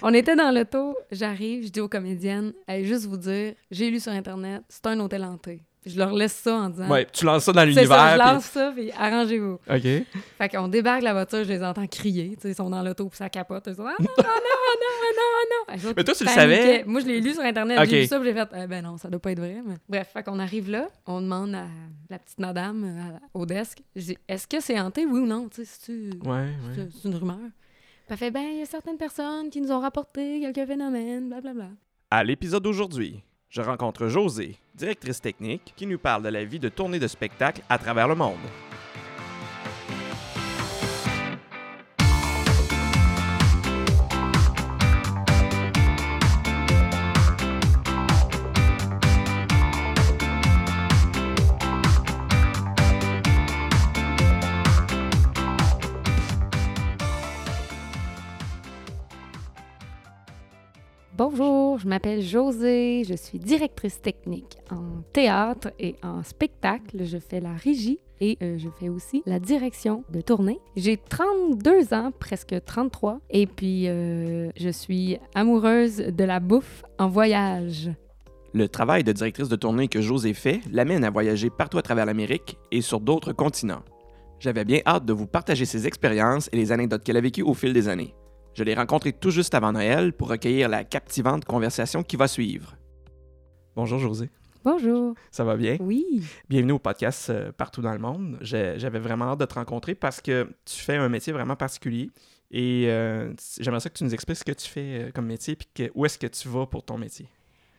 On était dans l'auto, j'arrive, je dis aux comédiennes, hey, juste vous dire, j'ai lu sur Internet, c'est un hôtel hanté. Je leur laisse ça en disant. Ouais, tu lances ça dans l'univers. ça, je puis- lance ça, puis arrangez-vous. OK. Fait qu'on débarque la voiture, je les entends crier. Tu sais, ils sont dans l'auto, puis ça capote. Ils sont ah non, ah non, ah non, ah non, ah Mais toi, tu le savais? Moi, je l'ai lu sur Internet. J'ai vu ça, puis j'ai fait, Eh ben non, ça doit pas être vrai. Mais... Bref, fait qu'on arrive là, on demande à la petite madame euh, à- au desk, je dis, est-ce que c'est hanté, oui ou non? Tu sais, Ouais, ouais. c'est une rumeur? Ben, il y a certaines personnes qui nous ont rapporté quelques phénomènes, blablabla. À l'épisode d'aujourd'hui, je rencontre Josée, directrice technique, qui nous parle de la vie de tournée de spectacle à travers le monde. Bonjour, je m'appelle Josée, je suis directrice technique en théâtre et en spectacle. Je fais la régie et euh, je fais aussi la direction de tournée. J'ai 32 ans, presque 33, et puis euh, je suis amoureuse de la bouffe en voyage. Le travail de directrice de tournée que Josée fait l'amène à voyager partout à travers l'Amérique et sur d'autres continents. J'avais bien hâte de vous partager ses expériences et les anecdotes qu'elle a vécues au fil des années. Je l'ai rencontrée tout juste avant Noël pour recueillir la captivante conversation qui va suivre. Bonjour Josée, Bonjour. ça va bien? Oui. Bienvenue au podcast euh, Partout dans le monde. J'avais vraiment hâte de te rencontrer parce que tu fais un métier vraiment particulier et euh, j'aimerais ça que tu nous expliques ce que tu fais euh, comme métier puis où est-ce que tu vas pour ton métier.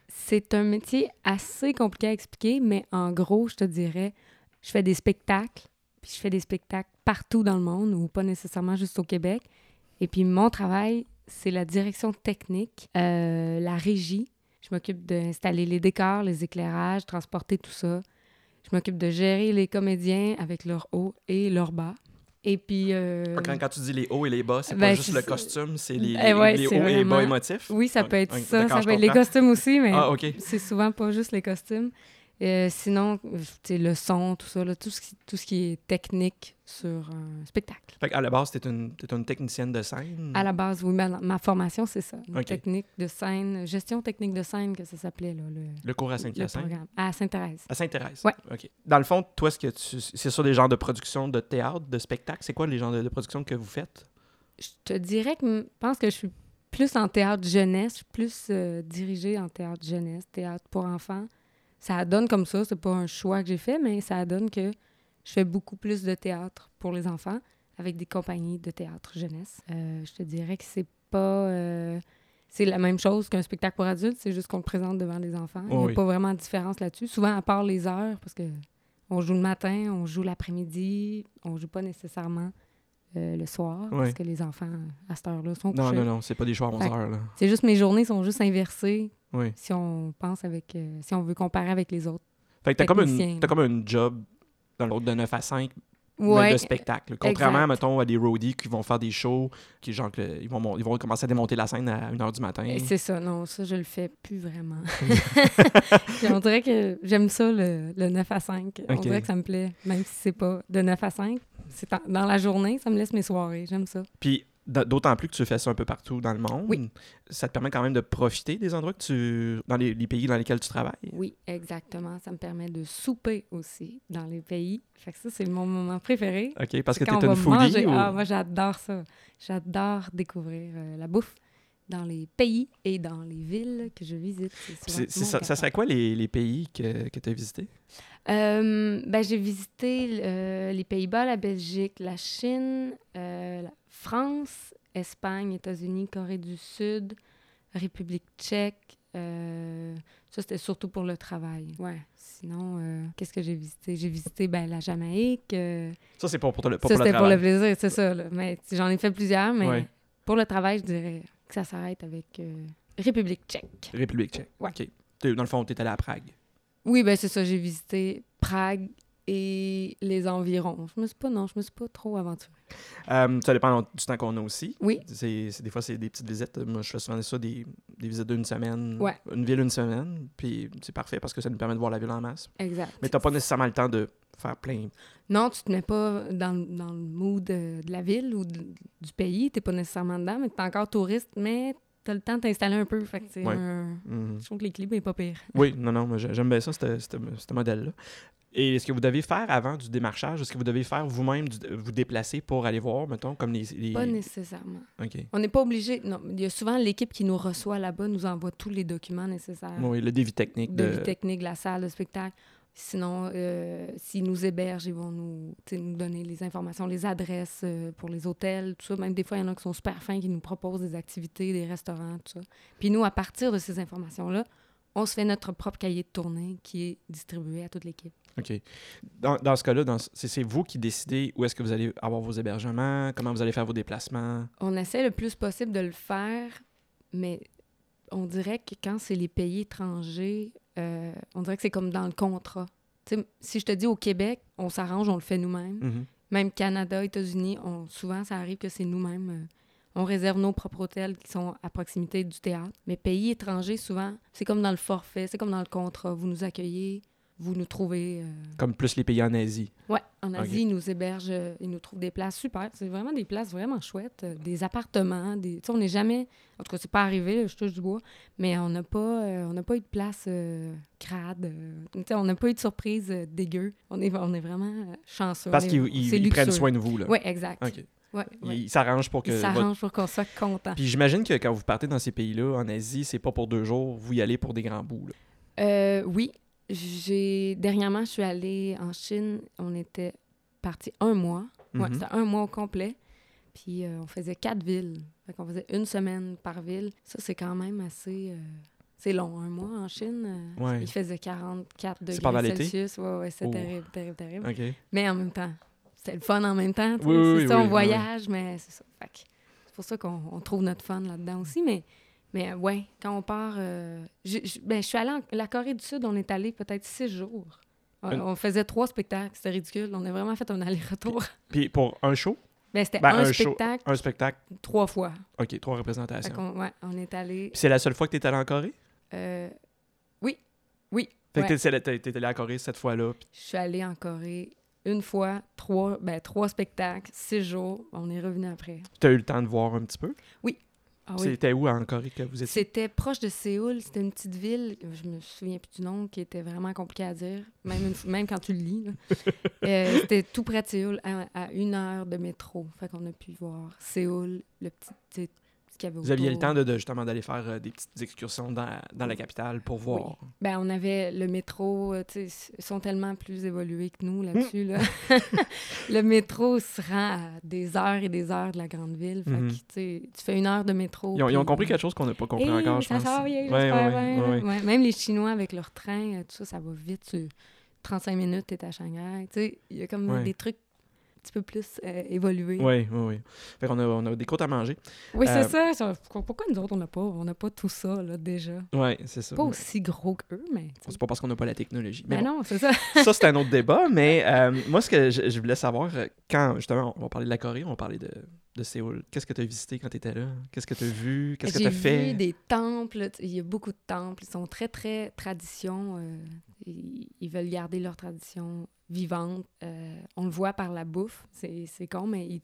C'est un métier assez compliqué à expliquer, mais en gros, je te dirais, je fais des spectacles, puis je fais des spectacles partout dans le monde, ou pas nécessairement juste au Québec. Et puis mon travail, c'est la direction technique, euh, la régie. Je m'occupe d'installer les décors, les éclairages, transporter tout ça. Je m'occupe de gérer les comédiens avec leur haut et leur bas. Et puis... euh, Quand, quand tu dis les hauts et les bas, c'est ben, pas juste le costume, c'est les, Eh ouais, les hauts et les bas émotifs? Oui, ça peut être ça. Ça peut être les costumes aussi, mais Ah, ok. c'est souvent pas juste les costumes. Euh, sinon, euh, tu le son, tout ça, là, tout, ce qui, tout ce qui est technique sur un spectacle. Fait à la base, une, t'es une technicienne de scène? À la base, oui, ma, ma formation, c'est ça. Technique de scène, gestion technique de scène, que ça s'appelait, là, le, Le cours à programme. À Sainte-Thérèse. À Sainte-Thérèse? Ouais. OK. Dans le fond, toi, ce que tu. C'est sur des genres de production de théâtre, de spectacle? C'est quoi les genres de, de production que vous faites? Je te dirais que je pense que je suis plus en théâtre jeunesse, je suis plus euh, dirigée en théâtre jeunesse, théâtre pour enfants. Ça donne comme ça, c'est pas un choix que j'ai fait, mais ça donne que je fais beaucoup plus de théâtre pour les enfants avec des compagnies de théâtre jeunesse. Euh, je te dirais que c'est pas... euh, c'est la même chose qu'un spectacle pour adultes, c'est juste qu'on le présente devant les enfants. Il n'y a Oui. pas vraiment de différence là-dessus. Souvent, à part les heures, parce que on joue le matin, on joue l'après-midi, on joue pas nécessairement euh, le soir, Oui. parce que les enfants, à cette heure-là, sont Non, couchés. non, non, c'est pas des choix à 11 Fait que- heures. C'est juste mes journées sont juste inversées Oui. si on pense avec... euh, si on veut comparer avec les autres. Fait que t'as comme, une, t'as comme un job dans l'autre de 9 à 5, mais Ouais, de spectacle. Contrairement, exact. mettons, à des roadies qui vont faire des shows, qui, genre, ils, vont, ils vont commencer à démonter la scène à 1h du matin. Et c'est ça, non, ça, je le fais plus vraiment. On dirait que j'aime ça, le, le 9 à 5. On Ok. dirait que ça me plaît, même si c'est pas de 9 à 5. C'est dans la journée, ça me laisse mes soirées, j'aime ça. Puis d'autant plus que tu fais ça un peu partout dans le monde. Oui. Ça te permet quand même de profiter des endroits que tu. dans les, les pays dans lesquels tu travailles. Oui, exactement. Ça me permet de souper aussi dans les pays. Fait que ça, c'est mon moment préféré. OK, parce que t'es une foodie. ou- Ah, moi, j'adore ça. J'adore découvrir euh, la bouffe dans les pays et dans les villes que je visite. C'est ça, ça serait quoi les, les pays que, que tu as visités? Euh, ben, j'ai visité euh, les Pays-Bas, la Belgique, la Chine, euh, la France, Espagne, États-Unis, Corée du Sud, République tchèque. euh, ça, c'était surtout pour le travail. Ouais. Sinon, euh, qu'est-ce que j'ai visité? J'ai visité ben, la Jamaïque. euh, Ça, c'est pour, pour, le, pas ça, pour le c'était pour le plaisir, c'est ça. là. Mais j'en ai fait plusieurs, mais Ouais. pour le travail, je dirais que ça s'arrête avec euh, République tchèque. République tchèque. Ouais. OK. Dans le fond, tu es allé à Prague. Oui, ben c'est ça. J'ai visité Prague et les environs. Je me suis pas, non, je me suis pas trop aventurée. Euh, ça dépend du temps qu'on a aussi. Oui. C'est, des fois, c'est des petites visites. Moi, je fais souvent ça, des, des visites d'une semaine. Ouais. Une ville, une semaine. Puis c'est parfait parce que ça nous permet de voir la ville en masse. Exact. Mais t'as pas nécessairement le temps de faire plein. Non, tu te mets pas dans, dans le mood de, de la ville ou de- du pays. T'es pas nécessairement dedans, mais t'es encore touriste, mais t'as le temps de t'installer un peu. Fait que Ouais. un... Mhm. Je trouve que l'équilibre est pas pire. Oui, non, non, j'aime bien ça, ce modèle-là. Et est-ce que vous devez faire avant du démarchage? Est-ce que vous devez faire vous-même du- vous déplacer pour aller voir, mettons, comme les. les- Pas nécessairement. OK. On n'est pas obligé. Non, il y a souvent l'équipe qui nous reçoit là-bas, nous envoie tous les documents nécessaires. Oui, le dévi technique de vie technique la salle de spectacle. Sinon, euh, s'ils nous hébergent, ils vont nous, nous donner les informations, les adresses euh, pour les hôtels, tout ça. Même des fois, il y en a qui sont super fins, qui nous proposent des activités, des restaurants, tout ça. Puis nous, à partir de ces informations-là, on se fait notre propre cahier de tournée qui est distribué à toute l'équipe. OK. Dans, dans ce cas-là, c'est vous qui décidez où est-ce que vous allez avoir vos hébergements, comment vous allez faire vos déplacements. On essaie le plus possible de le faire, mais on dirait que quand c'est les pays étrangers, euh, on dirait que c'est comme dans le contrat. Si je te dis au Québec, on s'arrange, on le fait nous-mêmes. Mhm. Même Canada, États-Unis, on, souvent, ça arrive que c'est nous-mêmes. euh, on réserve nos propres hôtels qui sont à proximité du théâtre. Mais pays étrangers, souvent, c'est comme dans le forfait, c'est comme dans le contrat. Vous nous accueillez, vous nous trouvez. euh, Comme plus les pays en Asie. Ouais, en Asie, ils nous hébergent, euh, ils nous trouvent des places super. C'est vraiment des places vraiment chouettes, euh, des appartements, des. Tu sais, on n'est jamais. En tout cas, c'est pas arrivé, là, je touche du bois, mais on n'a pas, on n'a pas eu de place crade. tu sais, on n'a pas eu de surprise dégueu. On est, on est vraiment chanceux. Parce qu'ils prennent soin de vous, là. Oui, exact. OK. Ouais, ouais. Ils s'arrangent pour que. Votre- pour qu'on soit content. Puis j'imagine que quand vous partez dans ces pays-là, en Asie, c'est pas pour deux jours, vous y allez pour des grands bouts. là. Euh, oui, j'ai dernièrement, je suis allée en Chine. On était parti un mois. Ouais, Mhm. c'était un mois au complet. Puis euh, on faisait quatre villes. Fait qu'on faisait une semaine par ville. Ça, c'est quand même assez. euh, c'est long, un mois en Chine. euh, Ouais. Il faisait 44 degrés? Celsius. Ouais, ouais, c'est Oh. terrible, terrible, terrible. Mais en même temps, c'était le fun en même temps. Oui, oui, c'est oui, ça, on voyage, mais c'est ça. C'est pour ça qu'on on trouve notre fun là-dedans aussi. Mais, mais euh, ouais, quand on part. euh, j'ai- ben, je suis allée en la Corée du Sud, on est allé peut-être six jours. On, Une- on faisait trois spectacles, c'était ridicule. On a vraiment fait un aller-retour. Puis pour un show, Ben, c'était Ben, un, un show. spectacle un spectacle, trois fois. OK, trois représentations. qu'on- ouais, on est allé. Puis c'est la seule fois que tu es allé en Corée? euh, oui, oui. Fait ouais. que t'es- t'es t'es allé en Corée cette fois-là. Je suis allée en Corée une fois, trois, ben, trois spectacles, six jours. On est revenu après. Tu as eu le temps de voir un petit peu? Ah oui. C'était où en Corée que vous étiez? C'était proche de Séoul. C'était une petite ville, je me souviens plus du nom, qui était vraiment compliqué à dire, même, une- même quand tu le lis. Euh, c'était tout près de Séoul, à, à une heure de métro. Fait qu'on a pu voir Séoul, le petit, qu'il y avait Vous aviez le temps de, de justement d'aller faire euh, des petites excursions dans, dans la capitale pour voir. Ben, on avait le métro, euh, tu sais, ils sont tellement plus évolués que nous là-dessus. Là. le métro se rend à des heures et des heures de la grande ville. Fait Mhm. que, tu fais une heure de métro. Ils ont, ils ont puis- compris quelque chose qu'on n'a pas compris Eh, encore, je ça pense. Ouais, ouais, ouais, Même les Chinois avec leur train, euh, tout ça, ça va vite. Tu... 35 minutes, t'es à Shanghai. Tu sais, il y a comme Ouais. des trucs petit peu plus euh, évolués. Oui, oui, oui. Fait qu'on a, on a des côtes à manger. Oui, Euh, c'est ça, ça. Pourquoi nous autres, on n'a pas, on n'a pas tout ça, là, déjà? Oui, c'est ça. Pas Mais aussi gros qu'eux, mais... C'est pas parce qu'on n'a pas la technologie. Mais Mais bon, non, c'est ça. ça, c'est un autre débat. Mais euh, moi, ce que je, je voulais savoir, euh, quand justement, on va parler de la Corée, on va parler de, de Séoul. Qu'est-ce que tu as visité quand tu étais là? Qu'est-ce que tu as vu? Qu'est-ce que tu J'ai as fait? vu des temples. Il y a beaucoup de temples. Ils sont très, très tradition. Ils, ils veulent garder leur tradition vivante. Euh, on le voit par la bouffe. C'est con, mais ils-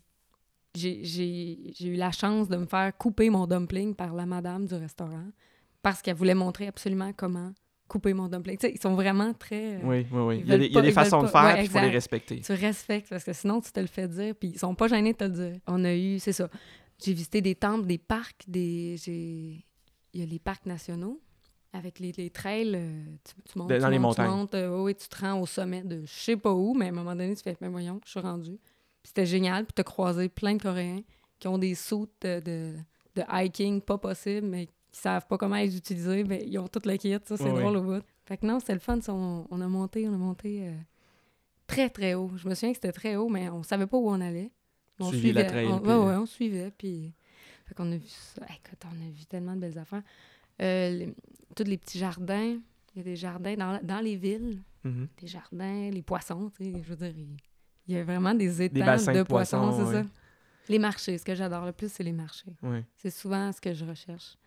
j'ai- eu la chance de me faire couper mon dumpling par la madame du restaurant parce qu'elle voulait montrer absolument comment couper mon dumpling. Tu sais, ils sont vraiment très... euh, Oui, oui, oui. Il y a des, y a façons de faire, ouais, il faut les respecter. tu respectes parce que sinon tu te le fais dire puis ils sont pas gênés de te le dire. On a eu, c'est ça. J'ai visité des temples, des parcs, des il y a les parcs nationaux avec les, les trails euh, tu, tu montes, De- tu dans les montes, tu montagnes. montes, euh, oui, tu te rends au sommet de je sais pas où, mais à un moment donné tu fais mais voyons, je suis rendu. Puis c'était génial, puis tu as croisé plein de Coréens qui ont des sauts de, de, de hiking pas possible mais qui savent pas comment les utiliser, mais ils ont tout le kit, ça c'est drôle au bout. Fait que non, c'était le fun, ça, on, on a monté, on a monté euh, très, très haut. Je me souviens que c'était très haut, mais on savait pas où on allait. On la suivait. trail, on, puis- ouais, ouais, on suivait, puis... Fait qu'on a vu ça. Écoute, on a vu tellement de belles affaires. Euh, les- tous les petits jardins. Il y a des jardins dans, dans les villes. Mhm. Des jardins, les poissons, tu sais. Je veux dire, il, y a vraiment des étangs de, poissons, c'est ça. Les marchés. Ce que j'adore le plus, c'est les marchés. C'est souvent ce que je recherche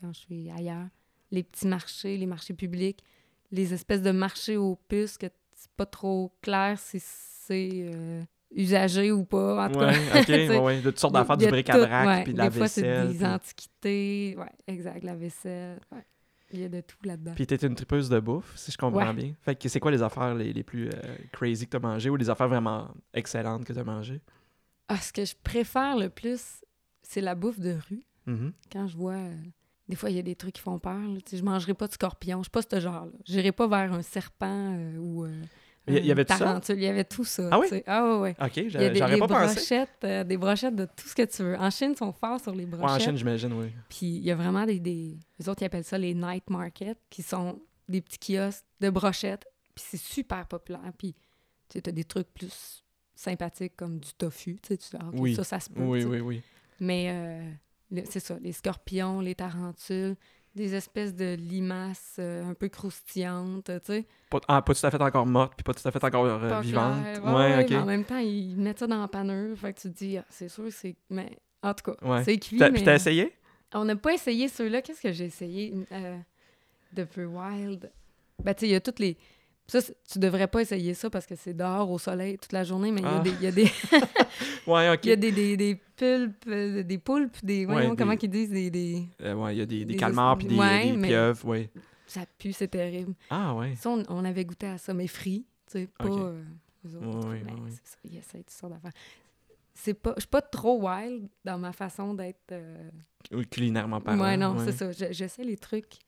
quand je suis ailleurs. Les petits marchés, les marchés publics, les espèces de marchés aux puces que c'est pas trop clair si c'est euh, usagées ou pas, en tout Ouais, cas. ouais, ouais, de toutes sortes d'affaires, du bric-à-brac, puis de la Des fois, c'est vaisselle. des antiquités. Ouais, exact, la vaisselle. Il y a de tout là-dedans. Puis t'es une tripeuse de bouffe, si je comprends bien. Fait que c'est quoi les affaires les, les plus euh, crazy que t'as mangées ou les affaires vraiment excellentes que t'as mangées? Ah, ce que je préfère le plus, c'est la bouffe de rue. Mhm. Quand je vois... euh, Des fois, il y a des trucs qui font peur. là. Je mangerai pas de scorpion. Je suis pas ce genre-là. J'irai pas vers un serpent euh, ou... Il y- avait tout ça? Il y avait tout ça. Ah oui? Ah ouais, ouais. Ok, des, j'aurais des pas pensé. brochettes, euh, des brochettes de tout ce que tu veux. En Chine, ils sont forts sur les Ouais, brochettes. en Chine, j'imagine, oui. Puis il y a vraiment des, des... Les autres, ils appellent ça les night markets, qui sont des petits kiosques de brochettes. Puis c'est super populaire. Puis tu as des trucs plus sympathiques comme du tofu. Tu sais, tu ah, Oui. ça, ça se peut. Oui, oui, oui. Mais euh, c'est ça, les scorpions, les tarentules, des espèces de limaces euh, un peu croustillantes, tu sais. Pas, ah, pas tout à fait encore morte, puis pas tout à fait encore euh, Pas vivante. clair. Ouais, Ouais, ok. mais en même temps, ils mettent ça dans la panure. Fait que tu te dis, ah, c'est sûr, c'est. Mais en tout cas, Ouais. c'est cuit. Mais... Puis t'as essayé? On n'a pas essayé ceux-là. Qu'est-ce que j'ai essayé? Euh, de peu wild? Ben, tu sais, il y a toutes les. Ça, tu devrais pas essayer ça parce que c'est dehors au soleil toute la journée, mais il y a Ah. des- il y a des. Ouais, ok. Il y a des, des, des pulpes, euh, des poulpes, des. Ouais, des- comment qu'ils disent, des, des. Euh, ouais, il y a des, des Des calmars puis des, Ouais, des mais- pieuvres, ouais. Ça pue, c'est terrible. Ah, ouais. Ça, on, on avait goûté à ça, mais free, tu sais, pas. Ok. euh, eux autres. Ouais, ouais, Mais ouais, ouais. c'est ça, ils essayent toutes sortes d'affaires. C'est pas, je suis pas trop wild dans ma façon d'être. euh, culinairement parlant. ouais, non, c'est ça. Je- J'essaie les trucs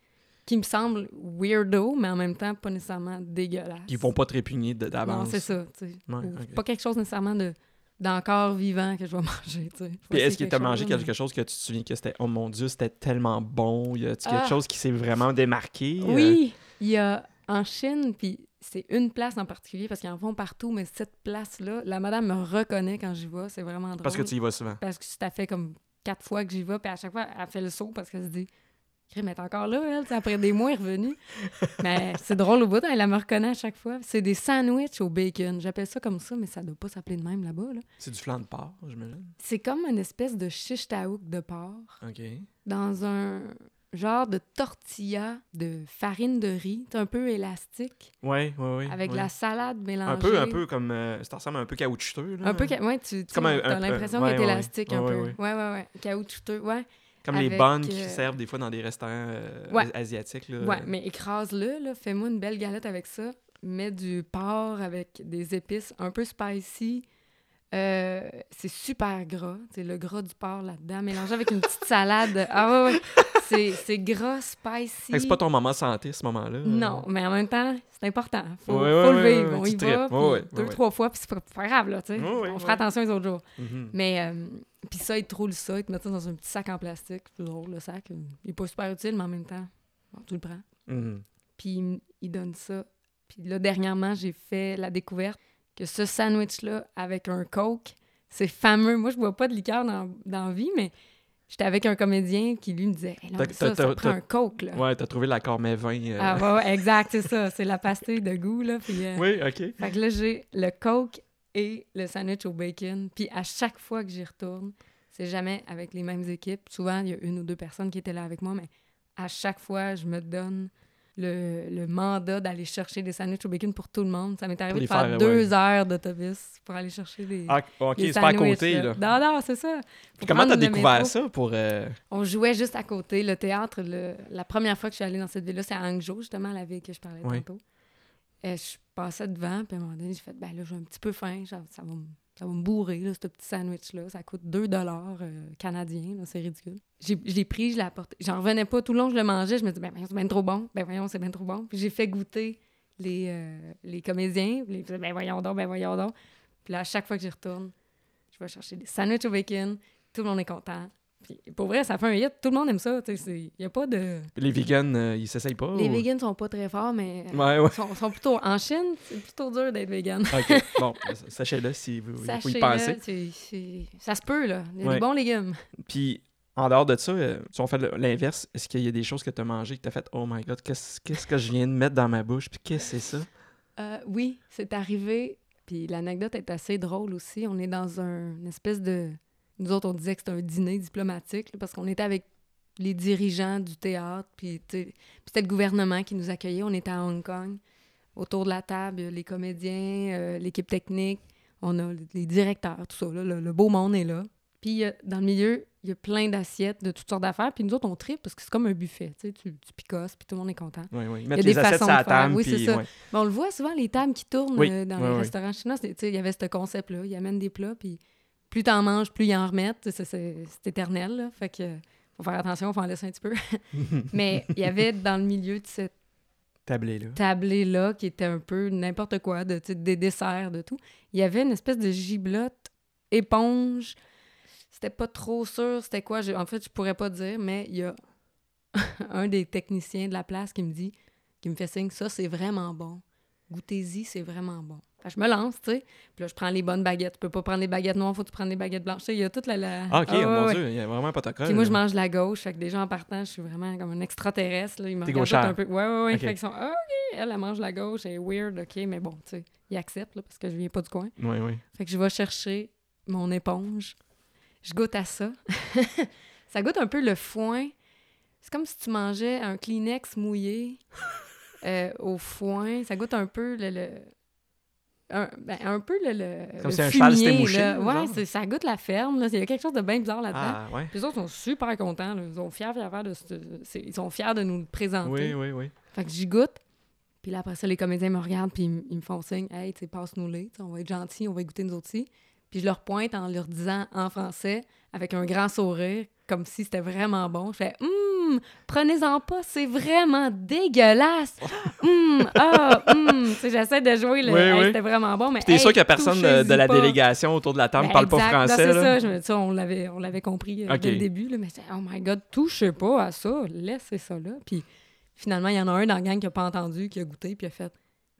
qui me semblent weirdo, mais en même temps pas nécessairement dégueulasses. Qui vont pas te répugner de- d'avance. Non, c'est ça. tu sais. Ouais, Ou ok. Pas quelque chose nécessairement de d'encore vivant que je vais manger. tu sais. Puis est-ce que tu as mangé quelque chose que tu te souviens que c'était oh mon dieu, c'était tellement bon, y a quelque Ah. chose qui s'est vraiment démarqué euh? Oui, il y a en Chine, puis c'est une place en particulier parce qu'ils en font partout, mais cette place-là, la madame me reconnaît quand j'y vais, c'est vraiment drôle. parce que tu y vas souvent. Parce que ça fait comme quatre fois que j'y vais, puis à chaque fois, elle fait le saut parce qu'elle se dit Crime, elle est encore là, elle, après des mois, elle est revenue. mais c'est drôle au bout, elle me reconnaît à chaque fois. C'est des sandwichs au bacon. J'appelle ça comme ça, mais ça doit pas s'appeler de même là-bas. Là. C'est du flan de porc, j'imagine. C'est comme une espèce de shish taouk de porc OK. dans un genre de tortilla de farine de riz, c'est un peu élastique, Ouais, ouais, ouais. avec ouais. la salade mélangée. un peu un peu comme euh, ça ressemble un peu caoutchouteux là. Un peu, ca- ouais, tu, tu Comme un- as l'impression ouais, qu'elle est élastique un peu. Ouais, ouais, ouais. Caoutchouteux, ouais. Comme les bonnes qui euh, servent des fois dans des restaurants euh, Ouais. asiatiques là. Ouais, mais écrase-le, là, fais-moi une belle galette avec ça. Mets du porc avec des épices un peu spicy. Euh, c'est super gras. C'est le gras du porc là-dedans, mélangé avec une petite salade. Ah ouais, ouais. C'est, gras, spicy. C'est pas ton moment santé ce moment-là. euh? Non, mais en même temps, c'est important. Faut, Ouais, faut le vivre. On y va, puis deux, trois fois, puis c'est pas, pas grave, là, tu sais. On fera attention les autres jours. Mhm. Mais, euh, puis ça, ils te roulent ça, ils te mettent ça dans un petit sac en plastique. C'est drôle, le sac. Il est pas super utile, mais en même temps, bon, tu le prends. Mhm. Puis il m- il donne ça. Puis là, dernièrement, j'ai fait la découverte que ce sandwich-là, avec un Coke, c'est fameux. Moi, je bois pas de liqueur dans, dans la vie, mais j'étais avec un comédien qui, lui, me disait hey, non, ça, ça prend un Coke, là. Ouais, t'as trouvé l'accord mais 20. euh, Ah, ouais, ouais, exact, c'est ça. C'est la pastille de goût, là. Puis, euh, Oui, OK. Fait que là, j'ai le Coke et le sandwich au bacon. Puis à chaque fois que j'y retourne, c'est jamais avec les mêmes équipes. Souvent, il y a une ou deux personnes qui étaient là avec moi, mais à chaque fois, je me donne le, le mandat d'aller chercher des sandwichs au bacon pour tout le monde. Ça m'est arrivé de faire, faire, deux heures d'autobus pour aller chercher des. Ah, OK, c'est pas à côté là. Non, non, c'est ça. Puis comment t'as découvert ça pour euh, On jouait juste à côté. Le théâtre, le- la première fois que je suis allée dans cette ville-là, c'est à Hangzhou, justement, la ville que je parlais Oui. tantôt. Et je passais devant, puis à un moment donné, j'ai fait, ben là, j'ai un petit peu faim, genre, ça va me ça va me bourrer, là, ce petit sandwich-là. Ça coûte 2 dollars euh, canadiens, c'est ridicule. Je l'ai pris, je l'ai apporté. J'en revenais pas tout le long, je le mangeais. Je me disais, ben c'est bien trop bon. Ben voyons, c'est bien trop bon. J'ai fait goûter les, euh, les comédiens. Puis ils ben voyons donc, ben voyons donc. Puis là, à chaque fois que j'y retourne, je vais chercher des sandwichs au bacon. Tout le monde est content. Puis pour vrai, ça fait un hit. Tout le monde aime ça. Il n'y a pas de... les vegans, euh, ils s'essayent pas Les ou- vegans sont pas très forts, mais... euh, Ouais, ouais. Sont, sont plutôt... En Chine, c'est plutôt dur d'être vegan. OK. Bon, sachez-le si vous, vous y pensez. ça se peut, là. Il y a Ouais. des bons légumes. Puis, en dehors de ça, euh, si on fait l'inverse, est-ce qu'il y a des choses que tu as mangées que tu as fait Oh my god, qu'est-ce qu'est-ce que je viens de mettre dans ma bouche? Puis qu'est-ce que c'est ça? Euh, oui, c'est arrivé. Puis l'anecdote est assez drôle aussi. On est dans un, une espèce de... Nous autres, on disait que c'était un dîner diplomatique, là, parce qu'on était avec les dirigeants du théâtre, puis c'était le gouvernement qui nous accueillait. On était à Hong Kong. Autour de la table, il y a les comédiens, euh, l'équipe technique. on a les directeurs, tout ça, là, le, le beau monde est là. Puis euh, dans le milieu, il y a plein d'assiettes de toutes sortes d'affaires. Puis nous autres, on tripe parce que c'est comme un buffet. Tu, tu, picosses, puis tout le monde est content. Oui, oui. y a des les assiettes façons de faire. table. Oui, c'est puis, ça. on le voit souvent, les tables qui tournent Oui, euh, dans oui, les restaurants chinois. Il y avait ce concept-là. Ils amènent des plats, puis plus t'en manges, plus ils en remettent. C'est éternel. Là. Fait que faut faire attention, faut en laisser un petit peu. Mais il y avait dans le milieu de cette Tablé, là. tablée-là, qui était un peu n'importe quoi, de, des desserts, de tout, il y avait une espèce de giblotte éponge. C'était pas trop sûr c'était quoi. En fait, je pourrais pas dire, mais il y a un des techniciens de la place qui me dit, qui me fait signe, ça, c'est vraiment bon. Goûtez-y, c'est vraiment bon. Je me lance, tu sais. Puis là, je prends les bonnes baguettes. Tu peux pas prendre les baguettes noires, faut que tu prennes les baguettes blanches. Tu sais, Il y a toute la... la... Ah, OK, Ah, mon ouais. Dieu, il y a vraiment un protocole. Puis moi, je mange la gauche. Fait que déjà, en partant, je suis vraiment comme un extraterrestre. Là. Ils me regardent un peu. Ouais, ouais, ouais. Fait qu'ils sont, ah, OK, elle, elle mange la gauche. Elle est weird, OK. Mais bon, tu sais, ils acceptent, là, parce que je viens pas du coin. Oui, oui. Fait que je vais chercher mon éponge. Je goûte à ça. ça goûte un peu le foin. C'est comme si tu mangeais un Kleenex mouillé euh, au foin. Ça goûte un peu le... le- Un, ben, un peu le, le, Comme si un cheval s'était fumier, mouché, là. là, Ouais, c'est- ça goûte la ferme. Là. Il y a quelque chose de bien bizarre là-dedans. Ah, ouais. Puis les autres sont super contents. là. Ils sont fiers, de ce- c'est- Ils sont fiers de nous le présenter. Oui, oui, oui. Fait que j'y goûte. Puis là, après ça, les comédiens me regardent puis ils, me font signe. Hey, tu sais, passe-nous-les. On va être gentils, on va y goûter nous aussi. Puis je leur pointe en leur disant en français, avec un grand sourire, comme si c'était vraiment bon. Je fais Hum, prenez-en pas, c'est vraiment dégueulasse. Hum, ah, hum. J'essaie de jouer le. Oui, Hey, oui. C'était vraiment bon. Mais T'es hey, sûr qu'il y a personne de, la pas. délégation autour de la table Ben, parle pas. Non, français, c'est là? ça, je me- on l'avait, on l'avait compris euh, Ok. dès le début. Là, mais c'est, oh my God, touchez pas à ça, laissez ça là. Puis finalement, il y en a un dans la gang qui a pas entendu, qui a goûté, puis a fait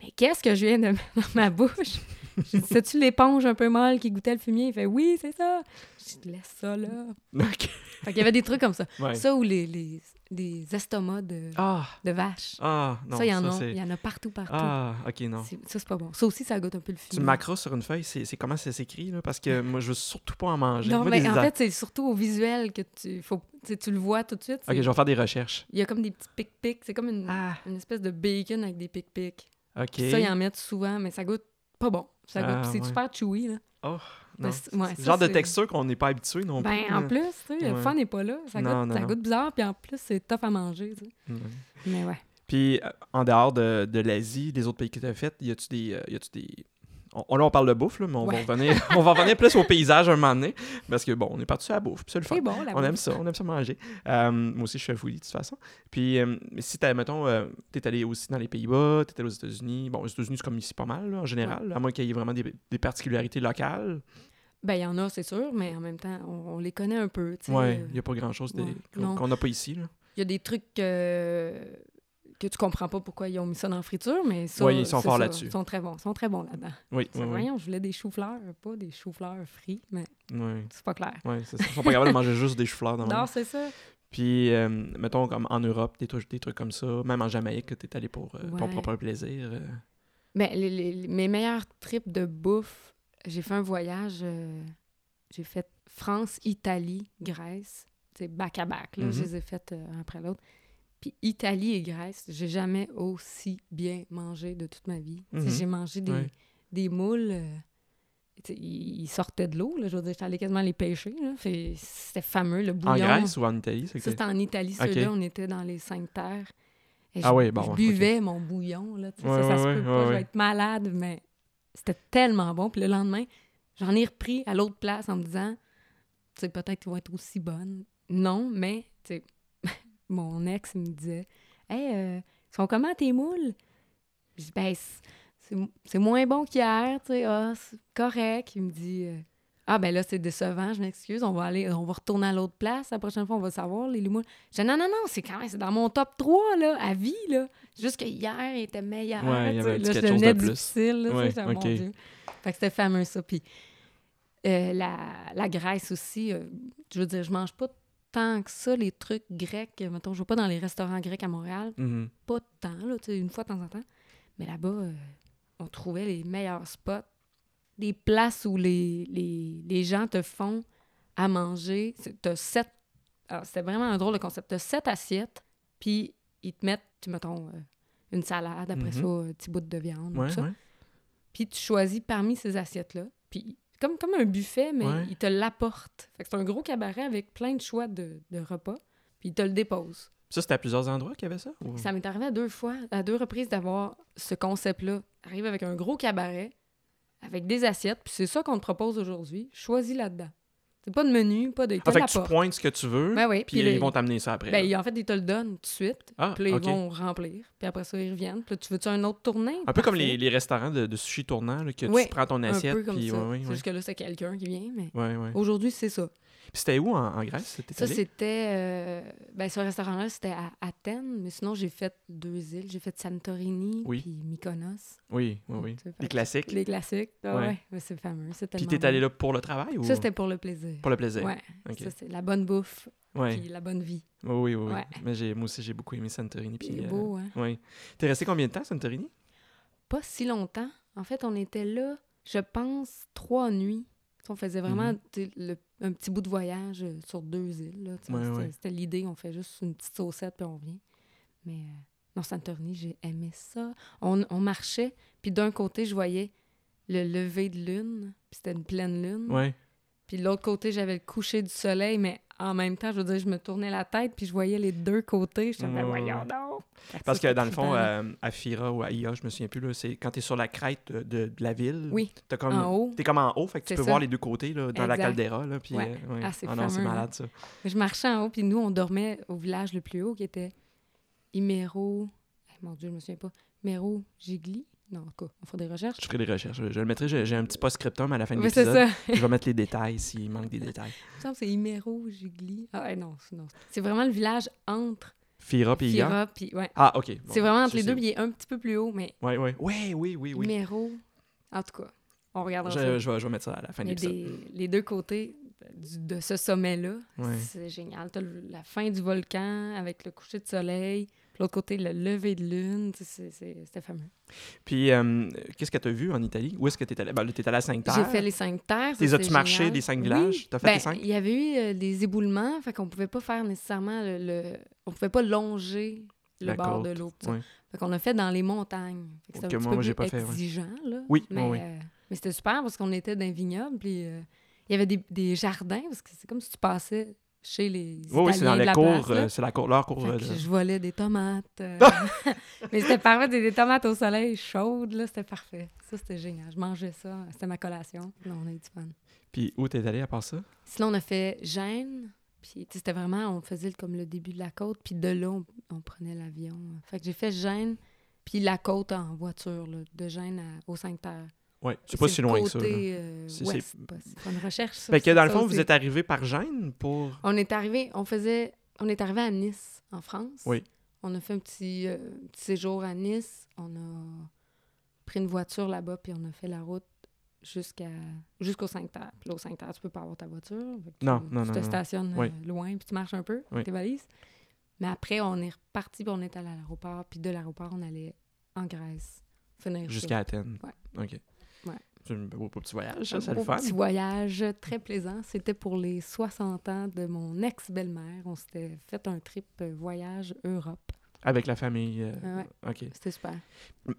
Mais qu'est-ce que je viens de mettre dans ma bouche? C'est-tu l'éponge un peu molle qui goûtait le fumier? Il fait Oui, c'est ça. J'ai dit Laisse ça là. OK. Fait qu'il y avait des trucs comme ça. Ouais. Ça ou les, les, les estomacs de, Ah, de vache. ah, non, ça, il y en a. y en a partout, partout. Ah, OK, non. Ça, c'est pas bon. Ça aussi, ça goûte un peu le Tu fumier. le macros sur une feuille, c'est comment ça s'écrit, là? Parce que moi, je veux surtout pas en manger. Non, Moi, mais des- en fait, c'est surtout au visuel que tu, faut, tu tu le vois tout de suite. OK, je vais faire des recherches. Il y a comme des petits pic-pics. C'est comme une, Ah, une espèce de bacon avec des pic-pics. OK. Ça, ils en mettent souvent, mais ça goûte pas bon. Ça goûte, Ah, c'est ouais. super chewy, là. Oh, non. c'est- ouais, genre de texture qu'on n'est pas habitué non Ben, plus. en plus, tu sais, le fun n'est pas là. Ça, Non, goûte, non, ça non. goûte bizarre, puis en plus, c'est tough à manger, tu sais. Ouais. Mais ouais. Puis, euh, en dehors de, de l'Asie, des autres pays que tu as fait, y a-tu des. euh, y a-tu des... On, là, on parle de bouffe, là, mais on, Ouais. va revenir, on va revenir plus au paysage un moment donné. Parce que, bon, on est parti sur la bouffe, c'est le fun. Bon, la On aime ça, on aime ça manger. Euh, moi aussi, je suis un foodie, de toute façon. Puis, euh, si, t'as, mettons, euh, t'es allé aussi dans les Pays-Bas, t'es allé aux États-Unis. Bon, aux États-unis, c'est comme ici pas mal, là, en général, à moins qu'il y ait vraiment des, des particularités locales. Ben, il y en a, c'est sûr, mais en même temps, on, on les connaît un peu, Euh, il n'y a pas grand-chose ouais, qu'on n'a pas ici. Il y a des trucs que tu comprends pas pourquoi ils ont mis ça dans la friture, mais ça, Ouais, ils sont forts là-dessus. Ils sont très bons. Ils sont très bons là-dedans. Oui, oui, oui. Voyons, je voulais des choux-fleurs, pas des choux-fleurs frits, mais c'est pas clair. ouais, c'est ça. Ils sont pas capables de manger juste des choux-fleurs dans Non, c'est ça. Puis, euh, mettons, comme en Europe, des trucs, des trucs comme ça, même en Jamaïque, que t'es allé pour euh, ton propre plaisir. euh. Mais les, les- les- mes meilleurs trips de bouffe, j'ai fait un voyage, euh, j'ai fait France, Italie, Grèce, c'est back à back, là, Mhm. je les ai faites euh, un après l'autre. Puis Italie et Grèce, j'ai jamais aussi bien mangé de toute ma vie. Mhm. J'ai mangé des, Ouais. des moules, euh, ils sortaient de l'eau, je veux dire, allée quasiment les pêcher, c'était fameux, le bouillon. En Grèce ou en Italie? c'était en Italie, ceux-là, on était dans les cinq terres. Et Ah je, oui, bon, je buvais mon bouillon, là, Ouais, ça, ça ouais, se peut pas, je vais être malade, mais c'était tellement bon. Puis le lendemain, j'en ai repris à l'autre place en me disant, tu sais, peut-être qu'ils vont être aussi bonnes. Non, mais, tu sais, mon ex me disait, Hey, euh, ils sont comment tes moules? Je dis, ben, c'est- moins bon qu'hier, tu sais, ah, c'est correct. Il me dit, euh, ah, ben là, c'est décevant, je m'excuse, on va aller, on va retourner à l'autre place, la prochaine fois, on va savoir, les limoux. Je dis, non, non, non, c'est quand même, c'est dans mon top 3, là, à vie, là. Juste que hier, il était meilleur. Ouais, il y avait là, quelque je chose de plus. difficile, là, Ouais, ok. mon Dieu. Fait que c'était fameux, ça. Puis euh, la, la Grèce aussi, euh, je veux dire, je mange pas tant que ça, les trucs grecs. Mettons, je vais pas dans les restaurants grecs à Montréal Mhm. pas de temps, là, une fois de temps en temps. Mais là-bas, euh, on trouvait les meilleurs spots, des places où les, les, les gens te font à manger. T'as sept... Alors, c'était vraiment un drôle de concept. T'as sept assiettes, puis ils te mettent, tu mettons, euh, une salade, après Mhm. ça, un petit bout de viande, Ouais, tout ça. ouais. Puis tu choisis parmi ces assiettes-là, Puis comme, comme un buffet, mais Ouais. il te l'apporte. Fait que c'est un gros cabaret avec plein de choix de, de repas. Puis il te le dépose. Ça, c'était à plusieurs endroits qu'il y avait ça? ou- Ça m'est arrivé à deux fois, à deux reprises, d'avoir ce concept-là. Arrive avec un gros cabaret, avec des assiettes, puis c'est ça qu'on te propose aujourd'hui. Choisis là-dedans. C'est pas de menu, pas de. Ah, fait que tu pointes ce que tu veux, Ben oui, puis le- ils vont t'amener ça après. Ben, en fait, ils te le donnent tout de suite. Ah, Puis là, ils vont remplir. Puis après ça, ils reviennent. Puis là, tu veux-tu un autre tournée? Un peu comme les, les restaurants de, de sushi tournant, là, que Oui, tu prends ton Un assiette. peu comme puis, ça. ouais, ouais, C'est ouais. juste que là, c'est quelqu'un qui vient. Mais Ouais, ouais. aujourd'hui, c'est ça. Puis c'était où en, en Grèce? Ça, c'était. euh, Ben, ce restaurant-là, c'était à Athènes. Mais sinon, j'ai fait deux îles. J'ai fait Santorini. Oui. Puis Mykonos. Oui, oui, oui. Les que- classiques. Les classiques. Ah Ouais. c'est fameux. C'est Puis t'es allé là pour le travail ou? Ça, c'était pour le plaisir. Pour le plaisir? Ouais. Ok. Ça, c'est la bonne bouffe. Ouais. Puis la bonne vie. Oui, oui, oui. Ouais. Mais j'ai, moi aussi, j'ai beaucoup aimé Santorini. Puis, C'est euh, beau, hein? ouais. T'es resté combien de temps à Santorini? Pas si longtemps. En fait, on était là, je pense, trois nuits. On faisait vraiment Mhm. sais, le- un petit bout de voyage euh, sur deux îles. là. Ouais, c'était, ouais. c'était l'idée, on fait juste une petite saucette puis on revient. Mais euh, non, Santorini, j'ai aimé ça. On, on marchait, puis d'un côté, je voyais le lever de lune, puis c'était une pleine lune. Ouais. Puis de l'autre côté, j'avais le coucher du soleil, mais en même temps, je veux dire, je me tournais la tête, puis je voyais les deux côtés. Je disais, ben ouais, voyons donc! Parce que dans le fond, euh, à Fira ou à Ia, je me souviens plus, là, c'est quand t'es sur la crête de, de- de la ville. Oui, T'as comme, en haut. T'es comme en haut, fait que tu peux ça. voir les deux côtés là, dans la caldeira. Là, puis, Ouais. euh, ouais. Ah, c'est non, c'est fameux, hein. malade ça. Je marchais en haut, puis nous, on dormait au village le plus haut, qui était Imero. Eh, mon Dieu, je me souviens pas. Imero Gigli. Non, en tout cas, on fera des recherches. Je ferai des recherches. Je, je le mettrai, j'ai un petit post-scriptum à la fin de Oui, c'est l'épisode. ça. Je vais mettre les détails s'il manque des détails. C'est Imero Gigli. Ah, non, c'est- non. C'est vraiment le village entre Fira puis puis. Ouais. Ah, ok. Bon, c'est vraiment entre les deux, puis il est un petit peu plus haut, mais Ouais, ouais. Ouais, oui, oui, oui. Imero. En tout cas, on regardera ça. Je, je vais, je vais mettre ça à la fin de l'épisode. des- les deux côtés du- de ce sommet-là, Ouais. c'est génial. T'as la fin du volcan avec le coucher de soleil, l'autre côté, le lever de lune. tu C'était fameux. Puis, euh, qu'est-ce que tu as vu en Italie? Où est-ce que tu es allé? Ben, là, t'es allé à Sainte-Terre. J'ai fait les cinq terres. ça, Les as-tu marché des cinq Oui. villages? T'as fait Ben, les cinq? Il y avait eu euh, des éboulements, fait qu'on pouvait pas faire nécessairement le... le- On pouvait pas longer le La bord côte, de l'eau. tu ouais. Fait qu'on a fait dans les montagnes. C'était un petit peu plus fait, ouais. exigeant, là. Oui, mais, oui, oui. euh, mais c'était super parce qu'on était dans un vignoble, puis il y avait des, des jardins, parce que c'est comme si tu passais chez les Oui, oui, c'est dans les cours. euh, c'est la cour, leur cour. Fait euh, je volais des tomates. euh, mais c'était parfait, des, des tomates au soleil chaudes, là, c'était parfait. Ça, c'était génial. Je mangeais ça, c'était ma collation. Là, on a eu du fun. Puis, où t'es allé à part ça? Sinon, on a fait Gênes. Puis, c'était vraiment, on faisait comme le début de la côte. Puis de là, on, on prenait l'avion. Fait que j'ai fait Gênes, puis la côte en voiture, là, de Gênes à, aux Cinq-Terres. Ouais, c'est pas si loin que ça. euh, C'est- pas- une recherche, ça. Fait que dans le fond, vous êtes arrivé par Gênes pour. On est arrivé, on faisait, on est arrivé à Nice, en France. Oui. On a fait un petit, euh, petit séjour à Nice. On a pris une voiture là-bas, puis on a fait la route jusqu'à jusqu'au 5 terres. Puis là, au 5 terres, tu peux pas avoir ta voiture. Que Non, tu, non, tu non, te non. stationnes Oui. euh, loin, puis tu marches un peu avec Oui. tes valises. Mais après, on est reparti, puis on est allé à l'aéroport. Puis de l'aéroport, on allait en Grèce. Jusqu'à Athènes. Ouais. OK. C'est un beau, beau petit voyage, ça, Un c'est le fun. petit voyage très plaisant. C'était pour les 60 ans de mon ex-belle-mère. On s'était fait un trip euh, voyage Europe. Avec la famille. euh, Ouais. OK. C'était super.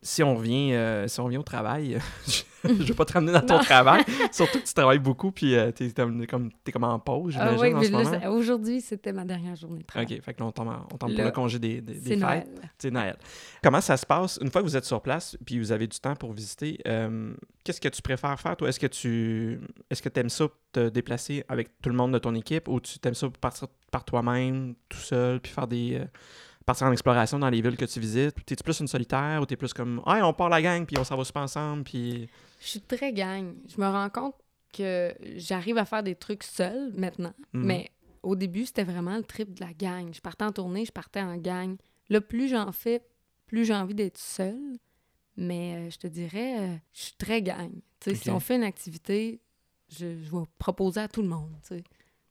Si on revient, euh, si on revient au travail, je ne vais pas te ramener dans ton travail. Surtout que tu travailles beaucoup, puis euh, t'es comme, comme, t'es comme en pause, Ah oui, en ce aujourd'hui, c'était ma dernière journée de travail. OK, fait que là, on tombe, en- on tombe pour Là, le congé des, des, fêtes. C'est Noël. Comment ça se passe? Une fois que vous êtes sur place puis vous avez du temps pour visiter? euh, Qu'est-ce que tu préfères faire, toi? Est-ce que tu est-ce que aimes ça te déplacer avec tout le monde de ton équipe ou tu t'aimes ça partir par toi-même, tout seul, puis faire des. Partir en exploration dans les villes que tu visites? T'es-tu plus une solitaire ou t'es plus comme Hey, on part la gang puis on s'en va super ensemble puis. Je suis très gang. Je me rends compte que j'arrive à faire des trucs seule maintenant. Mhm. Mais au début, c'était vraiment le trip de la gang. Je partais en tournée, je partais en gang. Là, plus j'en fais, plus j'ai envie d'être seule. Mais euh, je te dirais, euh, je suis très gang. Si on fait une activité, je, je vais proposer à tout le monde.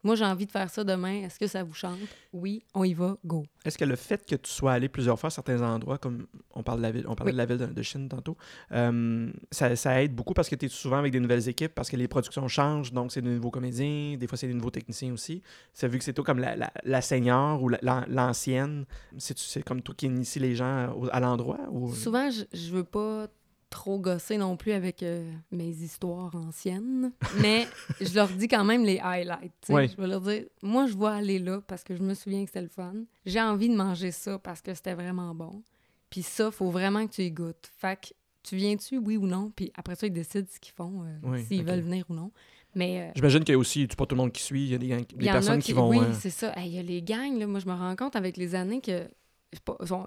Moi, j'ai envie de faire ça demain. Est-ce que ça vous chante? Oui, on y va, go. Est-ce que le fait que tu sois allé plusieurs fois à certains endroits, comme on parle de la ville, on parlait Oui. de la ville de, de Chine tantôt, euh, ça, ça aide beaucoup parce que tu es souvent avec des nouvelles équipes, parce que les productions changent, donc c'est des nouveaux comédiens, des fois c'est des nouveaux techniciens aussi. Ça vu que c'est toi comme la, la, la senior ou la- l'an- l'ancienne, c'est c'est comme toi qui initie les gens au- à l'endroit ou? Souvent, je, je veux pas trop gosser non plus avec euh, mes histoires anciennes, mais je leur dis quand même les highlights. Ouais. Je vais leur dire, moi, je vais aller là parce que je me souviens que c'était le fun. J'ai envie de manger ça parce que c'était vraiment bon. Puis ça, faut vraiment que tu y goûtes. Fait que tu viens-tu, oui ou non? Puis après ça, ils décident ce qu'ils font, euh, Oui, s'ils veulent venir ou non. Mais euh, J'imagine qu'il y a aussi, tu pas tout le monde qui suit, il y a des, gang- il des y personnes a qui, vont. Oui, euh, c'est ça. Hey, Il y a les gangs, là. Moi, je me rends compte avec les années que.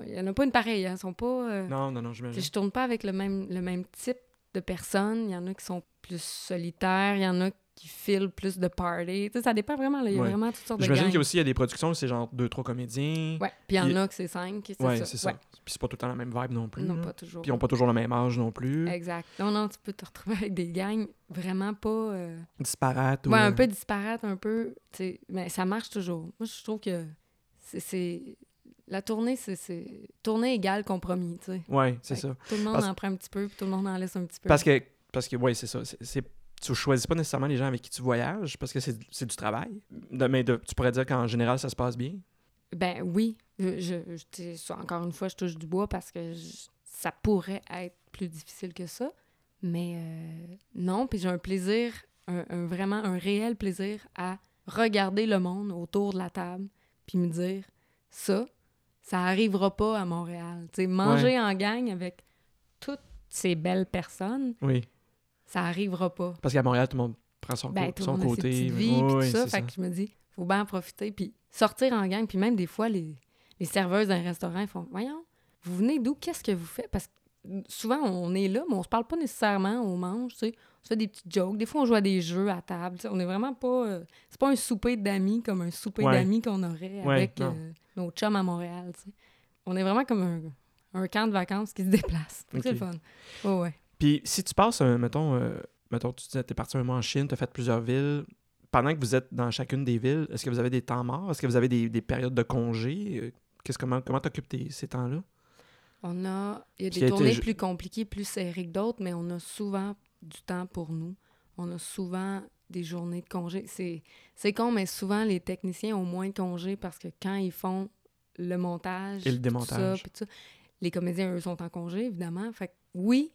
Il y en a pas une pareille. Hein. Sont pas. euh, Non, non, non, j'imagine. Je tourne pas avec le même, le même type de personnes. Il y en a qui sont plus solitaires. Il y en a qui filent plus de party. Tu sais, ça dépend vraiment. Là. Il y a Ouais. vraiment toutes sortes de J'imagine qu'il y a aussi il y a des productions, c'est genre deux, trois comédiens. Ouais. Puis il y en a que c'est cinq. C'est Ouais, ça. c'est ça. Ouais. Puis c'est pas tout le temps la même vibe non plus. Non, là. pas toujours. Puis ils ont pas toujours le même âge non plus. Exact. Non, non, tu peux te retrouver avec des gangs vraiment pas. euh, Disparates. ou, Ouais, un euh, peu disparates, un peu. tu sais, Mais ça marche toujours. Moi, je trouve que c'est. La tournée, c'est-. Tournée égale compromis, tu sais. Ouais, c'est ça. Tout le monde Parce- en prend un petit peu, puis tout le monde en laisse un petit peu. Parce que, parce que ouais, c'est ça. C'est, tu choisis pas nécessairement les gens avec qui tu voyages parce que c'est, c'est du travail. De- mais de- tu pourrais dire qu'en général, ça se passe bien? Ben oui. Je, encore une fois, je touche du bois parce que je- ça pourrait être plus difficile que ça. Mais euh, non, puis j'ai un plaisir, un, un- vraiment un réel plaisir à regarder le monde autour de la table, puis me dire, ça, ça arrivera pas à Montréal. Tu sais, manger en gang avec toutes ces belles personnes, Oui. ça arrivera pas. Parce qu'à Montréal, tout le monde prend son, Ben, co- son côté. vies, Oui, tout ça. Fait que je me dis, faut bien en profiter, puis sortir en gang. Puis même des fois, les, les serveuses d'un restaurant font, voyons, vous venez d'où? Qu'est-ce que vous faites? Parce que souvent, on est là, mais on se parle pas nécessairement, on mange, tu sais. On se fait des petites jokes. Des fois, on joue à des jeux à table. On est vraiment pas... euh, c'est pas un souper d'amis comme un souper Ouais. d'amis qu'on aurait Ouais, avec euh, nos chums à Montréal, tu sais. On est vraiment comme un, un camp de vacances qui se déplace. C'est le fun. Ouais, ouais. Puis si tu passes, mettons, euh, mettons, tu disais, t'es parti un mois en Chine, t'as fait plusieurs villes. Pendant que vous êtes dans chacune des villes, est-ce que vous avez des temps morts? Est-ce que vous avez des, des périodes de congés? Qu'est-ce, comment comment t'occupes tes- ces temps-là? On a, il y a des été tournées plus compliquées, plus serrées que d'autres, mais on a souvent du temps pour nous. On a souvent des journées de congé. C'est, con, mais souvent, les techniciens ont moins de congés parce que quand ils font le montage Et le tout démontage. ça, puis tout ça, les comédiens, eux, sont en congé, évidemment. Fait que oui,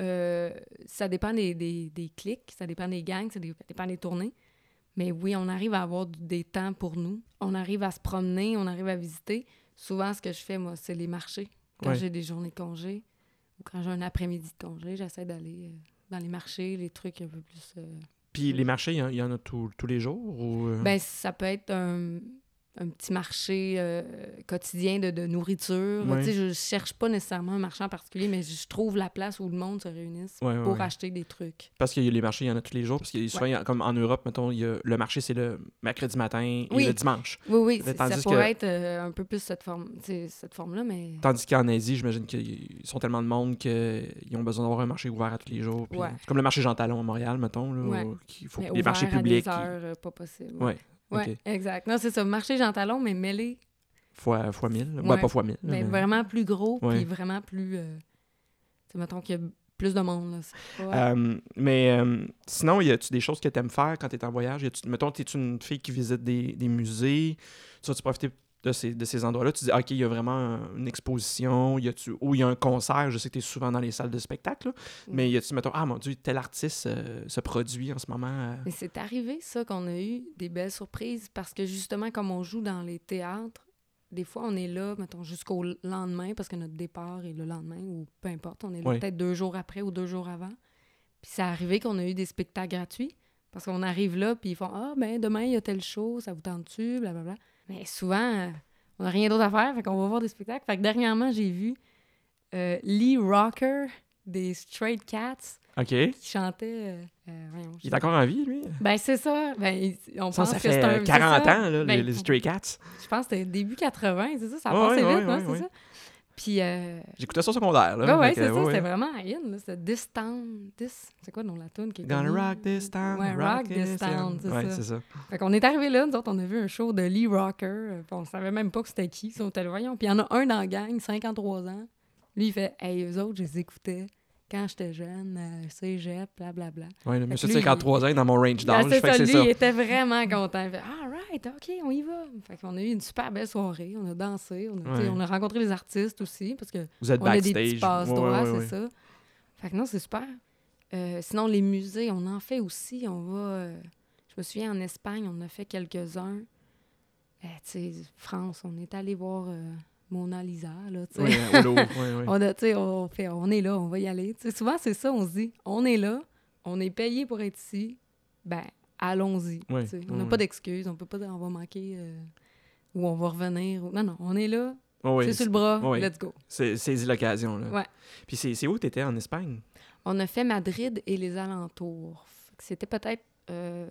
euh, ça dépend des, des, des clics, ça dépend des gangs, ça dé- dépend des tournées. Mais oui, on arrive à avoir des temps pour nous. On arrive à se promener, on arrive à visiter. Souvent, ce que je fais, moi, c'est les marchés. Quand Ouais. j'ai des journées de congé ou quand j'ai un après-midi de congé, j'essaie d'aller euh, dans les marchés, les trucs un peu plus... euh, Puis les marchés, il y en- il y, en a tous tous les jours? Ou, euh, Ben, ça peut être un, un petit marché euh, quotidien de, de nourriture. Ouais. Tu sais, je cherche pas nécessairement un marché en particulier, mais je trouve la place où le monde se réunisse pour acheter des trucs. Parce a les marchés, il y en a tous les jours. Parce a souvent, il a- comme en Europe, mettons, il y a, le marché, c'est le mercredi matin et Oui. le dimanche. Oui, oui, Mais ça que- pourrait être euh, un peu plus cette forme, cette forme-là, mais... Tandis qu'en Asie, j'imagine qu'ils sont tellement de monde qu'ils ont besoin d'avoir un marché ouvert à tous les jours. puis- Ouais. C'est comme le marché Jean Talon à Montréal, mettons. Là, Ouais. où- qu'il faut, mais les marchés à publics. des heures, euh, pas possible. Ouais. Ouais, ok. exact. Non, c'est ça. Marché Jean Talon, mais mêlé, Fois, fois 1000. là. Ouais. Ben, pas fois 1000. là, mais mais- vraiment plus gros, puis vraiment plus... euh, mettons qu'il y a plus de monde, là. pas- Euh, mais euh, sinon, y a-tu des choses que tu aimes faire quand tu es en voyage? Y mettons, tu es une fille qui visite des, des musées? Tu vas-tu profiter de ces, de ces endroits-là? Tu dis, OK, il y a vraiment un- une exposition, y a-tu, ou il y a un concert. Je sais que tu es souvent dans les salles de spectacle, là, mais y a-tu, mettons, ah mon Dieu, tel artiste euh, se produit en ce moment? euh, Mais c'est arrivé, ça, qu'on a eu des belles surprises parce que justement, comme on joue dans les théâtres, des fois, on est là, mettons, jusqu'au lendemain parce que notre départ est le lendemain ou peu importe. On est là peut-être deux jours après ou deux jours avant. Puis c'est arrivé qu'on a eu des spectacles gratuits parce qu'on arrive là, puis ils font Ah, ben demain, il y a tel show, ça vous tente-tu, blablabla. Mais souvent, euh, on n'a rien d'autre à faire, fait qu'on va voir des spectacles. Fait que dernièrement, j'ai vu euh, Lee Rocker des Straight Cats. Il qui chantait. euh, euh, voyons, je est encore en vie, lui? ben, c'est ça. Ben, il- on Ça, pense ça fait c'est un. euh, c'est 40 ça. ans, là, Ben, les, les Stray Cats. Je pense que c'était début 80, c'est ça? Ça passé ouais, vite, hein, ouais, c'est ça? Puis, euh, J'écoutais ça au secondaire. Là, ouais, c'est ça. ouais, C'était ouais. vraiment in, là. C'était This Town. This. C'est quoi le nom de la tune qui est Gonna rock this town. Ouais, rock this town, c'est Ouais, ça. c'est ça. Fait qu'on est arrivé là, nous autres, on a vu un show de Lee Rocker. puis on savait même pas que c'était qui. On était voyons. Puis il y en a un dans la gang, 53 ans. Lui, il fait Hey, eux autres, je les écoutais quand j'étais jeune, euh, cégep, blablabla. Fait monsieur lui, 53 ans dans mon range Ah, d'âge. c'est ça, c'est lui, ça. il était vraiment content. Il fait Ah, right, OK, on y va. Fait qu'on a eu une super belle soirée. On a dansé. On a, tu sais, Ouais. on a rencontré les artistes aussi parce que Vous êtes on a des backstage. petits passe Ouais, droits, ouais, ouais, c'est ça. Fait que non, c'est super. Euh, sinon, les musées, on en fait aussi. On va. euh, je me souviens, en Espagne, on en a fait quelques-uns. Euh, tu sais, France, on est allé voir Mona Lisa, là, tu sais. Oui, au Louvre, oui, oui. On, a, fait, on est là, on va y aller. Souvent, c'est ça, on se dit, on est là, on est payé pour être ici, ben, allons-y. On n'a pas d'excuses, on peut pas dire on va manquer euh, ou on va revenir. ou- Non, non, on est là, Oh, c'est sur le bras, let's go. C'est saisis l'occasion. là. Ouais. Puis c'est où tu étais en Espagne? On a fait Madrid et les alentours. C'était peut-être. Euh,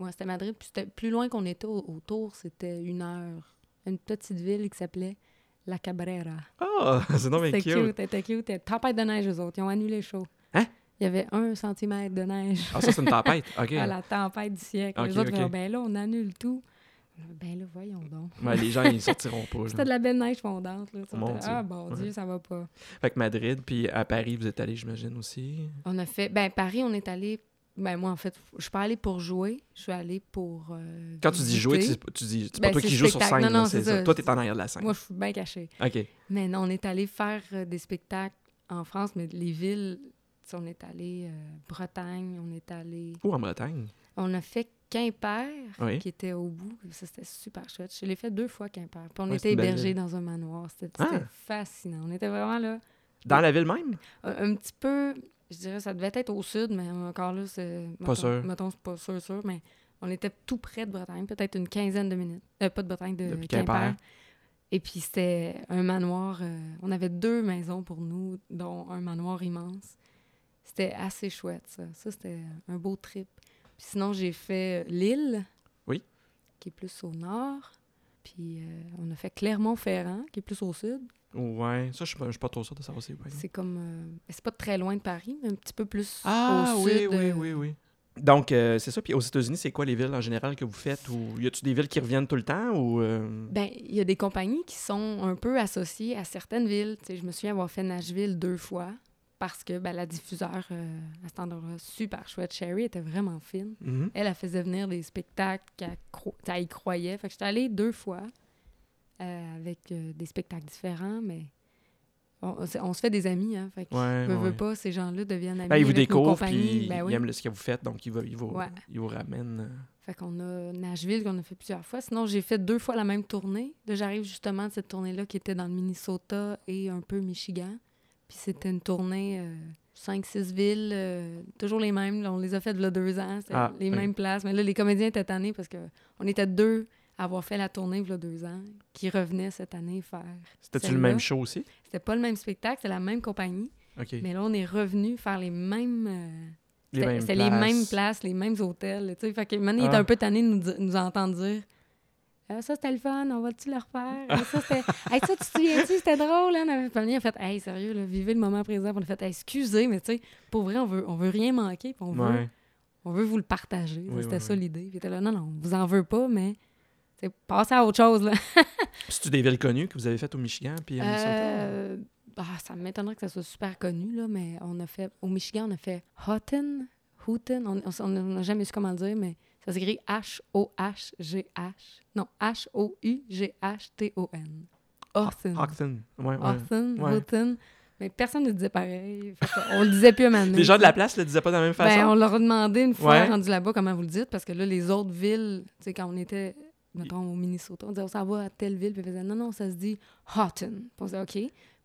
ouais, c'était Madrid, puis c'était plus loin qu'on était au- autour, c'était une heure. Une petite ville qui s'appelait La Cabrera. Ah, c'est non mais cute. cute, c'était cute. C'était tempête de neige, eux autres. Ils ont annulé le show. Hein? Il y avait un centimètre de neige Ah, ça, c'est une tempête. OK. à la tempête du siècle. Les autres, ok. disaient, ben là, on annule tout. Ben là, voyons donc. Ouais, les gens, ils sortiront pas. C'était de la belle neige fondante. Là. Oh mon C'était, Dieu. Ah, bon Ouais. Dieu, ça va pas. Fait que Madrid, puis à Paris, vous êtes allé, j'imagine, aussi. On a fait. Ben, Paris, on est allé. Ben, moi, en fait, je suis pas allée pour jouer. Je suis allée pour. euh, Quand tu dis jouer, tu, tu dis c'est Ben, pas toi c'est qui joues sur scène. Non, non, c'est c'est ça. ça. Toi, t'es en arrière de la scène. Moi, je suis bien cachée. OK. Mais non, on est allé faire euh, des spectacles en France, mais les villes. tu On est allé euh, Bretagne, on est allé. Où en Bretagne? On a fait Quimper, Oui. qui était au bout. Ça, c'était super chouette. Je l'ai fait deux fois, Quimper. Puis on Ouais, était belle hébergés dans un manoir. C'était Ah! c'était fascinant. On était vraiment là. Dans la ville même? Un, un petit peu, je dirais, ça devait être au sud, mais encore là, c'est. Pas mettons- sûr. Mettons, c'est pas sûr, sûr, mais on était tout près de Bretagne, peut-être une quinzaine de minutes. Euh, pas de Bretagne, de Quimper. Et puis c'était un manoir. euh, on avait deux maisons pour nous, dont un manoir immense. C'était assez chouette, ça. Ça, c'était un beau trip. Puis sinon, j'ai fait Lille. Oui. Qui est plus au nord. Puis euh, on a fait Clermont-Ferrand, qui est plus au sud. Ouais. Ça, je suis pas, je suis pas trop sûr de par exemple. C'est comme. euh, c'est pas très loin de Paris, mais un petit peu plus Ah, au oui, sud. oui, euh, oui, oui. Donc, euh, c'est ça. Puis aux États-Unis, c'est quoi les villes en général que vous faites? Ou y a-tu des villes qui reviennent tout le temps? Ou, euh, Ben, il y a des compagnies qui sont un peu associées à certaines villes. Je me souviens avoir fait Nashville deux fois parce que ben, la diffuseur euh, à cet endroit-là, super chouette, Sherry, était vraiment fine. mhm. Elle, elle faisait venir des spectacles cro- elle y croyait. Fait que j'étais allée deux fois euh, avec euh, des spectacles différents, mais on, on se- fait des amis. Hein, fait que Ouais, veux, ouais. pas, ces gens-là deviennent amis Ben, ils vous découvrent, puis Ben oui. ils aiment ce que vous faites, donc ils vous, ils vous, Ouais. ils vous ramènent. euh. Fait qu'on a Nashville qu'on a fait plusieurs fois. Sinon, j'ai fait deux fois la même tournée. J'arrive justement de cette tournée-là qui était dans le Minnesota et un peu Michigan. Puis c'était une tournée, euh, cinq, six villes, euh, toujours les mêmes. Là, on les a faites là deux ans, c'était Ah, les oui. mêmes places. Mais là, les comédiens étaient tannés parce que on était deux à avoir fait la tournée il deux ans, qui revenaient cette année faire. C'était-tu le même show aussi? C'était pas le même spectacle, c'était la même compagnie. Mais là, on est revenu faire les mêmes... euh, Les c'était les places. mêmes places, les mêmes hôtels. Tu sais, fait que maintenant, il était Ah. un peu tanné de nous, nous entendre dire Ah, Ça, c'était le fun, on va-tu le refaire? Ah, Ça, c'était. Hey, ça, tu te souviens-tu, c'était drôle. Hein? On avait pas mis, on a fait Hey, sérieux, là, vivez le moment présent. On a fait Hey, excusez, mais tu sais, pour vrai, on veut, on veut rien manquer. Puis on, veut, Ouais. on veut vous le partager. Oui, c'était oui, ça oui. l'idée. Puis là Non, non, on vous en veut pas, mais. Passez à autre chose. Là. C'est-tu des villes connues que vous avez faites au Michigan puis? Euh, ah, ça m'étonnerait que ça soit super connu, là, mais on a fait. Au Michigan, on a fait Houghton. Houghton. On on- on n'a jamais su comment le dire, mais ça s'écrit H-O-H-G-H. Non, H-O-U-G-H-T-O-N. Houghton. Hoxton. Ouais, ouais. Houghton. Ouais. Houghton. Mais personne ne disait pareil. On le disait plus à donné, Les gens de la place le disaient pas de la même façon? Ben, on leur a demandé une fois, Ouais. rendu là-bas, comment vous le dites, parce que là, les autres villes, tu sais, quand on était, mettons, au Minnesota, on disait, on s'en va à telle ville, puis ils faisaient, non, non, ça se dit Houghton. Puis on disait, OK.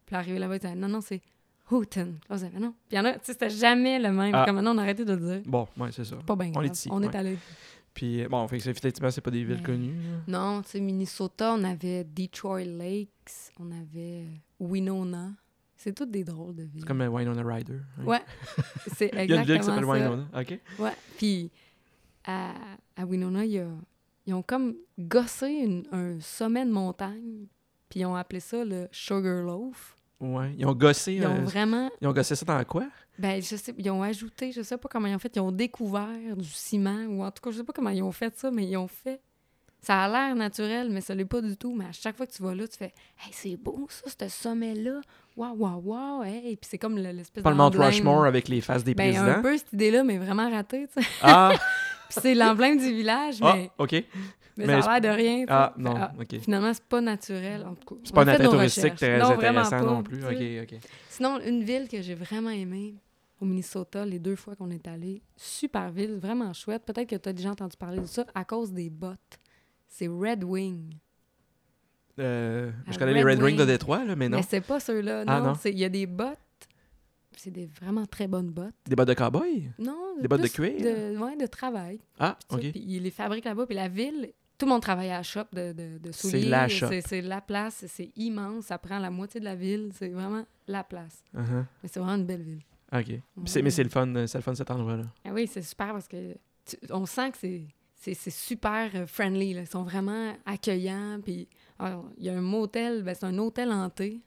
Puis arrivé là-bas, ils disaient, non, non, c'est Houghton. Puis il y en a, tu sais, c'était jamais le même. Ah. Comme maintenant, on a arrêté de le dire. Bon, ouais, c'est ça. Pas bien On est ici, On est allé. Puis, bon, fait que c'est- effectivement, c'est pas des villes Mais- connues. là. Non, tu sais, Minnesota, on avait Detroit Lakes, on avait Winona. C'est toutes des drôles de villes. C'est comme euh, Winona Ryder. hein. Ouais, c'est Il y a une ville qui exactement s'appelle ça. Winona. OK. Ouais. Puis à, à Winona, il y a- ils ont comme gossé une- un sommet de montagne, puis ils ont appelé ça le Sugar Loaf. Ouais. Ils ont gossé. Ils ont euh, vraiment. ils ont gossé ça dans quoi? Ben, je sais, ils ont ajouté, je sais pas comment ils ont fait, ils ont découvert du ciment, ou en tout cas, je sais pas comment ils ont fait ça, mais ils ont fait. Ça a l'air naturel, mais ça l'est pas du tout. Mais à chaque fois que tu vas là, tu fais Hey, c'est beau ça, ce sommet-là. Waouh, waouh, waouh. Hey. Puis c'est comme le- l'espèce Pas le Mount. Rushmore avec les faces des Ben, un présidents. peu cette idée-là, mais vraiment ratée, tu sais. Ah, Puis c'est l'emblème du village, ah, mais OK. Mais, Mais ça a l'air de rien. Ah, non, ah, ok. Finalement, c'est pas naturel. En tout cas, C'est pas nos touristique très Non, intéressant pas, non plus. Ok, ok. Sinon, une ville que j'ai vraiment aimée au Minnesota, les deux fois qu'on est allé, super ville, vraiment chouette. Peut-être que tu as déjà entendu parler de ça à cause des bottes. C'est Red Wing. Euh, je connais les Red Wings de Wing. Détroit, là, mais non. Mais c'est pas ceux-là. Ah, non, il y a des bottes. C'est des vraiment très bonnes bottes. Des bottes de cowboy? Non, Des bottes de cuir? De, ouais, de travail. Ah, ok. Puis ils les fabriquent là-bas. Puis la ville, tout le monde travaille à la shop de, de, de C'est souliers. la shop. C'est- la place. C'est immense. Ça prend la moitié de la ville. C'est vraiment la place. Uh-huh. Mais c'est vraiment une belle ville. Ok. Mais c'est le fun, euh, c'est le fun cet endroit-là. Ah oui, c'est super parce que tu- on sent que c'est super euh, friendly. Là. Ils sont vraiment accueillants. Puis il y a un motel, ben, c'est un hôtel hanté.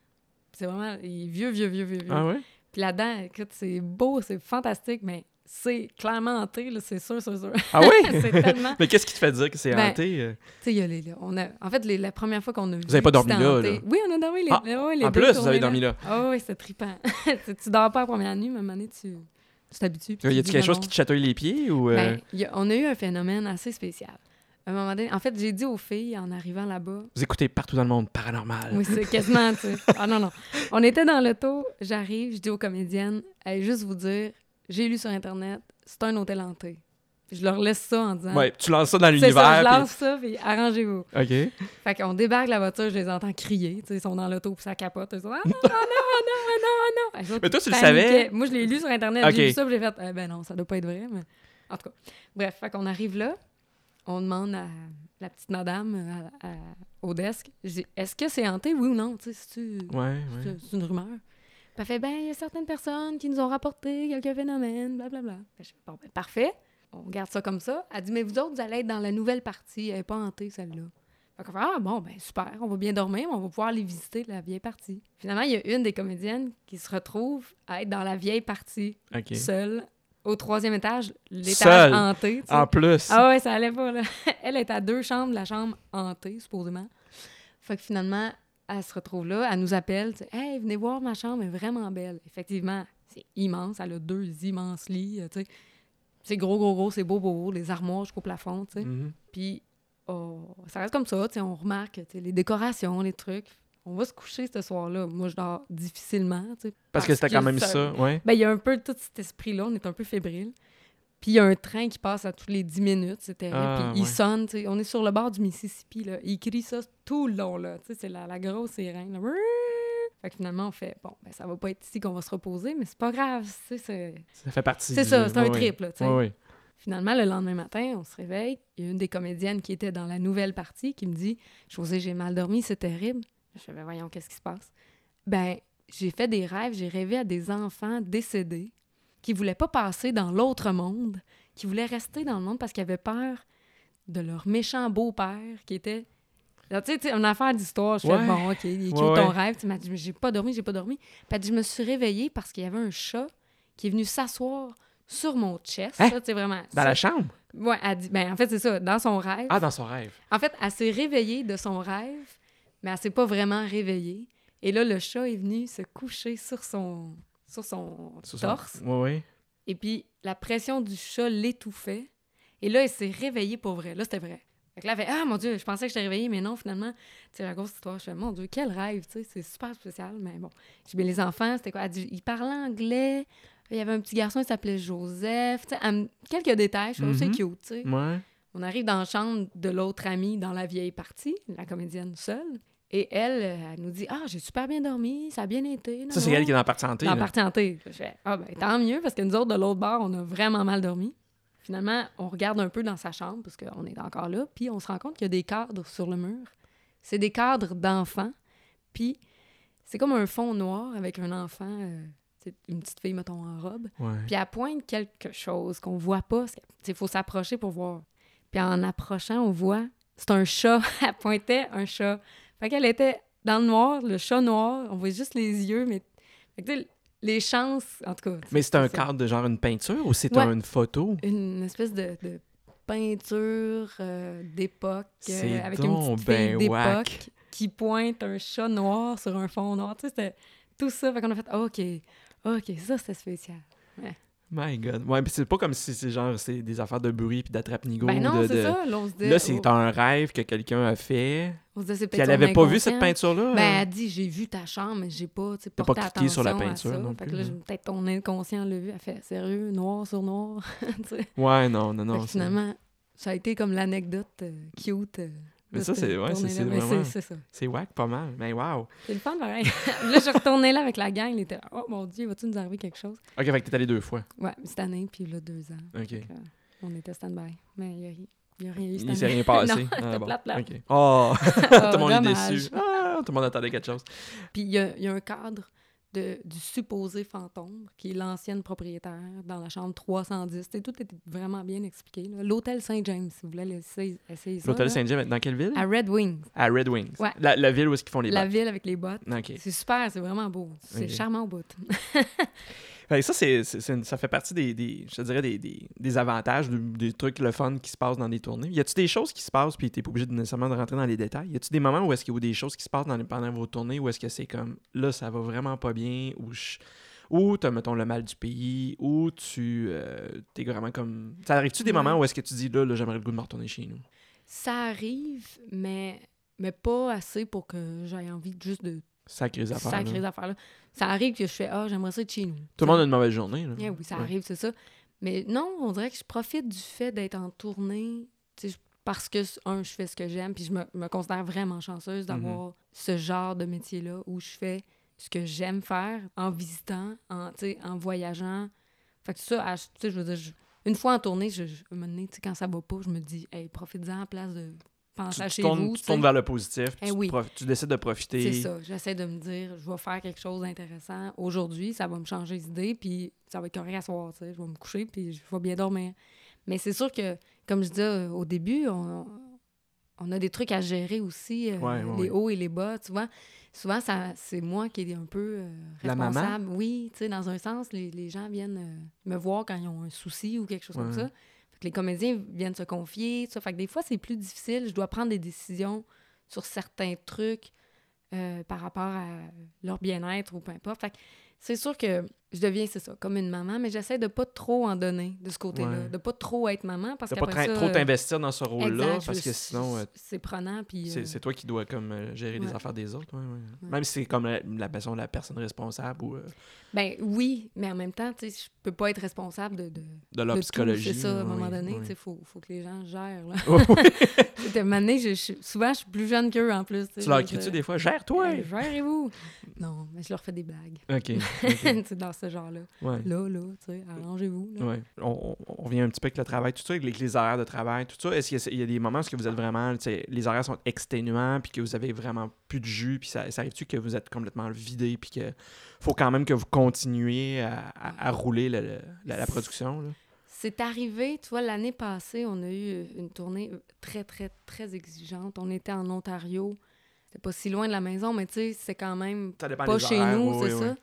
C'est vraiment il est vieux, vieux, vieux, vieux, vieux. Ah ouais? Puis là-dedans, écoute, c'est beau, c'est fantastique, mais c'est clairement hanté, c'est sûr, c'est sûr. Ah oui? tellement. mais qu'est-ce qui te fait dire que c'est Ben, hanté? euh? Tu sais, les. là, on a, en fait, les- la première fois qu'on a vu. avez pas que dormi là, hanté- là? Oui, on a dormi les, Ah, les En plus, vous avez dormi là. Ah oui, c'est trippant. tu, tu dors pas la première nuit, mais à un moment donné, tu tu t'habitues. Y a-t-il quelque chose qui te chatouille les pieds ou. euh, Ben, il y a- on a eu un phénomène assez spécial. À un moment donné, en fait, j'ai dit aux filles en arrivant là-bas, Vous écoutez partout dans le monde paranormal. oui, c'est quasiment, tu sais. Ah non, non. On était dans l'auto, j'arrive, je dis aux comédiennes, Hey, juste vous dire, j'ai lu sur Internet, c'est un hôtel hanté. Je leur laisse ça en disant, Ouais, tu lances ça dans c'est ça, je l'univers. lance ça, puis arrangez-vous. OK. Fait qu'on débarque la voiture, je les entends crier, tu sais, ils sont dans l'auto, puis ça capote. Ils sont, ah non, ah non, ah non, ah non, ah non. Mais toi, tu le savais? Moi, je l'ai lu sur Internet, j'ai vu ça, puis j'ai fait, Eh ben non, ça doit pas être vrai, mais en tout cas. Bref, fait qu'on arrive là, on demande à la petite madame à- à- au desk, je dis, est-ce que c'est hanté, oui ou non? Tu sais, Ouais, ouais. c'est une rumeur? Puis elle fait, ben, il y a certaines personnes qui nous ont rapporté quelques phénomènes, blablabla. Je fais, bon, ben, parfait. On garde ça comme ça. Elle dit, mais vous autres, vous allez être dans la nouvelle partie. Elle n'est pas hantée, celle-là. Fait qu'on fait, ah, bon, ben, super. On va bien dormir, mais on va pouvoir aller visiter la vieille partie. Finalement, il y a une des comédiennes qui se retrouve à être dans la vieille partie, seule, au troisième étage, l'étage hanté. tu sais. En plus? Ah ouais, ça allait pas, là. Elle est à deux chambres, la chambre hantée, supposément. Fait que finalement, elle se retrouve là, elle nous appelle, tu sais, Hey, venez voir ma chambre, elle est vraiment belle. Effectivement, c'est immense, elle a deux immenses lits, tu sais. C'est gros, gros, gros, c'est beau, beau, beau, les armoires jusqu'au plafond, tu sais. Mhm. Puis, oh, ça reste comme ça, tu sais, on remarque, tu sais, les décorations, les trucs. On va se coucher ce soir-là. Moi, je dors difficilement, tu sais. Parce que c'était quand même ça, ouais. Ben, il y a un peu tout cet esprit-là, on est un peu fébrile. Puis il y a un train qui passe à tous les 10 minutes, c'est terrible. Ah, Puis il ouais. sonne, tu sais, on est sur le bord du Mississippi, là. Il crie ça tout le long, là. Tu sais, c'est la, la grosse sirène, là. Fait que finalement, on fait, bon, ben ça va pas être ici qu'on va se reposer, mais c'est pas grave, tu sais, c'est... Ça fait partie C'est du- ça, c'est un trip, là, tu sais. Finalement, le lendemain matin, on se réveille. Il y a une des comédiennes qui était dans la nouvelle partie qui me dit José, j'ai mal dormi, c'est terrible. Je fais Ben voyons, qu'est-ce qui se passe? Ben, j'ai fait des rêves, j'ai rêvé à des enfants décédés qui voulaient pas passer dans l'autre monde, qui voulaient rester dans le monde parce qu'ils avaient peur de leur méchant beau-père qui était. Tu sais, une affaire d'histoire. Je fais Ouais. bon, OK, il est cute Ouais, ton ouais. rêve? Tu m'as dit, j'ai pas dormi, j'ai pas dormi. Puis dit, je me suis réveillée parce qu'il y avait un chat qui est venu s'asseoir sur mon chest. Hein? Ça, vraiment. Dans ça- la chambre? Ouais, elle dit, ben, en fait, c'est ça, dans son rêve. Ah, dans son rêve. En fait, elle s'est réveillée de son rêve, mais elle s'est pas vraiment réveillée. Et là, le chat est venu se coucher sur son, sur son Sur son- torse. Ouais, ouais. Et puis, la pression du chat l'étouffait. Et là, elle s'est réveillée pour vrai. Là, c'était vrai. Fait que là, elle fait Ah mon Dieu, je pensais que j'étais réveillée, mais non, finalement, tu sais, la grosse histoire. Je fais Mon Dieu, quel rêve, tu sais, c'est super spécial. Mais bon. Je dis Mais les enfants, c'était quoi? Elle dit, Ils parlaient anglais. Il y avait un petit garçon, il s'appelait Joseph. Tu sais, me- quelques détails, je trouve c'est Mhm. cute, tu sais. Ouais. On arrive dans la chambre de l'autre amie dans la vieille partie, la comédienne seule. Et elle, euh, elle nous dit Ah, j'ai super bien dormi, ça a bien été. Ça, c'est elle qui est dans la partie santé. Dans la partie hantée. Je fais Ah, ben tant mieux, parce que nous autres, de l'autre bord, on a vraiment mal dormi. Finalement, on regarde un peu dans sa chambre, parce qu'on est encore là, puis on se rend compte qu'il y a des cadres sur le mur. C'est des cadres d'enfants, puis c'est comme un fond noir avec un enfant, euh, une petite fille, mettons, en robe. Ouais. Puis elle pointe quelque chose qu'on voit pas. Il faut s'approcher pour voir. Puis en approchant, on voit, c'est un chat. elle pointait un chat. Fait qu'elle était dans le noir, le chat noir. On voit juste les yeux, mais... Fait que, les chances, en tout cas... Mais c'est un cadre de genre une peinture ou c'est Ouais. une photo? Une espèce de, de peinture euh, d'époque, euh, avec une petite ben d'époque qui pointe un chat noir sur un fond noir. Tu sais, c'était tout ça. Fait qu'on a fait, OK, OK, ça, c'était spécial. My God. Ouais, puis c'est pas comme si c'est genre c'est des affaires de bruit puis d'attrape-nigo. Ben non, de, c'est de- ça. Là, on se dit, Là, oh, c'est un rêve que quelqu'un a fait. on se dit, c'est Puis elle avait pas vu cette peinture-là. Ben, elle dit, j'ai vu ta chambre, mais j'ai pas, tu sais, pas cliqué sur la peinture ça. non Fait plus, que là, hein? peut-être ton inconscient l'a vu. Elle fait, sérieux, noir sur noir. Ouais, non, non, non. finalement, ça a été comme l'anecdote euh, cute. euh, Mais ça, c'est- ouais, c'est- vraiment- C'est wack pas mal. Mais wow. C'est le fun, pareil. là, je retournais là avec la gang. Il était, oh mon Dieu, va-tu nous arriver quelque chose? Ok, fait que t'es allé deux fois. Ouais, cette année, puis là, deux ans. Ok. Euh, on était stand-by. Mais il n'y a, ri- il y a rien eu Il s'est rien passé. non, Ah, c'était bon. plate, plate. Ok. Oh, tout le monde est déçu. Ah, tout le monde attendait quelque chose. Puis il y y a un cadre de, du supposé fantôme, qui est l'ancienne propriétaire dans la chambre 310. T'sais, tout était vraiment bien expliqué. L'hôtel Saint-James, si vous voulez essayer, essayer ça. L'hôtel. Saint-James, dans quelle ville? À Red Wings, À Red Wings. Ouais. La, la ville où est-ce qu'ils font les la bacs. ville avec les bottes. Ok. C'est super, c'est vraiment beau. C'est charmant au bout. Fait que ça, c'est, fait partie des, des- je te dirais, des, des, des avantages, de- des trucs le fun qui se passent dans des tournées. Y a-tu des choses qui se passent, puis t'es pas obligé de nécessairement de rentrer dans les détails? Y a-tu des moments où est-ce qu'il y a des choses qui se passent dans les- pendant vos tournées, où est-ce que c'est comme, là, ça va vraiment pas bien, ou je- ou t'as, mettons, le mal du pays, ou tu euh, t'es vraiment comme... Ça arrive-tu des Ouais. moments où est-ce que tu dis, là, là j'aimerais le goût de me retourner chez nous? Ça arrive, mais, mais pas assez pour que j'aie envie juste de Sacrées affaires. sacrer là. les affaires-là. Ça arrive que je fais Ah, j'aimerais ça être chez nous. Tout le monde a une mauvaise journée. Là. Eh oui, ça Ouais. arrive, c'est ça. Mais non, on dirait que je profite du fait d'être en tournée parce que, un, je fais ce que j'aime, puis je me, me considère vraiment chanceuse d'avoir Mhm. ce genre de métier-là où je fais ce que j'aime faire en visitant, en, en voyageant. Fait que ça, à- tu sais, je veux dire, je- une fois en tournée, je, je, un moment donné, quand ça va pas, je me dis, hey, profite-en à place de penser Tu, à tu chez tournes, vous. tu tournes vers le positif. Eh tu, oui. prof- tu décides de profiter. C'est ça. J'essaie de me dire, je vais faire quelque chose d'intéressant aujourd'hui, ça va me changer d'idée, puis ça va être correct à soir, tu sais. Je vais me coucher, puis je vais bien dormir. Mais c'est sûr que, comme je disais euh, au début, on, on a des trucs à gérer aussi, euh, Ouais, ouais, les hauts et les bas, tu vois. Souvent, ça, c'est moi qui est un peu euh, La maman? responsable. Oui, tu sais, dans un sens, les, les gens viennent euh, me voir quand ils ont un souci ou quelque chose comme ça. Les comédiens viennent se confier, ça. Fait que des fois, c'est plus difficile. Je dois prendre des décisions sur certains trucs euh, par rapport à leur bien-être ou peu importe. Fait que c'est sûr que je deviens, c'est ça, comme une maman, mais j'essaie de pas trop en donner de ce côté-là. Ouais. De pas trop être maman parce De pas ça... trop t'investir dans ce rôle-là, parce que sinon, euh, C'est prenant, puis... euh, c'est toi qui dois comme euh, gérer les affaires des autres. ouais. Même si c'est comme la, la personne, la personne responsable ou euh, Ben oui, mais en même temps, tu sais, je peux pas être responsable de... de de leur de psychologie. C'est ça, à un moment donné, tu sais, faut, faut que les gens gèrent, là. Moment donné, je- je- souvent, je suis plus jeune qu'eux, en plus. tu leur cries-tu des fois, gère-toi! Gérez-vous! Non, mais je leur fais des blagues. Ok. ok. c'est dans ce genre-là. Ouais. Là, là, tu sais, arrangez-vous. Ouais. On, on- revient un petit peu avec le travail, tout ça, avec les, les horaires de travail, tout ça. Est-ce qu'il y a- il y, a des moments où vous êtes vraiment, tu sais, les horaires sont exténuants, puis que vous avez vraiment plus de jus, puis ça, ça arrive-tu que vous êtes complètement vidé, puis que faut quand même que vous continuez à, à- à rouler le- le- la, la production? Là? C'est arrivé, tu vois, l'année passée, on a eu une tournée très, très, très exigeante. On était en Ontario. C'était pas si loin de la maison, mais tu sais, c'est quand même Ça dépend pas chez horaires, nous, oui, c'est oui, ça.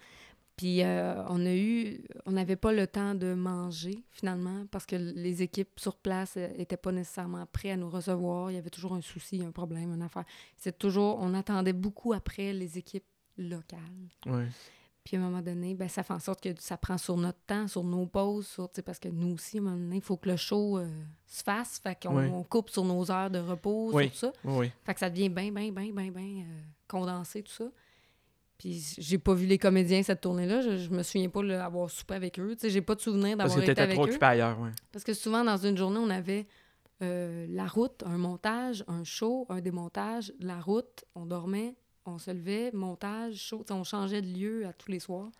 Puis euh, on a eu, on n'avait pas le temps de manger finalement parce que les équipes sur place n'étaient pas nécessairement prêtes à nous recevoir. Il y avait toujours un souci, un problème, une affaire. C'est toujours, on attendait beaucoup après les équipes locales. Ouais. Puis à un moment donné, ben, ça fait en sorte que ça prend sur notre temps, sur nos pauses, sur, parce que nous aussi, à un moment donné, il faut que le show euh, se fasse. Fait qu'on Ouais. coupe sur nos heures de repos, Oui. sur ça. Oui. Fait que ça devient bien, bien, bien, bien, bien euh, condensé, tout ça. Puis j'ai pas vu les comédiens cette tournée-là. Je, je me souviens pas d'avoir soupé avec eux. Tu sais, j'ai pas de souvenir d'avoir été avec trop eux. occupé ailleurs, ouais. Parce que souvent, dans une journée, on avait euh, la route, un montage, un show, un démontage, la route, on dormait, on se levait, montage, show. On changeait de lieu à tous les soirs.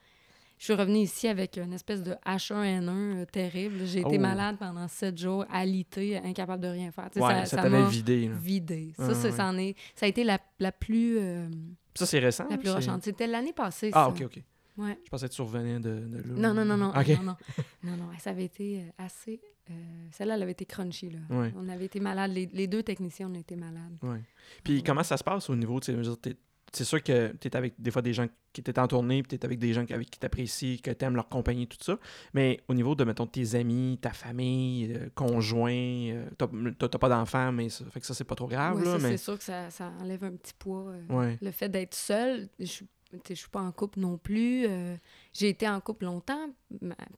Je suis revenue ici avec une espèce de H1N1 euh, terrible. J'ai été Oh. malade pendant sept jours, alitée, incapable de rien faire. Ouais, ça- ça, t'avait vidé. là. vidé. Ça, Ah, ça, ouais. c'en est, ça a été la, la plus, euh, Ça, c'est récent? la plus rochante. C'était l'année passée, Ah, ça. ok, ok. Ouais. Je pensais que tu revenais de, de là. Non, non, non, non. Ok. Non, non. non, non, ça avait été euh, assez... euh, Celle-là, elle avait été crunchy, là. Ouais. On avait été malades. Les, les deux techniciens, on a été malades. Ouais. Puis comment ça se passe au niveau, tu sais, c'est sûr que tu es avec des fois des gens qui étaient en tournée, puis tu es avec des gens qui, avec qui t'apprécient, que tu aimes leur compagnie, tout ça. Mais au niveau de, mettons, tes amis, ta famille, euh, conjoint, euh, t'as pas d'enfants, mais ça fait que ça, c'est pas trop grave, Ouais, mais... c'est sûr que ça, ça enlève un petit poids. euh, Ouais. Le fait d'être seule, je suis je pas en couple non plus. euh, j'ai été en couple longtemps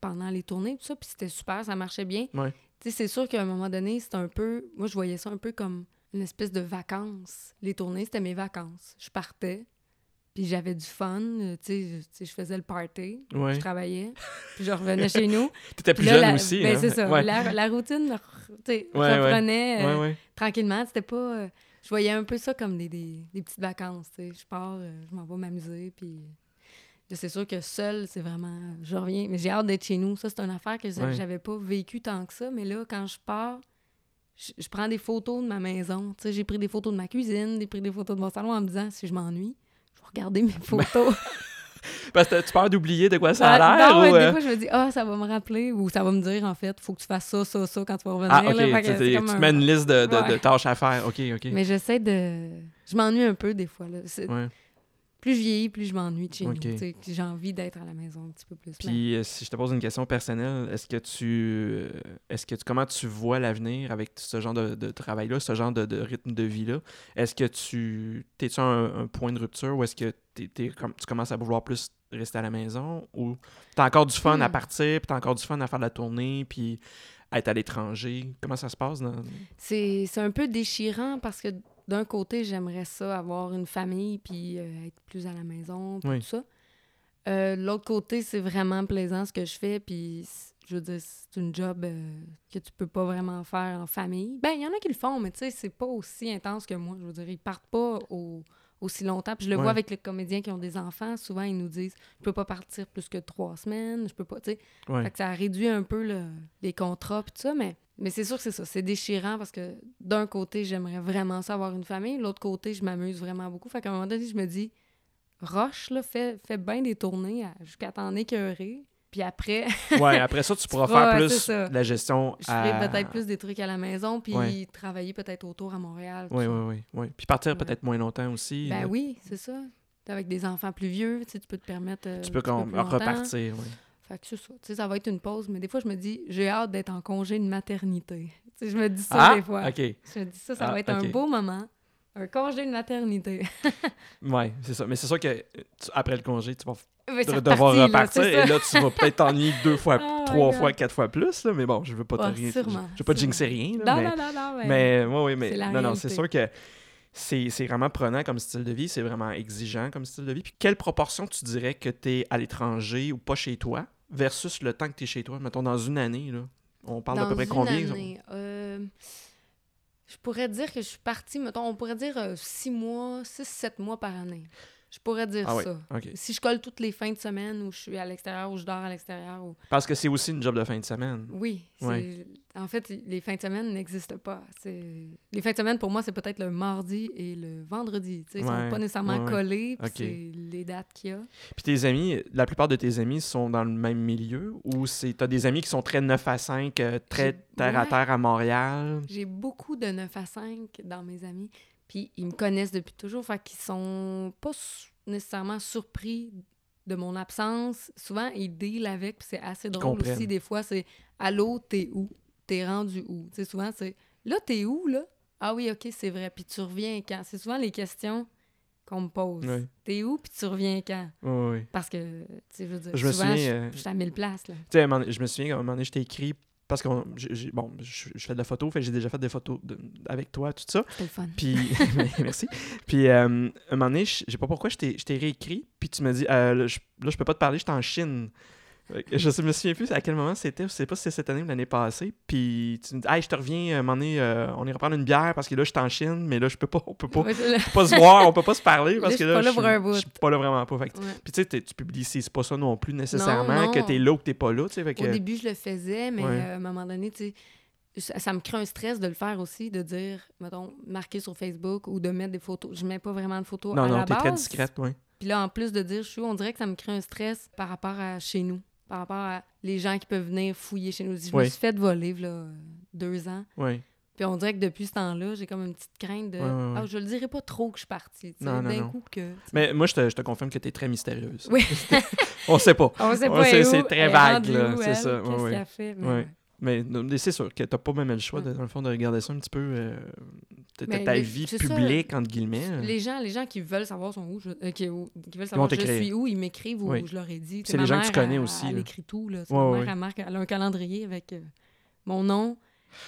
pendant les tournées, tout ça, puis c'était super, ça marchait bien. Ouais. C'est sûr qu'à un moment donné, c'était un peu... Moi, je voyais ça un peu comme une espèce de vacances. Les tournées, c'était mes vacances. Je partais, puis j'avais du fun. euh, Tu sais, je- faisais le party, Ouais. je travaillais, puis je revenais chez nous. T'étais plus là, jeune la- aussi. ben, hein? c'est ça. Ouais. La, la routine, tu sais, Ouais, ouais. reprenait euh, Ouais, tranquillement. C'était pas... euh, je voyais un peu ça comme des, des, des petites vacances, tu sais. Je pars, euh, je m'en vais m'amuser, puis... C'est sûr que seul, c'est vraiment... Je reviens, mais j'ai hâte d'être chez nous. Ça, c'est une affaire que j'avais pas vécu tant que ça. Mais là, quand je pars, je, je prends des photos de ma maison. Tu sais, j'ai pris des photos de ma cuisine, j'ai pris des photos de mon salon en me disant, si je m'ennuie, je vais regarder mes photos. Parce que tu peur d'oublier de quoi ça a Ah, l'air? non, ou, mais euh, des fois, je me dis, ah, ça va me rappeler, ou ça va me dire, en fait, faut que tu fasses ça, ça, ça quand tu vas revenir. Ah, là. que Tu, un- mets une liste de, de- de Ouais. tâches à faire. Ok, ok. Mais j'essaie de. Je m'ennuie un peu des fois. Là. Ouais. Plus je vieillis, plus je m'ennuie de chez Ok. nous. J'ai envie d'être à la maison un petit peu plus. Puis euh, si je te pose une question personnelle, est-ce que tu euh, est-ce que tu comment tu vois l'avenir avec ce genre de, de travail-là, ce genre de, de rythme de vie-là? Est-ce que tu t'es-tu à un, un point de rupture ou est-ce que comme- tu commences à vouloir plus rester à la maison ou t'as encore du fun à Hmm. partir, puis t'as encore du fun à faire de la tournée, puis à être à l'étranger? Comment ça se passe dans... C'est c'est un peu déchirant parce que d'un côté, j'aimerais ça, avoir une famille, puis euh, être plus à la maison, puis Oui. tout ça. Euh, L'autre côté, c'est vraiment plaisant ce que je fais, puis je veux dire, c'est une job euh, que tu peux pas vraiment faire en famille. Ben, il y en a qui le font, mais tu sais, c'est pas aussi intense que moi. Je veux dire, ils partent pas au- aussi longtemps. Puis je le Ouais. vois avec les comédiens qui ont des enfants. Souvent, ils nous disent je peux pas partir plus que trois semaines, je peux pas, tu sais. Ouais. Fait que ça réduit un peu le- les contrats puis tout ça, mais, mais c'est sûr que c'est ça. C'est déchirant parce que d'un côté, j'aimerais vraiment ça avoir une famille. L'autre côté, je m'amuse vraiment beaucoup. Fait qu'à un moment donné, je me dis, roche, là, fais, fais bien des tournées jusqu'à t'en écœurer. Puis après, Ouais, après ça, tu pourras faire plus de la gestion je ferai peut-être plus des trucs à la maison puis Ouais. travailler peut-être autour à Montréal. Oui, oui, oui, oui. Puis partir peut-être moins longtemps aussi. Ben là. oui, c'est ça. Avec des enfants plus vieux, tu sais, tu peux te permettre. euh, Tu peux longtemps. repartir, oui. Fait que c'est ça. Tu sais, ça va être une pause, mais des fois, je me dis, j'ai hâte d'être en congé de maternité. Tu sais, je me dis ça Ah, des fois. OK. Je me dis ça, ça Ah, va être un beau moment. Un congé de maternité. Ouais, c'est ça. Mais c'est sûr que tu- après le congé, tu vas devoir là, repartir et là, tu vas peut-être t'ennuyer deux fois, Oh my trois God. fois, quatre fois plus. Là, mais bon, je veux pas te Ah, rien. Je, sûrement, je veux pas jinxer rien. Là, Non, mais, non, non, non, mais... mais, ouais, ouais, mais c'est la non, non, c'est réalité. sûr que c'est vraiment prenant comme style de vie. C'est vraiment exigeant comme style de vie. Puis quelle proportion tu dirais que tu es à l'étranger ou pas chez toi versus le temps que tu es chez toi? Mettons, dans une année, là. On parle d'à peu près combien? année, euh, je pourrais dire que je suis partie, mettons, on pourrait dire euh, six mois, six, sept mois par année. Je pourrais dire Ah oui, ça. Si je colle toutes les fins de semaine où je suis à l'extérieur, où je dors à l'extérieur. Parce que c'est aussi une job de fin de semaine. Oui. Ouais. En fait, les fins de semaine n'existent pas. Les fins de semaine, pour moi, c'est peut-être le mardi et le vendredi. tu Ils Ouais, sont pas nécessairement ouais, ouais. collés, puis Ok. c'est les dates qu'il y a. Puis tes amis, la plupart de tes amis sont dans le même milieu ou c'est t'as des amis qui sont très 9 à 5, euh, très terre à ouais. terre à Montréal? J'ai beaucoup de 9 à 5 dans mes amis, puis ils me connaissent depuis toujours, fait qu'ils sont pas nécessairement surpris de mon absence. Souvent, ils deal avec, puis c'est assez drôle aussi. Des fois, c'est « Allô, t'es où? T'es rendu où? » Tu sais, souvent, c'est « Là, t'es où, là? » Ah oui, OK, c'est vrai. Puis tu reviens quand? C'est souvent les questions qu'on me pose. Oui. T'es où, puis tu reviens quand? Oui, oui. Parce que, tu sais, je veux dire, Je me souvent, souviens, je, euh, je suis à 1000 places, là. Tu sais, je me souviens qu'à un moment donné, je t'ai écrit parce que bon, je, je fais de la photo, fait j'ai déjà fait des photos de- avec toi, tout ça. Le fun. Puis, merci. Puis, euh, un moment donné, je sais pas pourquoi, je t'ai je t'ai réécrit, puis tu m'as dit, euh, là, je, là, je peux pas te parler, je suis en Chine. Je me souviens plus à quel moment c'était, je sais pas si c'est cette année ou l'année passée. Puis tu me dis, hey, je te reviens, un moment donné, euh, on ira prendre une bière parce que là, je suis en Chine, mais là, je peux pas, on peut pas, pas se voir, on peut pas se parler parce Là, que je suis là, pas là je pour suis- un bout. je suis pas là vraiment pas. Fait que- Ouais. Puis tu sais, tu publicises pas ça non plus nécessairement, non. que t'es là ou que t'es pas là, tu sais. fait que- Au début, je le faisais, mais Ouais. euh, à un moment donné, tu sais, ça, ça me crée un stress de le faire aussi, de dire, mettons, marquer sur Facebook ou de mettre des photos. Je mets pas vraiment de photos Non, à non, la t'es très base. discrète, oui. Puis là, en plus de dire je suis on dirait que ça me crée un stress par rapport à chez nous, par rapport à les gens qui peuvent venir fouiller chez nous. Je me suis fait voler, là, deux ans. Oui. Puis on dirait que depuis ce temps-là, j'ai comme une petite crainte de. Ouais, ouais, ouais. Ah, je le dirais pas trop que je suis partie. tu D'un coup que. tu. Mais moi, je te, je te confirme que t'es très mystérieuse. Oui. On sait pas. On sait pas c'est- très vague, là, c'est ça, Qu'est-ce qu'elle fait? mais c'est sûr que t'as pas même le choix, de, dans le fond, de regarder ça un petit peu. euh, ta, Mais ta vie ça. publique, entre guillemets. Les gens, les gens qui veulent savoir sont où, je- euh, qui, veulent savoir je suis où, ils m'écrivent ou Oui. je leur ai dit. C'est les gens que tu connais elle- aussi, Elle là. écrit tout. Là. Ouais, ma ouais. mère, elle, marque- elle a un calendrier avec euh, mon nom.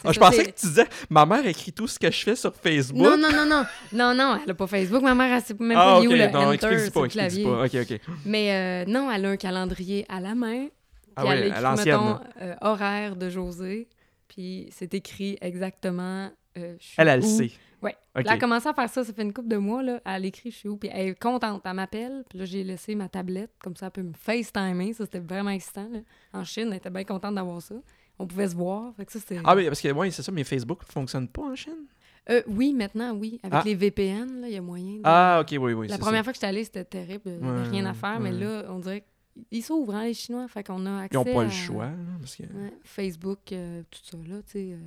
Ah, je pensais que tu disais, ma mère écrit tout ce que je fais sur Facebook. Non, non, non, non. Non, non, elle a pas Facebook. Ma mère, elle sait même ah, pas ok, où le non, enter pas, clavier. pas. Ok, ok. Mais euh, non, elle a un calendrier à la main. Ah Puis ouais, elle écrit, mettons, euh, horaire de José. Puis c'est écrit exactement. Euh, je suis Elle, elle le où? sait. Ok. Elle a commencé à faire ça, ça fait une couple de mois. Là. Elle écrit je suis où. Puis elle est contente. Elle m'appelle. Puis là, j'ai laissé ma tablette. Comme ça, elle peut me FaceTimer. Ça, c'était vraiment excitant. là. En Chine, elle était bien contente d'avoir ça. On pouvait se voir. Fait que ça. Ah oui, parce que ouais, c'est ça, mais Facebook ne fonctionne pas en Chine? Euh, oui, maintenant, oui. Avec Ah. les VPN, là, il y a moyen. de- Ah, ok, oui, oui. La première ça. fois que j'étais allée, c'était terrible. Il n'y Ouais, avait rien à faire. Mais là, on dirait qu'ils s'ouvrent, hein, les Chinois. Fait qu'on a Ils accès n'ont pas à- le choix. parce que... Ouais, Facebook, euh, tout ça, là, tu sais. euh,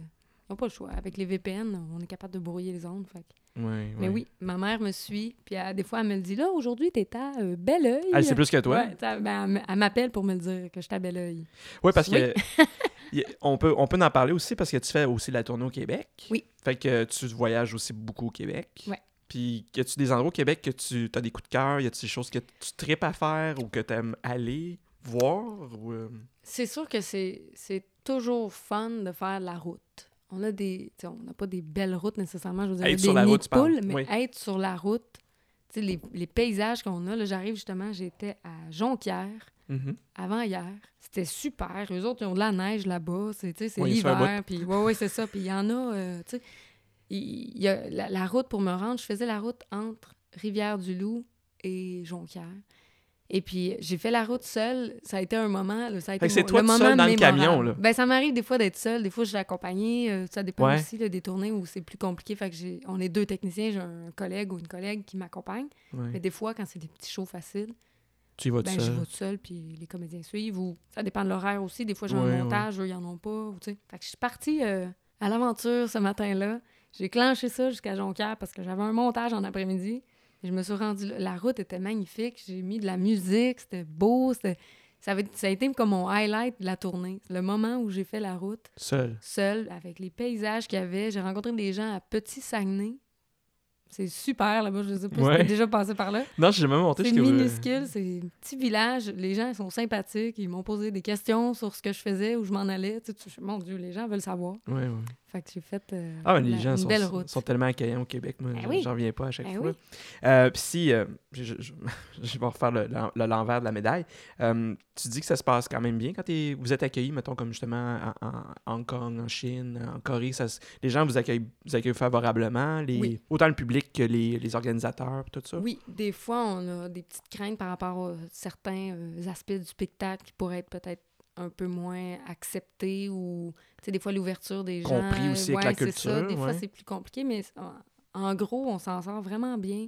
ils n'ont pas le choix. Avec les VPN, on est capable de brouiller les ondes. fait Mais oui, ma mère me suit. Puis elle- des fois, elle me le dit là, aujourd'hui, t'es à euh, Belleuil. Elle sait plus que toi? Ouais, ben, elle m'appelle pour me le dire que je suis à Belleuil. Oui, parce Oui. que on peut, on peut en parler aussi parce que tu fais aussi la tournée au Québec. Oui. Fait que tu voyages aussi beaucoup au Québec. Ouais. Puis, y a-tu des endroits au Québec que tu as des coups de cœur? Y a-tu des choses que tu tripes à faire ou que tu aimes aller voir? Ou, euh, C'est sûr que c'est c'est toujours fun de faire la route. On a des. tu sais, On n'a pas des belles routes nécessairement, je veux dire, Être des sur la nids route, de poules, mais Oui. être sur la route, les, les paysages qu'on a, là, j'arrive justement, j'étais à Jonquière. mhm. avant hier. C'était super. Eux autres, ils ont de la neige là-bas. C'est, tu sais, c'est Oui, l'hiver. Puis, ouais, ouais, c'est ça. Puis il y en a, euh, tu sais, il il y a la, la route pour me rendre. Je faisais la route entre Rivière-du-Loup et Jonquière. Et puis, j'ai fait la route seule. Ça a été un moment. là, ça a été c'est toi le tout moment seul dans le camion, là. Ben, ça m'arrive des fois d'être seule. Des fois, je suis accompagnée. euh, ça dépend Ouais. aussi là, des tournées où c'est plus compliqué. Fait que j'ai, on est deux techniciens. J'ai un collègue ou une collègue qui m'accompagne. Ouais. Mais des fois, quand c'est des petits shows faciles, Tu y vas tout ben, je seul. vais toute seule, puis les comédiens suivent. Ou ça dépend de l'horaire aussi. Des fois, j'ai Ouais, un montage, eux, ils en ont pas. ou. Fait que je suis partie euh, à l'aventure ce matin-là. J'ai clenché ça jusqu'à Jonquière parce que j'avais un montage en après-midi. Je me suis rendue là. La route était magnifique. J'ai mis de la musique. C'était beau. C'était... Ça, avait- ça a été comme mon highlight de la tournée. Le moment où j'ai fait la route Seul. seule, avec les paysages qu'il y avait. J'ai rencontré des gens à Petit Saguenay. C'est super là-bas. Je sais pas Ouais. si déjà passé par là. Non, j'ai même monté C'est jusqu'à- minuscule, c'est un petit village. Les gens sont sympathiques. Ils m'ont posé des questions sur ce que je faisais, où je m'en allais. Tu sais, tu- mon Dieu, les gens veulent savoir. Ouais, ouais. Fait que j'ai fait euh, Ah, les gens une sont, belle route. sont tellement accueillants au Québec. Moi, j'en- oui. j'en reviens pas à chaque Ben fois. oui. Euh, Puis si, euh, je, je- je- vais refaire le, le- le- l'envers de la médaille. Euh, tu dis que ça se passe quand même bien quand t'es- vous êtes accueillis, mettons, comme justement en, en Hong Kong, en Chine, en Corée. Ça, les gens vous accueillent, vous accueillent favorablement, les, Oui. autant le public que les, les organisateurs, tout ça? Oui, des fois, on a des petites craintes par rapport à certains aspects du spectacle qui pourraient être peut-être un peu moins acceptés ou, tu sais, des fois, l'ouverture des gens. Compris aussi avec la c'est ça. culture, Des fois, c'est plus compliqué, mais en, gros, on s'en sort vraiment bien.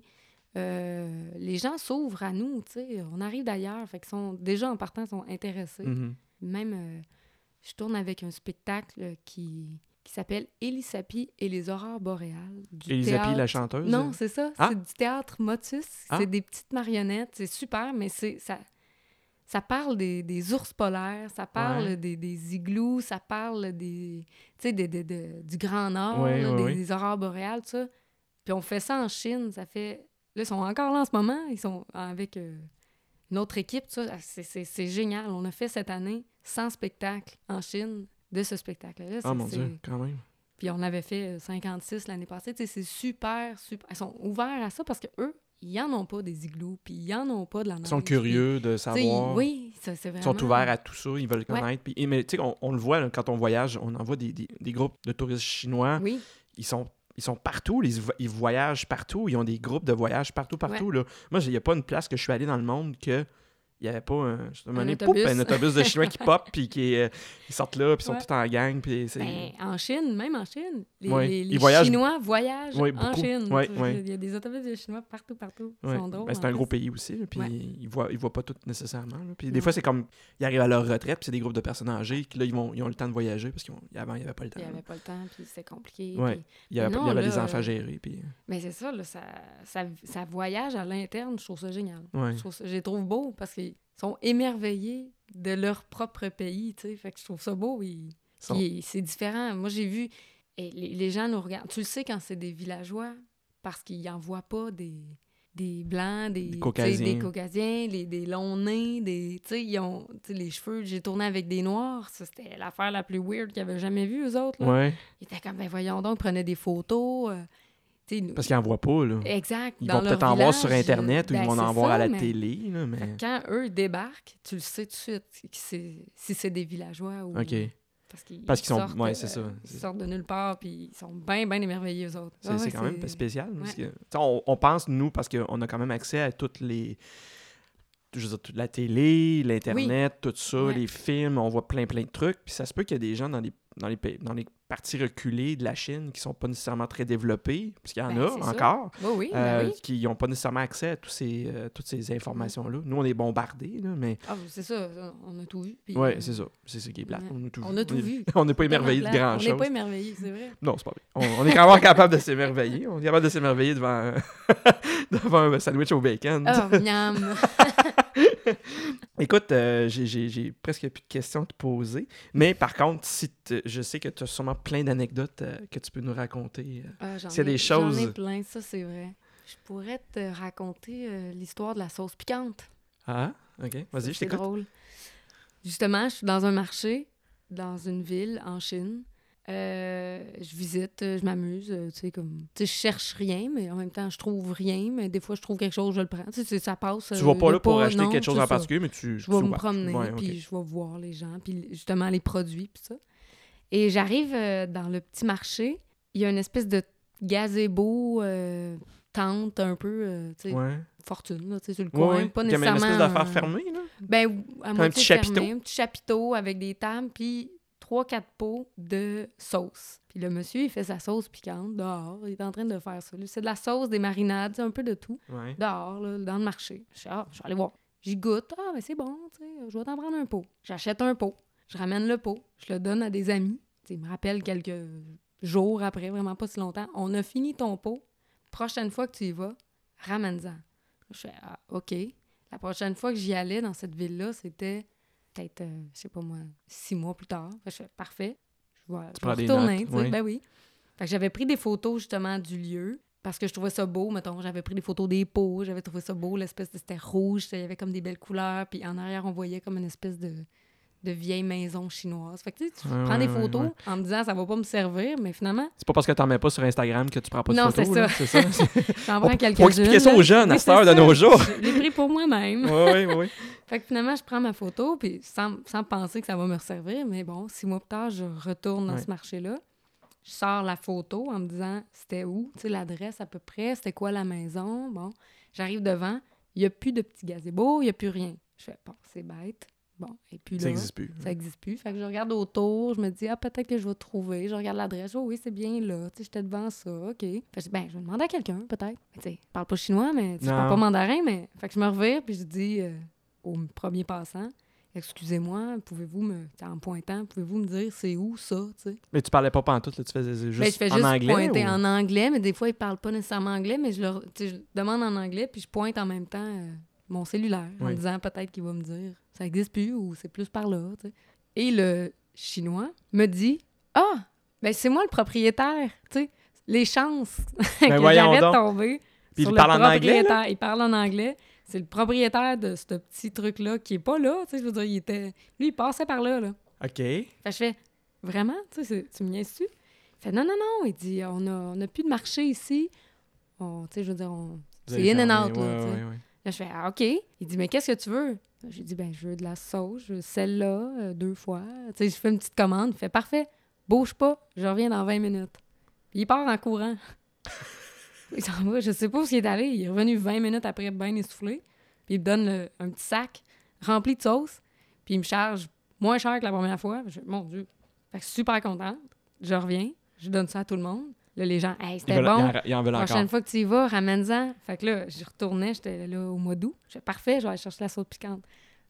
Euh, les gens s'ouvrent à nous, tu sais. On arrive d'ailleurs, fait qu'ils sont déjà en partant, sont intéressés. Mhm. Même, euh, je tourne avec un spectacle qui, qui s'appelle Elisapi et les aurores boréales. Du Elisabeth, la chanteuse? Non, c'est ça. Ah. C'est du théâtre motus. Ah. C'est des petites marionnettes. C'est super, mais c'est ça. Ça parle des, des ours polaires, ça parle Ouais. des, des igloos, ça parle des, tu sais, des- du Grand Nord, Ouais, là, ouais, des, aurores boréales, tout ça. Puis on fait ça en Chine, ça fait... Là, ils sont encore là en ce moment, ils sont avec euh, une autre équipe. C'est- génial. On a fait cette année 100 spectacles en Chine de ce spectacle-là. Ah mon Dieu, quand même. puis on avait fait euh, 56 l'année passée. C'est super, super. Ils sont ouverts à ça parce que eux, ils en ont pas des igloos, puis ils en ont pas de la neige. Ils sont curieux de ils- savoir. oui, ça, c'est Ils vraiment... sont ouverts à tout ça, ils veulent connaître. Puis, mais tu sais, on, on le voit là, quand on voyage, on envoie des, des, des groupes de touristes chinois. Oui, Ils sont, ils sont partout, ils, vo- ils voyagent partout, ils ont des groupes de voyage partout, partout. Là. Moi, il n'y a pas une place que je suis allé dans le monde que il n'y avait pas un, autobus. un autobus de Chinois qui pop, puis qui est- ils sortent là, puis ils sont Ouais. tous en gang. Puis c'est... ben, en Chine, même en Chine, les, Ouais, les- ils les voyagent- Chinois voyagent Ouais, en. Chine. Il y a des autobus de Chinois partout, partout. Ils Ouais. sont drôles. Ben, c'est un gros pays aussi, là, puis ils voient, ils voient pas tout nécessairement. là. Puis des fois, c'est comme, ils arrivent à leur retraite, puis c'est des groupes de personnes âgées qui, là, ils, vont, ils ont le temps de voyager, parce qu'avant, il n'y avait pas le temps. Il n'y avait pas le temps, puis c'était compliqué. Puis- Il y avait, Non, il y avait là, des enfants euh, gérés, puis... Mais c'est ça, là, ça, ça, ça voyage à l'interne. Je trouve ça génial. Je, les trouve beaux parce sont émerveillés de leur propre pays, tu sais. Fait que je trouve ça beau. Ils- Sont- Puis c'est différent. Moi, j'ai vu Et les, gens nous regardent. Tu le sais quand c'est des villageois, parce qu'ils n'en voient pas des, des blancs, des, Des Caucasiens. des caucasiens, les- des longs nez, des, tu sais, ils ont les cheveux. J'ai tourné avec des noirs. Ça, c'était l'affaire la plus weird qu'ils avaient jamais vue, eux autres. là. Ouais. Ils étaient comme, ben voyons donc, ils prenaient des photos. euh, nous- Parce qu'ils n'en voient pas, là. exact. Ils vont peut-être en voir sur Internet ou ben, ils vont en voir à la mais- télé, là, mais... Quand eux débarquent, tu le sais tout de suite si c'est des villageois ou. OK. Parce qu'ils sont- sortent, ouais, euh, c'est ça. Ils sortent de nulle part, puis ils sont bien, bien émerveillés, eux autres. C'est Ah ouais, quand même spécial. Parce que, on, on pense, nous, parce qu'on a quand même accès à toutes les. Je veux dire, toute la télé, l'Internet, tout ça, les films, on voit plein, plein de trucs. Puis ça se peut qu'il y a des gens dans les, dans les, pays- dans les parties reculées de la Chine qui sont pas nécessairement très développés, puisqu'il y en Ben, a encore, Oui, oui, ben euh, oui. qui n'ont pas nécessairement accès à tous ces, euh, toutes ces informations-là. Nous, on est bombardés, là, mais. Ah, c'est ça, on a tout vu. euh, c'est ça. C'est ce qui est plate. On a tout On vu. a tout. On n'est pas émerveillé de Vraiment grand plate. chose. On n'est pas émerveillés, c'est vrai. Non, c'est pas vrai. On, on est quand même capable de s'émerveiller. On est capable de s'émerveiller devant, devant un sandwich au bacon. Ah, miam! Écoute, euh, j'ai- presque plus de questions à te poser. Mais par contre, si je sais que tu as sûrement plein d'anecdotes euh, que tu peux nous raconter. euh. Ah, j'en S'il y a ai- des J'en ai choses- plein, ça, c'est vrai. Je pourrais te raconter euh, l'histoire de la sauce piquante. Ah, ok. Vas-y, je c'est t'écoute. drôle. Justement, je suis dans un marché, dans une ville en Chine. Euh, je visite, euh, je m'amuse, euh, tu sais, comme... Tu sais, je cherche rien, mais en même temps, je trouve rien, mais des fois, je trouve quelque chose, je le prends. Tu sais, ça passe. Tu vas pas là pour acheter non, quelque chose en ça. particulier, mais tu. Je vais me promener, Ouais, puis je vais voir les gens, puis justement les produits, puis ça. Et j'arrive euh, dans le petit marché, il y a une espèce de gazebo euh, tente un peu, tu sais, Ouais. fortune, là, tu sais, sur le coin, ouais. pas Il y a même une nécessairement... espèce d'affaire fermée, là. Ben, à un petit chapiteau. un petit chapiteau avec des tables, puis trois, quatre pots de sauce. Puis le monsieur, il fait sa sauce piquante dehors. Il est en train de faire ça. C'est de la sauce, des marinades, c'est un peu de tout Ouais. dehors, là, dans le marché. Je dis, ah, je vais aller voir. J'y goûte. Ah, mais c'est bon, tu sais, je vais t'en prendre un pot. J'achète un pot. Je ramène le pot. Je le donne à des amis. Tu me rappellent quelques jours après, vraiment pas si longtemps. On a fini ton pot. Prochaine fois que tu y vas, ramène-en. Je fais, ah, OK. La prochaine fois que j'y allais dans cette ville-là, c'était peut-être, euh, je sais pas moi, six mois plus tard. Fait Je fais, parfait. Je vais, je prends vais des retourner. notes, tu oui. Ben oui. Fait que j'avais pris des photos justement du lieu parce que je trouvais ça beau, mettons. J'avais pris des photos des pots, j'avais trouvé ça beau, l'espèce de... C'était rouge, il y avait comme des belles couleurs, puis en arrière, on voyait comme une espèce de, de vieille maison chinoise. Fait que tu, sais, tu Ouais, prends des photos ouais. en me disant ça va pas me servir, mais finalement, C'est pas parce que t'en mets pas sur Instagram que tu prends pas de Non, photos. ça. C'est ça. j'en prends faut quelques-unes. expliquer ça aux jeunes à cette heure de nos jours. Je l'ai pris pour moi-même. Oui, oui, oui. Fait que finalement, je prends ma photo, puis sans, sans penser que ça va me resservir, mais bon, six mois plus tard, je retourne dans ce marché-là. Je sors la photo en me disant c'était où, tu sais, l'adresse à peu près, c'était quoi la maison? Bon, j'arrive devant, il n'y a plus de petits gazebos, il n'y a plus rien. Je fais, bon, c'est bête. Bon, et puis là, Ça n'existe plus. ça n'existe plus. Fait que je regarde autour, je me dis, ah, peut-être que je vais trouver. Je regarde l'adresse, oh oui, c'est bien là. Tu sais, j'étais devant ça, OK. Fait que ben, je vais demander à quelqu'un, peut-être. Tu sais, je parle pas chinois, mais je parle pas mandarin, mais. Fait que je me revire, puis je dis euh, au premier passant, excusez-moi, pouvez-vous me. En pointant, pouvez-vous me dire c'est où ça, tu sais? Mais tu parlais pas pantoute, là, tu faisais juste, Ben, je fais en juste anglais. pointer ou- en anglais, mais des fois, ils parlent pas nécessairement anglais, mais je leur je demande en anglais, puis je pointe en même temps euh, mon cellulaire en Oui. disant peut-être qu'il va me dire ça existe plus ou c'est plus par là. Et le chinois me dit Ah, ben c'est moi le propriétaire, tu sais, les chances que Ben, voyons j'avais tomber. Puis sur il le parle en anglais, propriétaire. Il parle en anglais. C'est le propriétaire de ce petit truc-là qui est pas là. Je veux dire, il était... Lui, il passait par là, là. OK. Fait que je fais, vraiment? Tu me niaises-tu? Il fait, non, non, non. Il dit, on a, on a plus de marché ici. On- je veux dire, on... C'est in and out, là, ouais, tu sais. ouais, ouais. Là, je fais, ah, OK. Il dit, mais qu'est-ce que tu veux? J'ai dit, ben, je veux de la sauce, je veux celle-là, euh, deux fois. Tu sais, je fais une petite commande. Il fait, parfait, bouge pas, je reviens dans 20 minutes. Il part en courant. il s'en va, je sais pas où il est allé. Il est revenu 20 minutes après, bien essoufflé. Puis il me donne le- un petit sac rempli de sauce. Puis il me charge moins cher que la première fois. Je, mon Dieu. Fait que super contente. Je reviens, je donne ça à tout le monde. Là, les gens, hey, c'était bon. ils en- Ils en veulent Prochaine encore. fois que tu y vas, ramène-en. Fait que là, j'y retournais, j'étais là au mois d'août. Je parfait, je vais aller chercher la sauce piquante.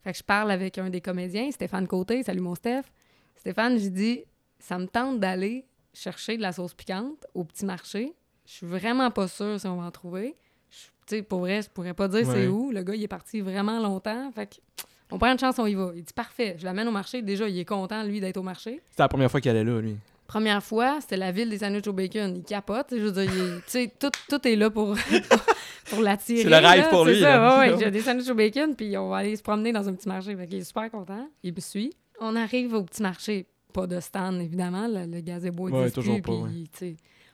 Fait que je parle avec un des comédiens, Stéphane Côté, salut mon Steph. Stéphane, j'ai dit, ça me tente d'aller chercher de la sauce piquante au petit marché. Je suis vraiment pas sûre si on va en trouver. Je- Tu sais, pour vrai, je pourrais pas dire Ouais. c'est où. Le gars, il est parti vraiment longtemps. Fait que on prend une chance, on y va. Il dit parfait, je l'amène au marché. Déjà, il est content, lui, d'être au marché. C'était la première fois qu'il allait là, lui. Première fois, c'était la ville des sandwichs au bacon. Il capote. Je veux dire, il sais, tout, tout est là pour, pour l'attirer. C'est le rêve là, pour lui, ça, ouais, ouais, j'ai des sandwichs au bacon, puis on va aller se promener dans un petit marché. Fait qu'il est super content. Il me suit. On arrive au petit marché. Pas de stand, évidemment. Le, le gazebo Ouais, existe toujours plus, pas,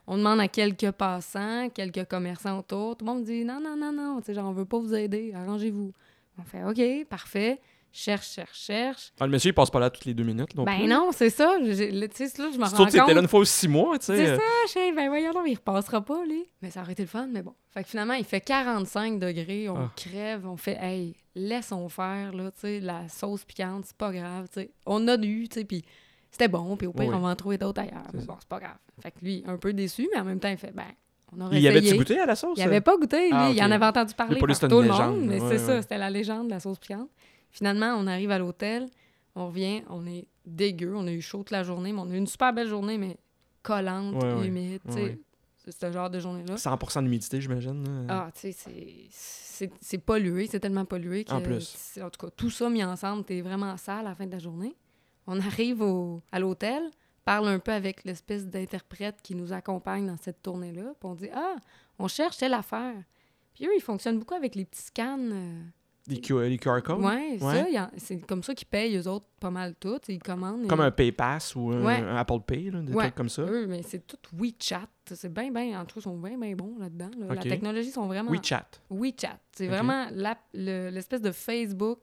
On demande à quelques passants, quelques commerçants autour. Tout le monde dit non, non, non, non, genre, on veut pas vous aider, arrangez-vous. On fait OK, parfait. Cherche, cherche, cherche. Ah, le monsieur, il passe pas là toutes les deux minutes. Non ben plus? non, c'est ça. Tu sais, là, je me rends c'était là compte. une fois aux six mois, tu sais. C'est ça, je ben voyons donc, il repassera pas, lui. Mais ça aurait été le fun, mais bon. Fait que finalement, il fait 45 degrés, on Ah. crève, on fait, hey, laissons faire, là, tu sais, la sauce piquante, c'est pas grave, tu sais. On a eu, tu sais, puis c'était bon, puis au pire, Oui. on va en trouver d'autres ailleurs. C'est Mais bon, c'est pas grave. Fait que lui, un peu déçu, mais en même temps, il fait, ben, on aurait Il y avait-tu goûté à la sauce? Il avait pas goûté, lui. Ah, Il en avait entendu parler par tout le légende, monde, mais ouais, c'est ça, c'était la légende de la sauce piquante. Finalement, on arrive à l'hôtel, on revient, on est dégueu, on a eu chaud toute la journée, mais on a eu une super belle journée, mais collante, Ouais, ouais. humide, Ouais. C'est ce genre de journée-là. 100% d'humidité, j'imagine. Ah, tu sais, c'est- pollué, c'est tellement pollué que... En plus. En tout cas, tout ça mis ensemble, t'es vraiment sale à la fin de la journée. On arrive au, à l'hôtel, parle un peu avec l'espèce d'interprète qui nous accompagne dans cette tournée-là, puis on dit « Ah, on cherche telle affaire. » Puis eux, ils fonctionnent beaucoup avec les petits scans. euh, Les, Q- les QR codes? ouais, Ouais. en- c'est comme ça qu'ils payent, eux autres, pas mal tout. Ils commandent. Comme et- un PayPass ou un, Ouais. un Apple Pay, là, des Ouais. trucs comme ça. Eux, mais c'est tout WeChat. C'est bien, bien, entre eux, ils sont bien, bien bons là-dedans. là. La technologie sont vraiment... WeChat. WeChat. C'est Ok. vraiment le- l'espèce de Facebook,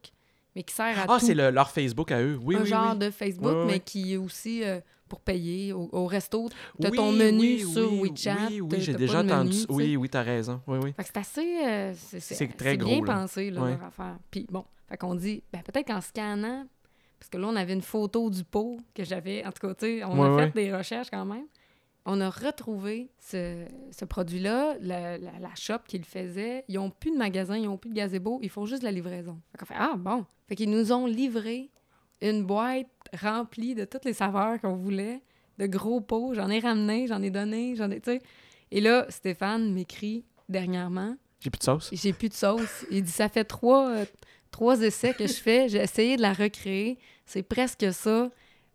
mais qui sert à Ah, tout. c'est le- leur Facebook à eux. Oui, un oui, genre oui. de Facebook, mais qui est aussi euh, pour payer au, au resto. T'as Oui, ton menu oui, sur oui, WeChat, Oui, oui, j'ai déjà entendu. tu oui, oui, t'as raison. Oui, oui. Fait que c'est assez... euh, c'est très gros, bien là. pensé, là, leur affaire. Puis bon, fait qu'on dit, ben, peut-être qu'en scannant, parce que là, on avait une photo du pot que j'avais, en tout cas, tu sais, on a fait des recherches quand même. On a retrouvé ce, ce produit-là, la, la, la shop qui le faisait. Ils n'ont plus de magasin, ils n'ont plus de gazebo, ils font juste la livraison. Fait qu'on fait, ah bon. Fait qu'ils nous ont livré une boîte remplie de toutes les saveurs qu'on voulait, de gros pots. J'en ai ramené, j'en ai donné, j'en ai, tu sais. Et là, Stéphane m'écrit dernièrement, J'ai plus de sauce. j'ai plus de sauce. Il dit ça fait trois, euh, trois essais que je fais. J'ai essayé de la recréer. C'est presque ça.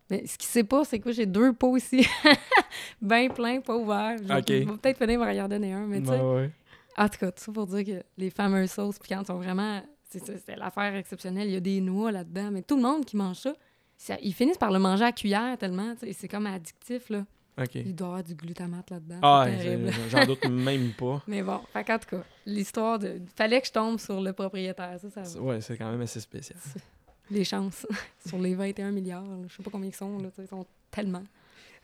Mais ce qui sait pas, c'est que j'ai deux pots ici. Bien plein, pas ouverts. Je Ok. vais peut-être y en donner un. Mais tu sais, Ouais, en tout cas, tout ça pour dire que les fameuses sauces piquantes sont vraiment. C'est l'affaire exceptionnelle. Il y a des noix là-dedans. Mais tout le monde qui mange ça, ça- ils finissent par le manger à cuillère tellement. C'est comme addictif. Là. Il doit y avoir du glutamate là-dedans. Ah, j'en doute même pas. Mais bon, fait qu'en tout cas, l'histoire de. Fallait que je tombe sur le propriétaire. Ça. Ouais, c'est quand même assez spécial. Les chances. sur les 21 milliards, là, je sais pas combien ils sont, là, ils sont tellement.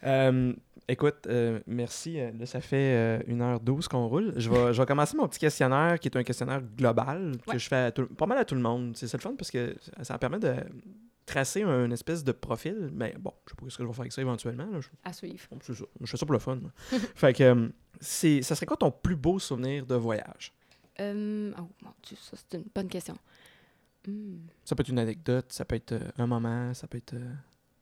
Euh, écoute, euh, merci. Euh, Là, ça fait euh, 1h12 qu'on roule. Je vais, je vais commencer mon petit questionnaire qui est un questionnaire global que Ouais. je fais à tout- pas mal à tout le monde. C'est ça le fun parce que ça, ça me permet de tracer un espèce de profil. Mais bon, je sais pas ce que je vais faire avec ça éventuellement. là. Je- À suivre. bon, c'est ça. Je fais ça pour le fun. fait que, euh, c'est, ça serait quoi ton plus beau souvenir de voyage? Euh, oh mon Dieu, ça, c'est une bonne question. Hmm. Ça peut être une anecdote, ça peut être euh, un moment, ça peut être...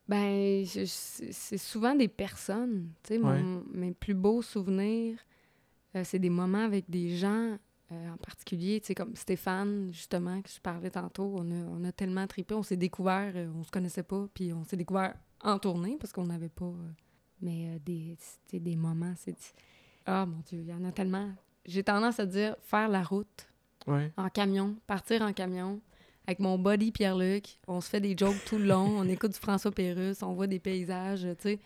Ben, je- c'est souvent des personnes. Tu sais, mon- mes plus beaux souvenirs, c'est des moments avec des gens euh, en particulier, tu sais, comme Stéphane, justement, que je parlais tantôt. On a, on a tellement trippé, on s'est découvert, euh, on se connaissait pas, puis on s'est découvert en tournée parce qu'on n'avait pas. euh, mais euh, des, des moments, c'est. Ah mon Dieu, il y en a tellement. J'ai tendance à dire faire la route Ouais. en camion, partir en camion avec mon buddy Pierre-Luc. On se fait des jokes tout le long, on écoute du François Pérusse, on voit des paysages, tu sais.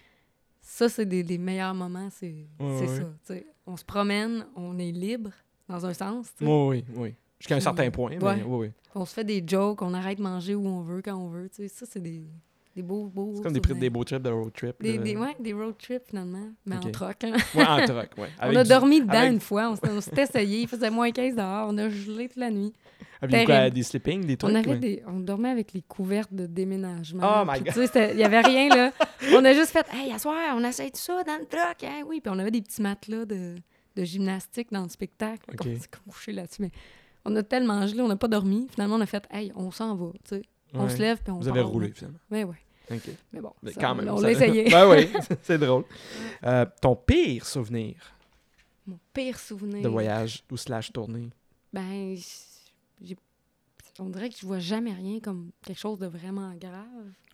Ça, c'est des, des meilleurs moments, c'est Ouais, c'est ouais. ça. On se promène, on est libre, dans un sens. Oui, oui, oui. Jusqu'à un certain point, mais oui, oui. On se fait des jokes, on arrête de manger où on veut, quand on veut. Ça, c'est des, des beaux, beaux C'est comme des, des beaux trips de road trip. Des, des- ouais, des road trips, finalement, mais en troc. hein. Ouais, en truck, ouais. on a du- dormi dedans avec- une fois, on s'est- essayé, il faisait moins 15 dehors, on a gelé toute la nuit. Avec quoi, des sleeping, des trucs. On, avait ouais? des, on dormait avec les couvertes de déménagement. Oh my God. Il n'y avait rien, là. On a juste fait « Hey, à soir, on essaye tout ça dans le truck. Hein? Oui, puis on avait des petits matelas de, de gymnastique dans le spectacle. Ok. On s'est couché là-dessus. Mais on a tellement gelé, on n'a pas dormi. Finalement, on a fait « Hey, on s'en va. tu sais. On Ouais. se lève, puis on Vous avez roulé, là. finalement. Ouais, ouais. OK. Mais bon, Mais ça, quand même. on ça- l'a essayé. ben oui, c'est drôle. Euh, ton pire souvenir? Mon pire souvenir. de voyage ou slash tournée? Ben, j'ai... on dirait que je vois jamais rien comme quelque chose de vraiment grave.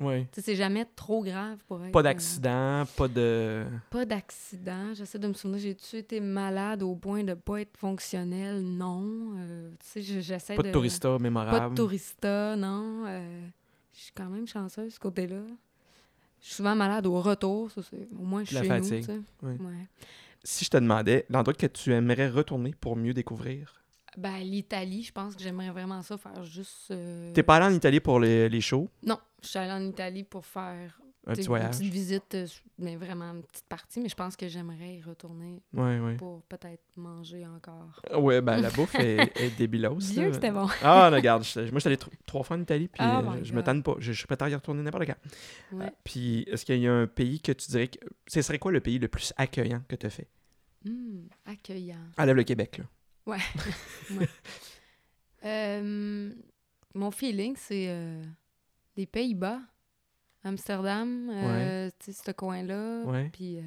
Oui. Tu sais, c'est jamais trop grave pour être. Pas euh, d'accident, pas de. pas d'accident. J'essaie de me souvenir, j'ai-tu été malade au point de pas être fonctionnel? Non. Euh, tu sais, je- j'essaie Pas de... de tourista Pas mémorable. de tourista, non. Euh, je suis quand même chanceuse, de ce côté-là. Je suis souvent malade au retour, ça, c'est... Au moins, je suis La chez fatigue, nous, oui. Ouais. Si je te demandais l'endroit que tu aimerais retourner pour mieux découvrir. Ben, l'Italie, je pense que j'aimerais vraiment ça, faire juste... euh, T'es pas allé en Italie pour les, les shows, Non, je suis allée en Italie pour faire un petit voyage. une petite visite, euh, mais vraiment une petite partie, mais je pense que j'aimerais y retourner Ouais, ouais. pour peut-être manger encore. Ouais, ben la bouffe est, est débilos. Dieu c'était bon. Ah, regarde, je- moi, je suis allé tr- trois fois en Italie, puis Oh euh, je me tanne pas. Je, je suis prêt à y retourner n'importe quand. Ouais. Puis, est-ce qu'il y a un pays que tu dirais que. Ce serait quoi le pays le plus accueillant que tu as fait? Hum, accueillant. Enlève le Québec, là. Euh, mon feeling, c'est euh, les Pays-Bas, Amsterdam, euh, ce coin-là. Ouais. Puis euh,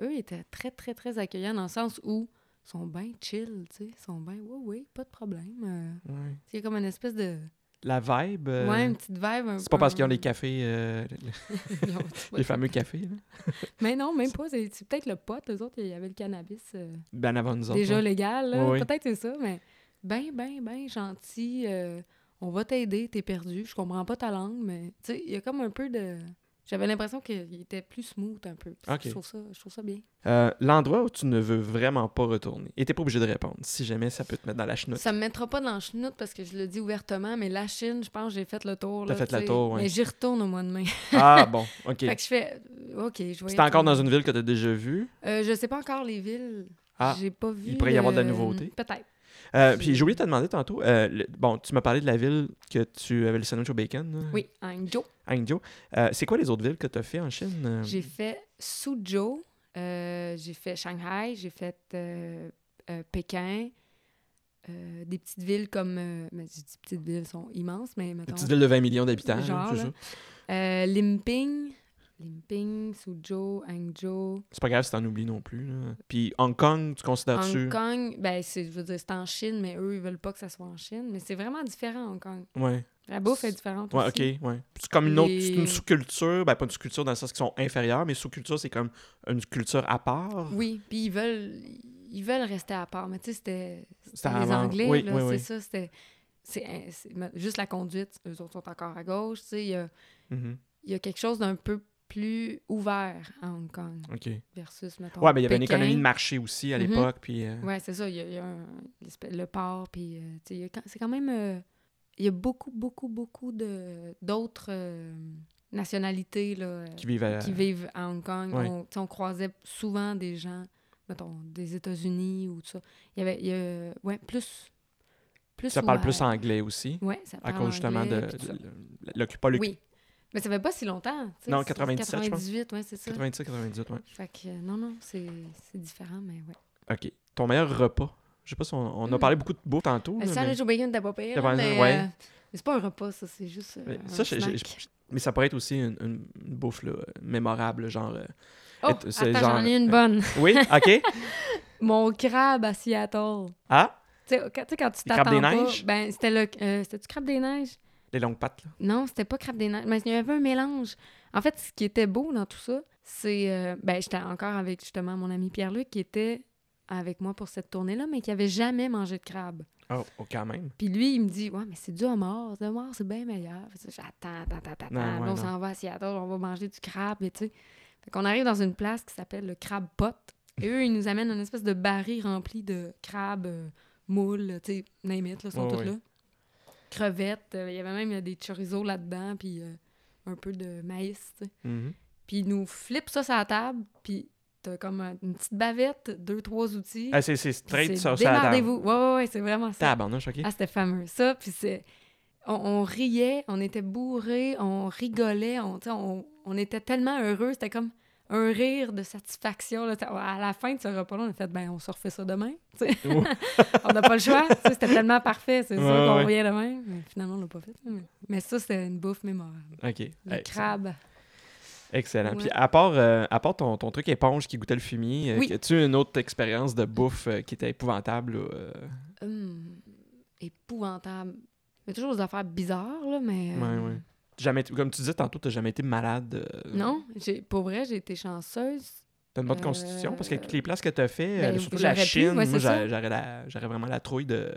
eux étaient très, très, très accueillants dans le sens où ils sont bien chill, tu sais. Ils sont bien, oui, oui, pas de problème. Ouais. Il y a comme une espèce de. La vibe. euh, ouais, une petite vibe. un c'est pas parce qu'ils ont les cafés, euh, les fameux cafés, là. Mais non, même pas. C'est c'est peut-être le pot, eux autres, il y avait le cannabis euh, Ben avant nous autres. déjà légal. là. Oui, oui. Peut-être c'est ça, mais ben, ben, ben gentil. euh, on va t'aider, t'es perdu. Je comprends pas ta langue, mais tu sais, il y a comme un peu de. J'avais l'impression qu'il était plus smooth un peu. Je, trouve ça, je trouve ça bien. Euh, L'endroit où tu ne veux vraiment pas retourner. Et t'es pas obligé de répondre. Si jamais ça peut te mettre dans la chenoute. Ça me mettra pas dans le chenoute parce que je le dis ouvertement, mais la Chine, je pense que j'ai fait le tour. T'as fait le tour, ouais. Mais j'y retourne au mois de mai. Ah, bon, ok. fait que je fais. euh, OK, je vais. y C'est encore dans une ville que tu as déjà vue? Euh, je sais pas encore les villes. Ah, J'ai pas vu. il pourrait y avoir de la nouveauté. Peut-être. Euh, puis j'ai oublié de te demander tantôt. euh, le- bon, tu m'as parlé de la ville que tu avais le sandwich au bacon. là, Oui, Hangzhou. Hangzhou. Euh, c'est quoi les autres villes que tu as fait en Chine? Euh? J'ai fait Suzhou, euh, j'ai fait Shanghai, j'ai fait euh, euh, Pékin, euh, des petites villes comme. euh, mais je dis petites villes, elles sont immenses, mais Une mettons. petite ville de 20 millions d'habitants. là, Genre, c'est là. ça. Euh, Limping, Limping, Suzhou, Hangzhou. C'est pas grave si t'en oublies non plus. là. Puis Hong Kong, tu considères-tu? Hong Kong, ben, c'est, je veux dire, c'est en Chine, mais eux, ils veulent pas que ça soit en Chine. Mais c'est vraiment différent, Hong Kong. Ouais. La bouffe est différente Ouais, aussi. ok, ouais. C'est comme une autre, une sous-culture, ben pas une sous-culture dans le sens qu'ils sont inférieurs, mais sous-culture, c'est comme une culture à part. Oui, puis ils veulent, ils veulent rester à part. Mais tu sais, c'était, les. Anglais, Oui, là, oui, c'est ça. C'était, c'est, juste la conduite, eux autres sont encore à gauche. Tu sais, il y a, Mhm, il y a quelque chose d'un peu plus ouvert à Hong Kong Ok. versus, mettons, Ouais, mais il y avait une économie de marché aussi à Mhm. l'époque. Puis, euh, Ouais, c'est ça. Il y a, il y a un- le port, puis euh, c'est quand même... euh, il y a beaucoup, beaucoup, beaucoup de, d'autres nationalités là, qui vivent à... qui vivent à Hong Kong. Ouais. On, croisait souvent des gens, mettons, des États-Unis ou tout ça. Il y avait, il y a, ouais, plus, plus Ça parle plus anglais aussi, Ouais, ça à parle cause justement de, anglais, de- l'occup- pas le- Oui. Mais ça fait pas si longtemps. Non, c'est 97, je pense. 98, ouais, c'est ça. 97, 98, ouais. Fait que, euh, non, non, c'est, c'est différent, mais ouais. OK. Ton meilleur repas? Je sais pas si on, on a Hmm. parlé beaucoup de bouffe tantôt. Le sandwich mais, au bacon, t'as pas là, pas- mais, ouais. euh, mais c'est pas un repas, ça, c'est juste euh, ça, mais ça pourrait être aussi une, bouffe là, mémorable, genre... Oh, être- c'est attends, genre- j'en ai une bonne. Oui, OK. Mon crabe à Seattle. Ah, Tu sais, quand, tu t'attends des pas... neiges? Ben, c'était le... euh, C'était-tu crabe des neiges? Les longues pattes, là. Non, c'était pas crabe des neiges. Mais il y avait un mélange. En fait, ce qui était beau dans tout ça, c'est... euh, ben, j'étais encore avec, justement, mon ami Pierre-Luc, qui était avec moi pour cette tournée-là, mais qui avait jamais mangé de crabe. Oh, oh, quand même. Puis lui, il me dit, ouais, mais c'est du homard. Le homard, c'est bien meilleur. J'attends, attends, attends, attends. Non, ouais, Là, on s'en va à Seattle, on va manger du crabe, et tu sais. Fait qu'on arrive dans une place qui s'appelle le Crab Pot. Et eux, ils nous amènent une espèce de baril rempli de crabes, euh, moules, tu sais, name it, là, sont toutes ouais. là. Crevettes, euh, il y avait même euh, des chorizo là-dedans, puis euh, un peu de maïs. Mhm. Puis ils nous flippent ça sur la table, puis t'as comme un- une petite bavette, deux, trois outils. Ah, c'est straight sur ça démerdez-vous. Ouais, ouais, ouais, c'est vraiment ça. Tabarnouche, OK. Ah, c'était fameux. Ça, puis c'est... On, on riait, on était bourrés, on rigolait, on, on, on était tellement heureux. C'était comme un rire de satisfaction. Là. À la fin de ce repas-là, on a fait, ben, on se refait ça demain. on n'a pas le choix. C'était tellement parfait, c'est sûr Ouais, qu'on ouais. riait demain. Mais finalement, on l'a pas fait. Mais, mais ça, c'était une bouffe mémorable. OK. Le Hey, crabe. Excellent. Ouais. Puis à part, euh, à part ton, ton truc éponge qui goûtait le fumier, euh, Oui. as-tu une autre expérience de bouffe euh, qui était épouvantable? euh? Hum, épouvantable. Il y a toujours des affaires bizarres, là, mais... Ouais, ouais. Jamais, comme tu disais tantôt, t'as jamais été malade. euh, Non, j'ai, pour vrai, j'ai été chanceuse. T'as une bonne Euh, constitution parce que toutes les places que t'as fait, ben, euh, surtout la pu, Chine, moi j'aurais vraiment la trouille de.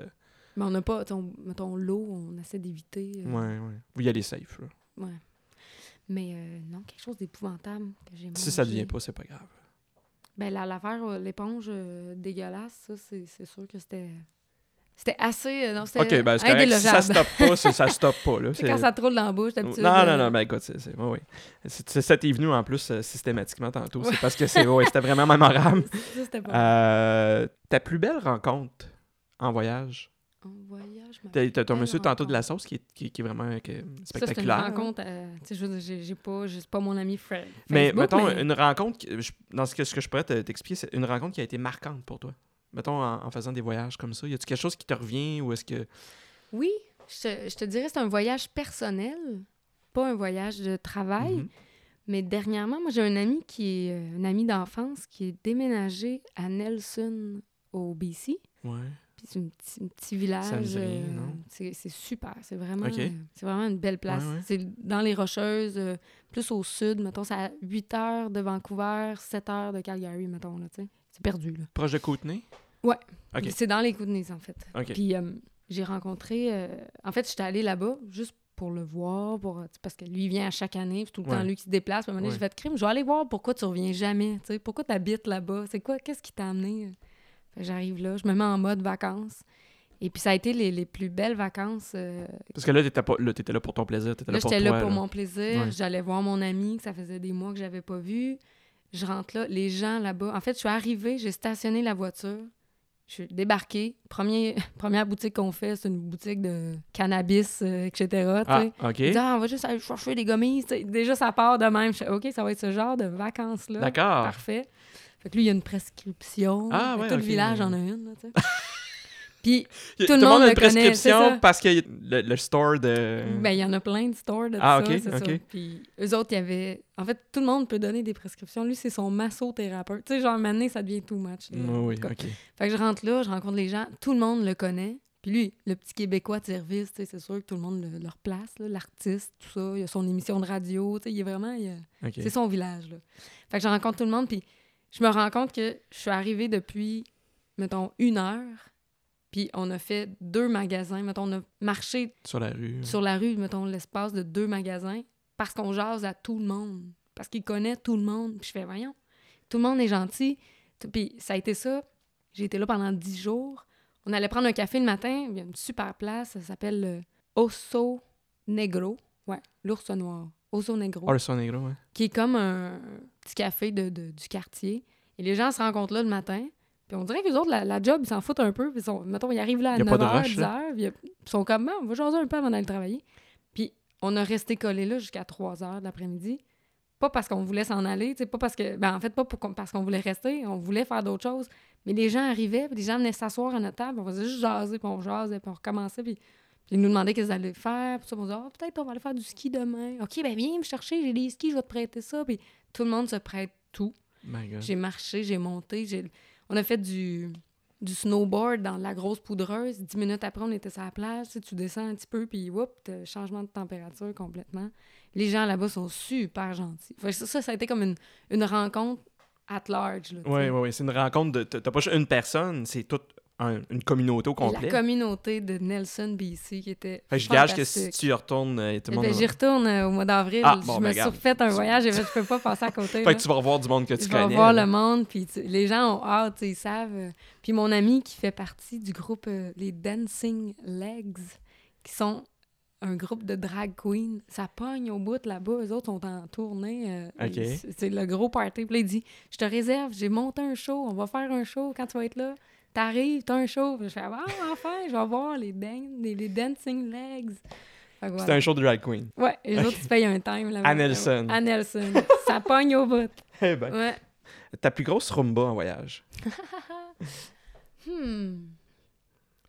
Mais on n'a pas, ton, mettons, l'eau, on essaie d'éviter. euh, Ouais, ouais. Vous y allez safe, là. ouais. Mais euh, non, quelque chose d'épouvantable que j'ai Si ça mangé. devient pas, c'est pas grave. Ben, la- l'affaire, euh, l'éponge euh, dégueulasse, ça, c'est sûr que c'était... C'était assez... euh, non, c'était Ok, ben c'est correct. Si ça stoppe pas, ça stoppe pas, là. C'est quand ça te roule dans la bouche, d'habitude. Non, non, non, ben écoute, c'est. c'est- c'est- Ça t'est venu en plus euh, systématiquement tantôt. C'est parce que c'est, ouais, c'était vraiment mémorable. Ça, c'était pas... Euh, ta plus belle rencontre en voyage? En voyage, T'as, ton monsieur tantôt de la sauce qui est, qui, qui est vraiment euh, que- Ça, c'est une spectaculaire. rencontre... euh, tu sais, j'ai, j'ai pas... j'ai- pas mon ami Fred. Mais mettons, mais- une rencontre, qui- je- dans ce que, ce que je pourrais te- t'expliquer, c'est une rencontre qui a été marquante pour toi. Mettons, en, en faisant des voyages comme ça? Y a-tu quelque chose qui te revient ou est-ce que. Oui, je te, je te dirais c'est un voyage personnel, pas un voyage de travail. Mhm. Mais dernièrement, moi, j'ai un ami qui est euh, un ami d'enfance qui est déménagé à Nelson, au BC. Ouais. Puis c'est un petit, village. Ça me euh, non? c'est super. C'est vraiment, euh, c'est vraiment une belle place. Ouais, ouais. C'est dans les Rocheuses, euh, plus au sud. Mettons, c'est à 8 heures de Vancouver, 7 heures de Calgary, mettons. Là, c'est perdu. Là. Proche de Kootenay? Ouais. C'est dans les Kootenays, en fait. Puis euh, j'ai rencontré. euh, en fait, j'étais allée là-bas juste pour le voir, pour, parce que lui, il vient à chaque année, puis c'est tout le temps lui qui se déplace. Puis à un moment donné, Ouais. j'ai fait crime. Je vais aller voir pourquoi tu reviens jamais. Pourquoi tu habites là-bas? C'est quoi? Qu'est-ce qui t'a amené? J'arrive là, je me mets en mode vacances. Et puis ça a été les, les plus belles vacances. euh, Parce que là, t'étais, pas, là, t'étais là pour ton plaisir. T'étais Là, j'étais là pour mon plaisir. Ouais. J'allais voir mon ami, que ça faisait des mois que j'avais pas vu. Je rentre là, les gens là-bas. En fait, je suis arrivée, j'ai stationné la voiture. Je suis débarquée. Premier, première boutique qu'on fait, c'est une boutique de cannabis, euh, etc. Ah. OK. Ah, on va juste aller chercher des gommis. Tu sais, Déjà, ça part de même. OK, ça va être ce genre de vacances-là. D'accord. Parfait. Fait que lui, il y a une prescription. Ah, ouais, Tout le village en a une. là. Puis, tout le monde a une prescription parce que le, le store de. Ben, il y en a plein de stores de Ah, ça, ok, c'est ça. ok. Puis eux autres, il y avait... En fait, tout le monde peut donner des prescriptions. Lui, c'est son massothérapeute. Tu sais, genre, maintenant, ça devient too much. là. Oui. OK. Fait que je rentre là, je rencontre les gens. Tout le monde le connaît. Puis lui, le petit Québécois de service, tu sais, c'est sûr que tout le monde le, le replace, là, l'artiste, tout ça. Il a son émission de radio, tu sais, il est vraiment... il a- OK. C'est son village, là. Fait que je rencontre tout le monde, puis je me rends compte que je suis arrivée depuis, mettons, une heure, puis on a fait deux magasins. Mettons, on a marché Sur la rue. sur la rue, mettons, l'espace de deux magasins, parce qu'on jase à tout le monde, parce qu'il connaît tout le monde. Puis je fais, voyons, tout le monde est gentil. Puis ça a été ça. J'ai été là pendant dix jours. On allait prendre un café le matin. Il y a une super place. Ça s'appelle le Osso Negro. Ouais, l'ours noir. Osso Negro. Orson Negro, ouais. Qui est comme un petit café de, de- du quartier. Et les gens se rencontrent là le matin. Puis on dirait que les autres, la, la job, ils s'en foutent un peu. Puis ils sont, mettons, ils arrivent là à Y a pas de 9h, rush, 10h. là. puis Ils sont comme, Ah, on va jaser un peu avant d'aller travailler. Puis on a resté collés là jusqu'à 3h de l'après-midi. Pas parce qu'on voulait s'en aller, tu sais, pas parce que. Ben, en fait, pas pour parce qu'on voulait rester, on voulait faire d'autres choses. Mais les gens arrivaient, puis les gens venaient s'asseoir à notre table, on faisait juste jaser, puis on jasait, puis on recommençait, puis, puis ils nous demandaient qu'est-ce qu'ils allaient faire, puis ça, on disait, ah, peut-être on va aller faire du ski demain. OK, ben viens me chercher, j'ai des skis, je vais te prêter ça. Puis tout le monde se prête tout. J'ai marché, j'ai monté, j'ai... on a fait du, du snowboard dans la grosse poudreuse. Dix minutes après, on était sur la plage. Tu, sais, tu descends un petit peu, puis whoop, changement de température complètement. Les gens là-bas sont super gentils. Fait que ça, ça, ça a été comme une, une rencontre at large. Oui, oui, oui. C'est une rencontre de. T'as pas juste une personne, c'est toute un- une communauté au complet. La communauté de Nelson, BC, qui était. Fait je gage que si tu y retournes, euh, tout le Eh monde. ben, J'y retourne euh, au mois d'avril. Ah, je me ben, suis refait un voyage et je peux pas passer à côté. Fait là. que tu vas revoir du monde que tu Je connais. voir là. le monde, puis tu- les gens ont hâte, tu ils savent. Puis mon ami qui fait partie du groupe euh, les Dancing Legs, qui sont un groupe de drag queen, ça pogne au bout là-bas, eux autres sont en tournée. euh, c'est- C'est le gros party. Puis là, il dit Je te réserve, j'ai monté un show, on va faire un show quand tu vas être là. T'arrives, t'as un show. Puis je fais Ah, enfin, je vais voir les, dan- les, les Dancing Legs. Que C'était voilà. un show de drag queen. Ouais, les autres, ils se payent un time là-bas. À Nelson. À Nelson. ça pogne au bout. Eh ben. Ouais. Ta plus grosse rumba en voyage? Hmm.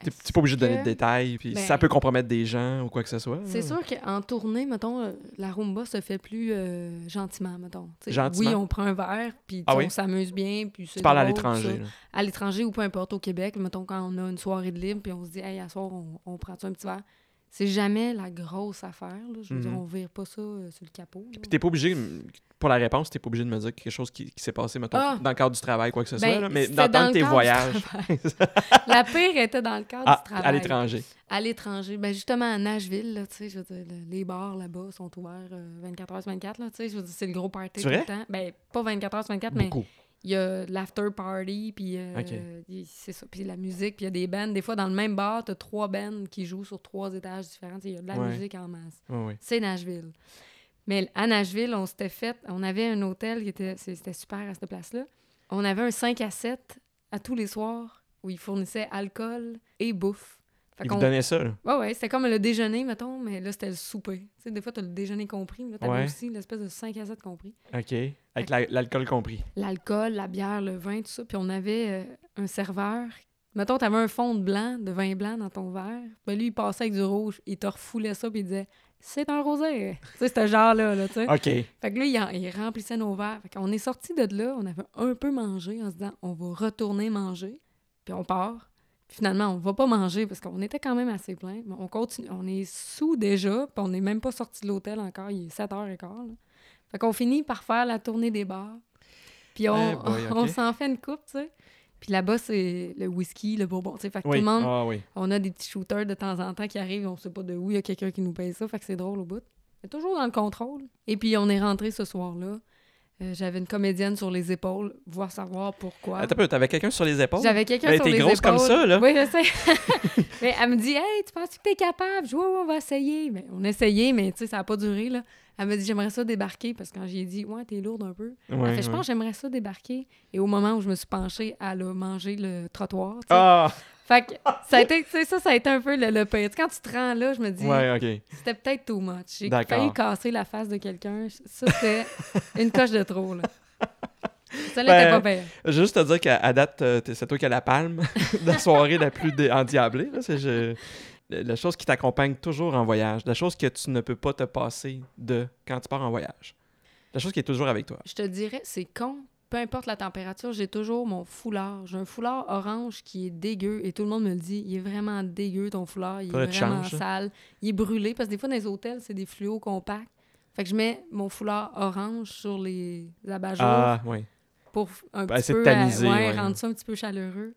T'es t'es pas obligé de donner de détails, puis Ben- ça peut compromettre des gens ou quoi que ce soit. C'est sûr qu'en tournée, mettons, la rumba se fait plus euh, gentiment, mettons. Gentiment? Oui, on prend un verre, puis Ah oui? on s'amuse bien, puis Tu parles à l'étranger. À l'étranger ou peu importe, au Québec, mettons, quand on a une soirée de libre, puis on se dit, hey, à soir, on, on prend un petit verre? C'est jamais la grosse affaire. là. Je veux dire, Mhm. on vire pas ça euh, sur le capot. là. Puis t'es pas obligé, pour la réponse, t'es pas obligé de me dire quelque chose qui, qui s'est passé, mettons, Ah! dans le cadre du travail, quoi que ce Ben, soit, là, mais dans, tes voyages. La pire était dans le cadre ah, du travail. à l'étranger. À l'étranger. Ben justement, à Nashville, là, tu sais, je veux dire, le- les bars là-bas sont ouverts euh, 24 heures sur 24, là, tu sais, je veux dire, c'est le gros party tout le temps. Ben, pas 24 heures sur 24, mais. Il y a l'after party, puis euh, c'est ça, puis la musique, puis il y a des bands. Des fois, dans le même bar, t'as trois bands qui jouent sur trois étages différents. Il y a de la Ouais. musique en masse. Ouais, ouais. C'est Nashville. Mais à Nashville, on s'était fait... On avait un hôtel qui était... C'était super à cette place-là. On avait un 5 à 7 à tous les soirs où ils fournissaient alcool et bouffe. Fait Ils vous donnaient ça, là. Ouais, ouais, c'était comme le déjeuner, mettons, mais là, c'était le souper. Tu sais, des fois, t'as le déjeuner compris, mais là, t'avais Ouais. aussi l'espèce de 5 à 7 compris. OK. Avec la- l'alcool compris. L'alcool, la bière, le vin, tout ça. Puis on avait euh, un serveur. Mettons, t'avais un fond de blanc, de vin blanc dans ton verre. Ben lui, il passait avec du rouge, il te refoulait ça, puis il disait « C'est un rosé! » Tu sais, ce genre-là, là, tu sais. OK. Fait que là, il, en- il remplissait nos verres. Fait qu'on est sortis de là, on avait un peu mangé en se disant on va retourner manger, puis on part. Finalement, on va pas manger parce qu'on était quand même assez plein. Mais on continue, on est sous déjà, puis on n'est même pas sorti de l'hôtel encore, il est 7h15. Là. Fait qu'on finit par faire la tournée des bars. Puis on, Eh boy, on s'en fait une coupe, tu sais. Puis là-bas, c'est le whisky, le bourbon, tu sais. Fait que Oui. tout le monde, Ah oui. on a des petits shooters de temps en temps qui arrivent, on sait pas de où, il y a quelqu'un qui nous paye ça, fait que c'est drôle au bout. Mais toujours dans le contrôle. Et puis on est rentré ce soir-là. Euh, J'avais une comédienne sur les épaules, voir savoir pourquoi. Attends un peu, t'avais quelqu'un sur les épaules? J'avais quelqu'un Elle sur était les grosse comme épaules. ça, là. Oui, je sais. mais elle me dit Hey, tu penses que t'es capable? Je on va essayer. Mais on a essayé, mais tu sais, ça n'a pas duré. Là. Elle me dit J'aimerais ça débarquer parce que quand j'ai dit Ouais, t'es lourde un peu. Ouais, elle fait Je pense que j'aimerais ça débarquer. Et au moment où je me suis penchée, elle a mangé le trottoir. Ah! Fait que ça a été, tu sais, ça, ça a été un peu le, le pire. Quand tu te rends là, je me dis, Ouais, c'était peut-être too much. J'ai failli casser la face de quelqu'un. Ça, c'était une coche de trop, là. Celle-là Ben, était pas pire. Juste te dire qu'à date, euh, c'est toi qui as la palme de la soirée la plus endiablée. là. C'est je- la chose qui t'accompagne toujours en voyage. La chose que tu ne peux pas te passer de quand tu pars en voyage. La chose qui est toujours avec toi. Je te dirais, c'est con. Peu importe la température, j'ai toujours mon foulard. J'ai un foulard orange qui est dégueu et tout le monde me le dit. Il est vraiment dégueu ton foulard. Il est vraiment ça. sale. Il est brûlé parce que des fois, dans les hôtels, c'est des fluos compacts. Fait que je mets mon foulard orange sur les abat-jours Ah, oui. pour un Ben, petit peu tamisé, ouais, ouais. rendre ça un petit peu chaleureux.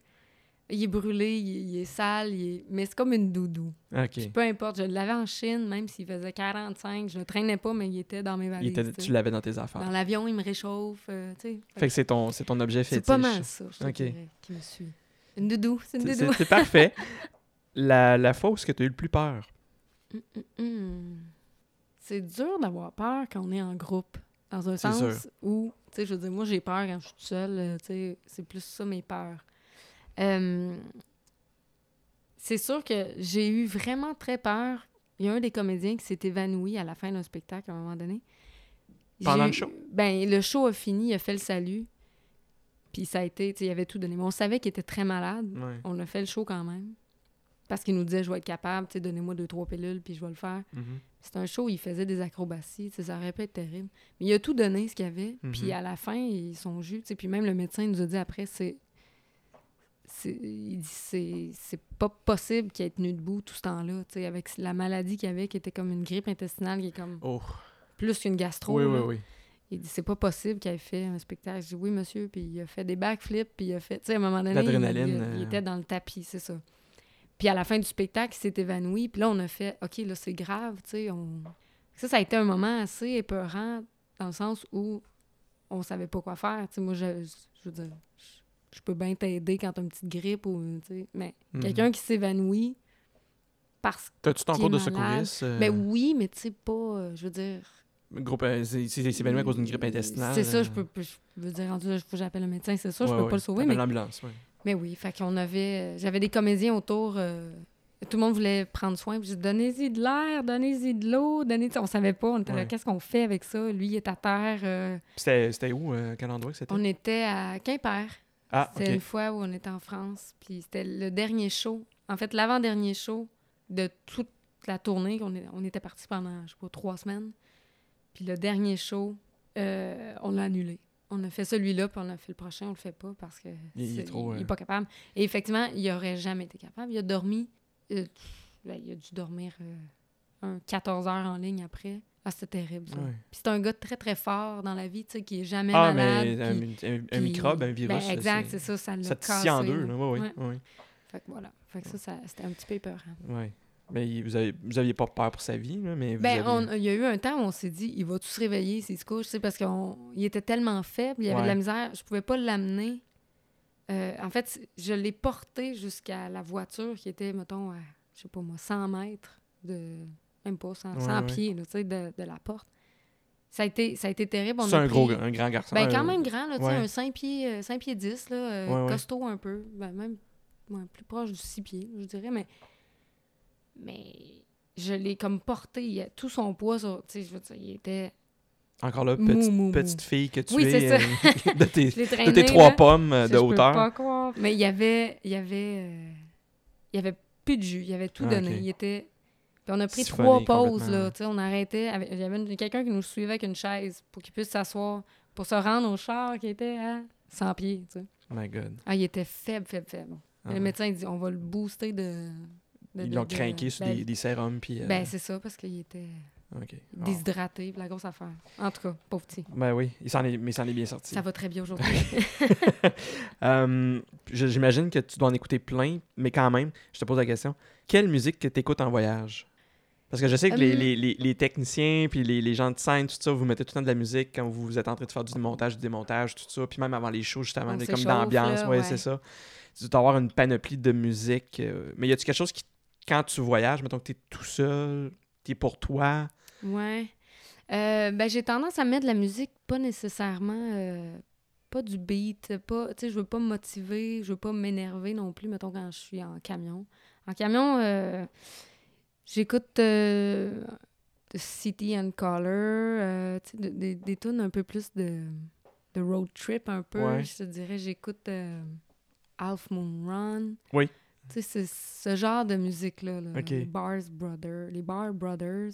Il est brûlé, il est, il est sale, il est- mais c'est comme une doudou. OK. Peu importe, je l'avais en Chine, même s'il faisait 45, je le traînais pas, mais il était dans mes Il valises. était- tu l'avais dans tes affaires. Dans l'avion, il me réchauffe, euh, tu sais. Fait que c'est ton, c'est ton objet C'est fétiche. pas mal ça, je te Ok. dirais, qui me suit. Une doudou, c'est une C'est- doudou. C'est c'est parfait. La, la fois où est-ce que tu as eu le plus peur? Hum, hum, hum. C'est dur d'avoir peur quand on est en groupe. Dans un C'est sens sûr. où, tu sais, je veux dire, moi, j'ai peur quand je suis toute seule. euh, Tu sais, c'est plus ça, mes peurs. Euh, c'est sûr que j'ai eu vraiment très peur. Il y a un des comédiens qui s'est évanoui à la fin d'un spectacle à un moment donné. Pendant le show? Ben, le show a fini, il a fait le salut. Puis ça a été, tu sais, il avait tout donné. Mais on savait qu'il était très malade. Ouais. On a fait le show quand même. Parce qu'il nous disait, je vais être capable, tu sais, donnez-moi deux, trois pilules, puis je vais le faire. Mhm. C'est un show où il faisait des acrobaties, ça aurait pu être terrible. Mais il a tout donné, ce qu'il y avait. Mhm. Puis à la fin, ils sont jus, puis même le médecin nous a dit après, c'est... Il dit, c'est pas possible qu'il ait tenu debout tout ce temps-là, tu sais, avec la maladie qu'il avait, qui était comme une grippe intestinale, qui est comme Oh. plus qu'une gastro. Oui, oui, oui. Il dit, c'est pas possible qu'il ait fait un spectacle. Je dis, oui, monsieur. Puis il a fait des backflips. Puis il a fait, tu sais, à un moment donné, il, L'adrénaline, il- il euh. était dans le tapis, c'est ça. Puis à la fin du spectacle, il s'est évanoui. Puis là, on a fait, OK, là, c'est grave, tu sais. On... Ça, ça a été un moment assez épeurant dans le sens où on savait pas quoi faire. Tu sais, moi, je, je veux dire, je, je peux bien t'aider quand t'as une petite grippe ou, tu sais. Mais Mhm. quelqu'un qui s'évanouit parce que. T'as-tu ton cours de secouriste? euh, Ben oui, mais tu sais pas, euh, je veux dire. groupe, euh, c'est évanoui à cause d'une grippe intestinale. C'est ça, je euh, peux, je veux dire, rendu là, il faut que j'appelle le médecin, c'est ça, je peux ouais. pas le sauver. Mais, l'ambulance, ouais. mais oui, fait qu'on avait, euh, j'avais des comédiens autour, euh, tout le monde voulait prendre soin, puis je dis, donnez-y de l'air, donnez-y de l'eau, donnez, on savait pas, on était Ouais. qu'est-ce qu'on fait avec ça? Lui, il est à terre, euh, C'était c'était où? euh, quel endroit que c'était? on était à Quimper. Ah, C'était une fois où on était en France, puis c'était le dernier show, en fait, l'avant-dernier show de toute la tournée, on, est- on était parti pendant, je sais pas, trois semaines. Puis le dernier show, euh, on l'a annulé. On a fait celui-là, puis on a fait le prochain, on le fait pas parce que Il- est trop, il est euh, pas capable. Et effectivement, il aurait jamais été capable. Il a dormi euh, ben, il a dû dormir euh, un 14 heures en ligne après. Ah, c'était terrible, ça. Ouais. Puis c'est un gars très, très fort dans la vie, tu sais, qui est jamais Ah, malade. mais un, puis- un- un puis- microbe, un virus. ben, exact, c'est ça, ça l'a Ça cassé. en deux. là. Là. Ouais, ouais. Fait que voilà. Fait que ça, ça c'était un petit peu épeurant. Ouais. Mais vous, avez, vous aviez pas peur pour sa vie, là, mais vous Ben, on- il y a eu un temps où on s'est dit, il va tout se réveiller s'il se couche, tu sais, parce qu'il était tellement faible, il y avait de la misère, je pouvais pas l'amener. Euh, en fait, je l'ai porté jusqu'à la voiture qui était, mettons, à, je sais pas moi, 100 mètres de. Même pas, 100, Ouais, 100 ouais. pieds, là, de, de la porte. Ça a été, ça a été terrible. C'est un pris- gros un grand garçon. Ben, quand euh, même grand, là, ouais. un 5 pieds, euh, 5 pieds 10, là, euh, costaud un peu. Ben, même plus proche du 6 pieds, je dirais, mais. Mais je l'ai comme porté, il a tout son poids sur. Je veux dire, il était. Encore là, Mou, petite, mou, fille que tu Oui, c'est es euh, de, tes, de tes trois là. pommes de je peux hauteur. pas croire. Mais il y avait. Il y avait. euh, il y avait plus de jus. Il avait tout Ah, donné. Il était. Puis on a pris trois pauses, là. On arrêtait. avec- Il y avait quelqu'un qui nous suivait avec une chaise pour qu'il puisse s'asseoir pour se rendre au char qui était à 100 pieds, tu sais. Oh my God. Ah, il était faible, faible, faible. Ah Le médecin, il dit on va le booster de. de- Ils l'ont de- craqué sur ben, des, des sérums. Puis, euh, Ben, c'est ça, parce qu'il était ok. Bon. déshydraté, la grosse affaire. En tout cas, pauvre petit. Ben oui, il s'en est, mais il s'en est bien sorti. Ça va très bien aujourd'hui. Je- J'imagine que tu dois en écouter plein, mais quand même, je te pose la question. Quelle musique que tu écoutes en voyage? Parce que je sais que les, Hum. les- les- les techniciens puis les, les gens de scène, tout ça, vous mettez tout le temps de la musique quand vous êtes en train de faire du montage, du démontage, tout ça. Puis même avant les shows, justement, les- comme d'ambiance. Ouais, ouais. c'est ça. Tu dois avoir une panoplie de musique. euh, mais y a-tu quelque chose qui, quand tu voyages, mettons que tu es tout seul, tu es pour toi? Ouais. Euh, ben, j'ai tendance à mettre de la musique pas nécessairement. euh, pas du beat, pas. Tu sais, je veux pas me motiver, je veux pas m'énerver non plus, mettons, quand je suis en camion. En camion, euh, j'écoute euh, The City and Color, euh, tu sais, de- des, des tunes un peu plus de, de road trip, un peu. Ouais. Je te dirais, j'écoute euh, Half Moon Run. Oui. Tu sais, c'est ce genre de musique-là. là. Les Bars Brothers. Les Bar Brothers.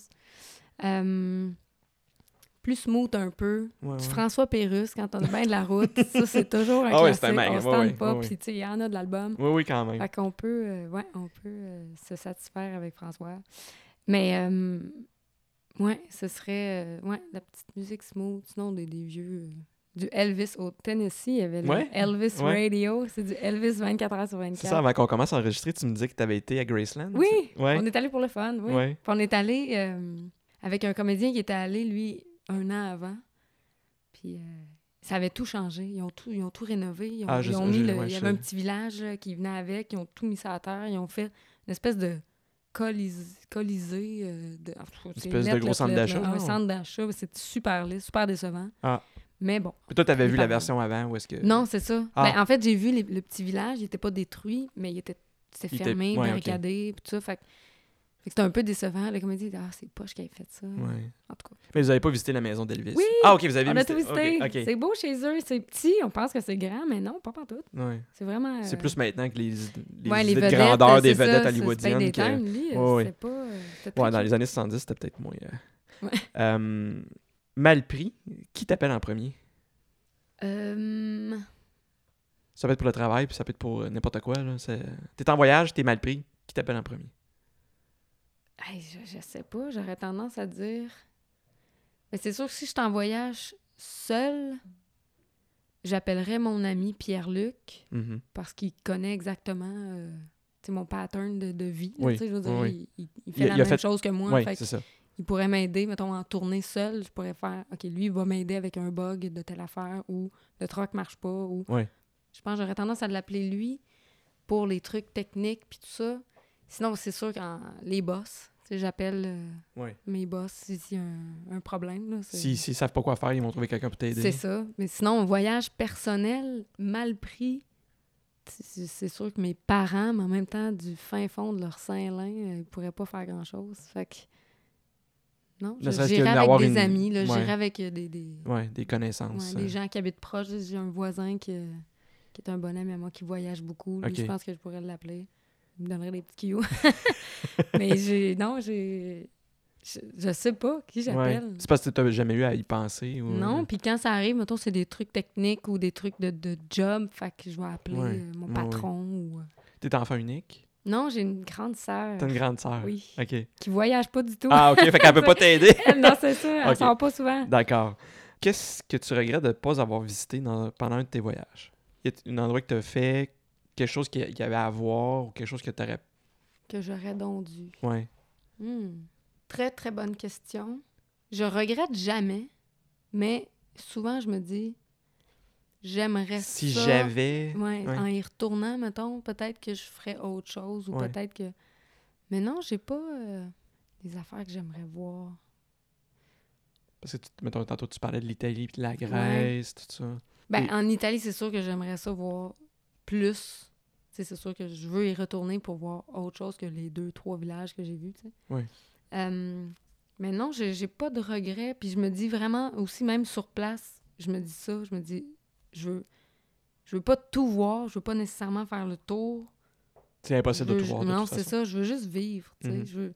Plus smooth un peu. Ouais, Du ouais. François Pérusse, quand on a bien de la route. ça, c'est toujours un ouais, classique. c'est un on se ouais, tente ouais, pas, ouais, puis tu sais, il y en a de l'album. Oui, oui, quand même. Fait qu'on peut, euh, ouais, on peut euh, se satisfaire avec François. Mais, euh, ouais, ce serait, euh, ouais, la petite musique smooth. Sinon, des, des vieux... du Elvis au Tennessee, il y avait le Ouais, Elvis ouais. Radio. C'est du Elvis 24 heures sur 24. C'est ça, avant qu'on commence à enregistrer, tu me disais que tu avais été à Graceland. Oui, Ouais. on est allé pour le fun, oui. Ouais. Puis on est allé euh, avec un comédien qui était allé, lui, un an avant. Puis euh, ça avait tout changé. Ils ont tout, ils ont tout rénové. Ils ont, Ah, je ont mis je- le- ouais, il y avait un petit village qui venait avec. Ils ont tout mis ça à terre. Ils ont fait une espèce de colis- colisée. euh, de, c'est espèce de gros centre d'achat. Un centre d'achat. C'était super laid, super décevant. Ah. Mais bon. Puis toi, tu avais Il vu la version avant ou est-ce que. Non, c'est ça. Ah. Ben, en fait, j'ai vu les- le petit village. Il n'était pas détruit, mais il était, c'était fermé, ouais, barricadé, puis tout ça. Fait, c'était un peu décevant. Le comédien dit Ah, c'est poche qui avait fait ça. Ouais. En tout cas. Mais vous n'avez pas visité la maison d'Elvis? Oui! Ah, ok, vous avez On a tout visité. C'est beau chez eux, c'est petit. On pense que c'est grand, mais non, pas partout. Ouais. C'est vraiment. C'est euh, plus maintenant que les, les, ouais, idées de vedettes, grandeur des ça, vedettes hollywoodiennes. Que- lui, euh, pas. euh, dans les années 70, c'était peut-être moins. euh, mal pris. Qui t'appelle en premier? Ça peut être pour le travail, puis ça peut être pour n'importe quoi. là. T'es en voyage, t'es mal pris. Qui t'appelle en premier? Hey, je, je sais pas, j'aurais tendance à dire. Mais c'est sûr que si je suis en voyage seul, j'appellerais mon ami Pierre-Luc. Mhm. parce qu'il connaît exactement euh, mon pattern de, de vie. là, Oui, je veux dire, oui, il, fait Il la il même fait- chose que moi. Oui, fait que c'est ça. il pourrait m'aider, mettons, en tournée seule. Je pourrais faire, OK, lui, il va m'aider avec un bug de telle affaire ou le truck marche pas. ou. Je pense que j'aurais tendance à l'appeler lui pour les trucs techniques puis tout ça. Sinon, c'est sûr quand les boss, j'appelle euh, mes boss si s'il y a un, un problème. S'ils s'ils savent pas quoi faire, ils vont trouver quelqu'un pour t'aider. c'est ça. Mais sinon, un voyage personnel mal pris, c'est sûr que mes parents, mais en même temps, du fin fond de leur Saint-Lin, euh, ils pourraient pas faire grand-chose. Fait que. Non, Ne que j'irai avec des une- amis, ouais. j'irai avec euh, des, des, Ouais, des connaissances. des gens qui habitent proches. J'ai un voisin qui, qui est un bon ami à moi qui voyage beaucoup. Lui, je pense que je pourrais l'appeler. Me donnerait des petits mais j'ai. Non, j'ai. Je, je sais pas qui Ouais. j'appelle. C'est parce que t'as jamais eu à y penser. Ou... Non, puis quand ça arrive, mettons, c'est des trucs techniques ou des trucs de, de job, fait que je vais appeler Ouais, euh, mon ouais, patron ou... euh, T'es enfant unique? Non, j'ai une grande sœur. T'as une grande sœur. Oui. OK. Qui voyage pas du tout. Ah, OK, fait qu'elle peut pas t'aider. Non, c'est ça. Elle Ok. sort pas souvent. D'accord. Qu'est-ce que tu regrettes de ne pas avoir visité dans- pendant un de tes voyages? Y a un endroit que tu as fait, quelque chose qu'il y- avait à voir ou quelque chose que tu aurais. Que j'aurais donc dû. Ouais. Hmm. Très, très bonne question. Je regrette jamais, mais souvent, je me dis, j'aimerais Si ça. j'avais. Ouais, Ouais. en y retournant, mettons, peut-être que je ferais autre chose ou Ouais. peut-être que. Mais non, j'ai pas euh, des affaires que j'aimerais voir. Parce que, tu- mettons, tantôt, tu parlais de l'Italie puis de la Grèce, tout ça. Ben, Et- en Italie, c'est sûr que j'aimerais ça voir plus. C'est sûr que je veux y retourner pour voir autre chose que les deux, trois villages que j'ai vus. Oui. Euh, mais non, j'ai pas de regrets. Puis je me dis vraiment, aussi même sur place, je me dis ça, je me dis, je veux, je veux pas tout voir, je veux pas nécessairement faire le tour. C'est impossible de tout voir. de Non, c'est ça, je veux juste vivre. Mhm. Je veux...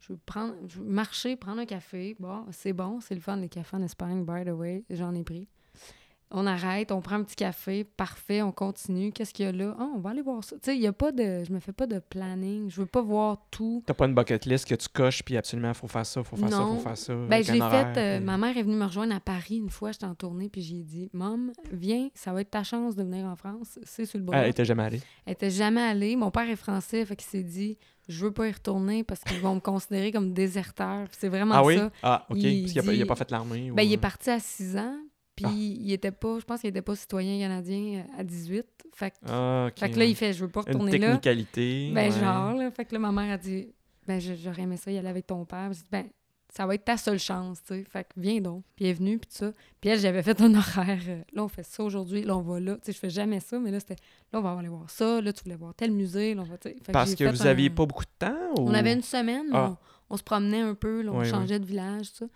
Je veux, prendre, je veux marcher, prendre un café. Bon, c'est bon, c'est le fun, les cafés en Espagne, by the way. J'en ai pris. On arrête, on prend un petit café, parfait, on continue. Qu'est-ce qu'il y a là? Ah, on va aller voir ça. Tu sais, il y a pas de... Je me fais pas de planning. Je veux pas voir tout. T'as pas une bucket list que tu coches, puis absolument, faut faire ça, faut faire ça, Non. faut faire ça. Ben, je l'ai fait. euh, puis- ma mère est venue me rejoindre à Paris une fois. J'étais en tournée, puis j'ai dit Mom, viens, ça va être ta chance de venir en France. C'est sur le. Ah, Elle était jamais allée. Elle était jamais allée. Mon père est français, fait qu'il s'est dit Je veux pas y retourner parce qu'ils vont me considérer comme déserteur. C'est vraiment Ah oui? ça. Ah, OK. Il Parce qu'il a, pas- fait l'armée. ou- Ben, il est parti à 6 ans, puis Ah. il était pas, je pense qu'il était pas citoyen canadien euh, à 18. Fait, que- Ah, fait que là, il fait Je veux pas Une retourner là. technicalité. Ben, ouais. genre, là. Fait que là, ma mère a dit Ben, j'aurais aimé ça y aller avec ton père. J'ai dit Ben, ça va être ta seule chance, tu sais. Fait que viens donc. Puis elle est venue, puis tout ça. Puis elle, j'avais fait un horaire. euh, là, on fait ça aujourd'hui, là, on va là. Tu sais, je fais jamais ça, mais là, c'était là, on va aller voir ça. Là, tu voulais voir tel musée. Là, on va, tu sais. Fait Parce j'ai que vous un- aviez pas beaucoup de temps? Ou... On avait une semaine, Ah. on, on se promenait un peu, là, on Oui, oui. changeait de village, tout ça.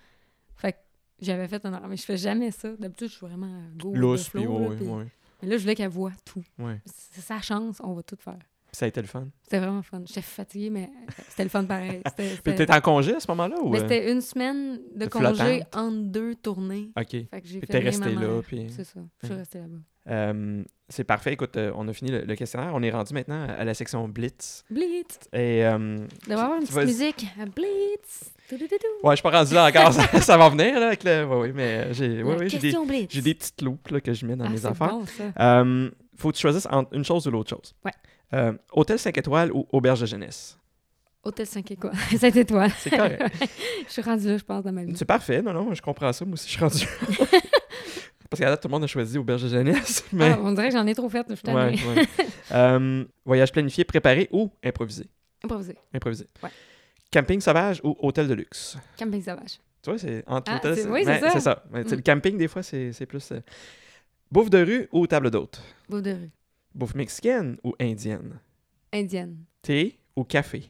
J'avais fait un. Mais je fais jamais ça. D'habitude, je suis vraiment euh, go Lousse, flow, puis ouais, Mais là, je voulais qu'elle voit tout. ouais. C'est sa chance, on va tout faire. Puis ça a été le fun. C'était vraiment fun. J'étais fatiguée, mais c'était le fun pareil. Puis t'étais en congé à ce moment-là? Ou... Euh? c'était une semaine de de congé flottante? entre deux tournées. OK. Fait que j'ai fait resté là, puis... C'est ça. Je suis restée là-bas. Euh, c'est parfait. Écoute, euh, on a fini le, le questionnaire. On est rendu maintenant à la section Blitz. Blitz! Et... euh, avoir une tu petite vas- musique. Blitz! Ouais, je suis pas rendu là encore. ça, ça va venir, là, avec le... Ouais, oui, mais euh, j'ai ouais, ouais, des, j'ai des petites loupes là, que je mets dans Ah, mes c'est affaires. bon, ça. Faut que tu choisisses entre une chose ou l'autre chose. Ouais. Hôtel 5 étoiles ou auberge de jeunesse? Hôtel 5 étoiles. 5 étoiles. C'est correct. je suis rendue là, je pense, dans ma vie. C'est parfait. Non, non, je comprends ça. Moi aussi, je suis rendu. Parce qu'à date, tout le monde a choisi auberge de jeunesse. Mais... Ah, on dirait que j'en ai trop fait. Je Ouais, ouais. Euh, voyage planifié, préparé ou improvisé? Improvisé. Improvisé. Ouais. Camping sauvage ou hôtel de luxe? Camping sauvage. Tu vois, c'est entre Ah, hôtel... c'est- oui, c'est Ouais, ça. C'est ça. Tu sais, Mm. Le camping, des fois, c'est plus... euh, Bouffe de rue ou table d'hôte? Bouffe de rue. Bouffe mexicaine ou indienne? Indienne. Thé ou café?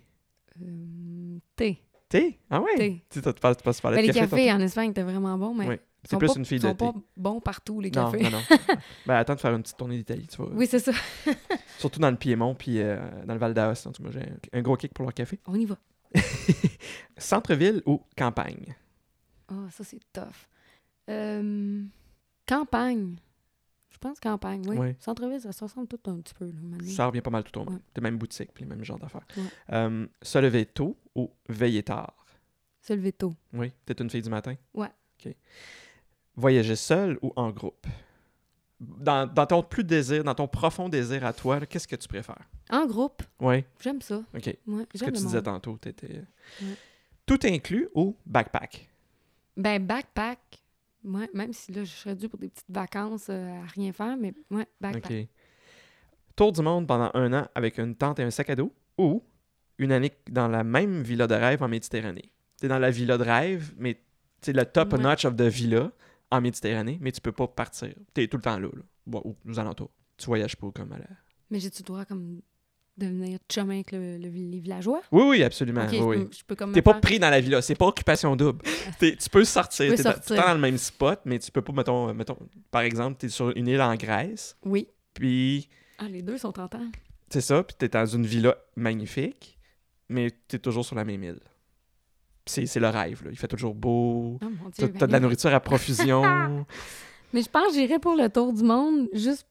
Euh, thé. Thé? Ah ouais? Thé. Tu tu parles, tu parlais Ben, de les café. cafés en Espagne étaient vraiment bons, mais Oui. Ils C'est plus pas, une fille ils de sont thé. pas bons partout, les Non, cafés. non, non. ben, attends de faire une petite tournée d'Italie, tu vois. Oui, c'est ça. Surtout dans le Piémont, puis euh, dans le Val d'Aoste. J'ai un gros kick pour leur café. On y va. Centre-ville ou campagne? Ah, ça, c'est tough. Euh, campagne. Je pense campagne, oui. Ouais. Centre-ville, ça se ressemble tout un petit peu. Là. Ça revient pas mal tout au. Ouais. Les mêmes boutiques, puis les mêmes genres d'affaires. Ouais. Euh, se lever tôt ou veiller tard? Se lever tôt. Oui. T'es une fille du matin? Ouais. OK. Voyager seul ou en groupe? Dans, dans ton plus désir, dans ton profond désir à toi, qu'est-ce que tu préfères? En groupe, Oui. j'aime ça. OK. Ouais, Ce que tu disais tantôt. Ouais. Tout inclus ou backpack? Ben, backpack. Ouais, même si là, je serais due pour des petites vacances euh, à rien faire, mais ouais, backpack. OK. Tour du monde pendant un an avec une tente et un sac à dos ou une année dans la même villa de rêve en Méditerranée? T'es dans la villa de rêve, mais c'est le top Ouais. notch of the villa en Méditerranée, mais tu peux pas partir. T'es tout le temps là, là. Bon, ou aux alentours. Tu voyages pas comme à la... Mais j'ai-tu le droit comme devenir chum avec le, le- les villageois? Oui, oui, absolument. Ok, oui, je, oui. peux, je peux comme T'es pas faire- pris dans la villa, c'est pas occupation double. Tu peux sortir, peux t'es dans- sortir. t'es dans le même spot, mais tu peux pas, mettons, euh, mettons par exemple, t'es sur une île en Grèce, Oui. puis Ah, les deux sont tentants. c'est ça, puis t'es dans une villa magnifique, mais t'es toujours sur la même île. C'est le rêve, là. Il fait toujours beau. Oh T'as de la ben, nourriture à profusion. Mais je pense que j'irais pour le tour du monde juste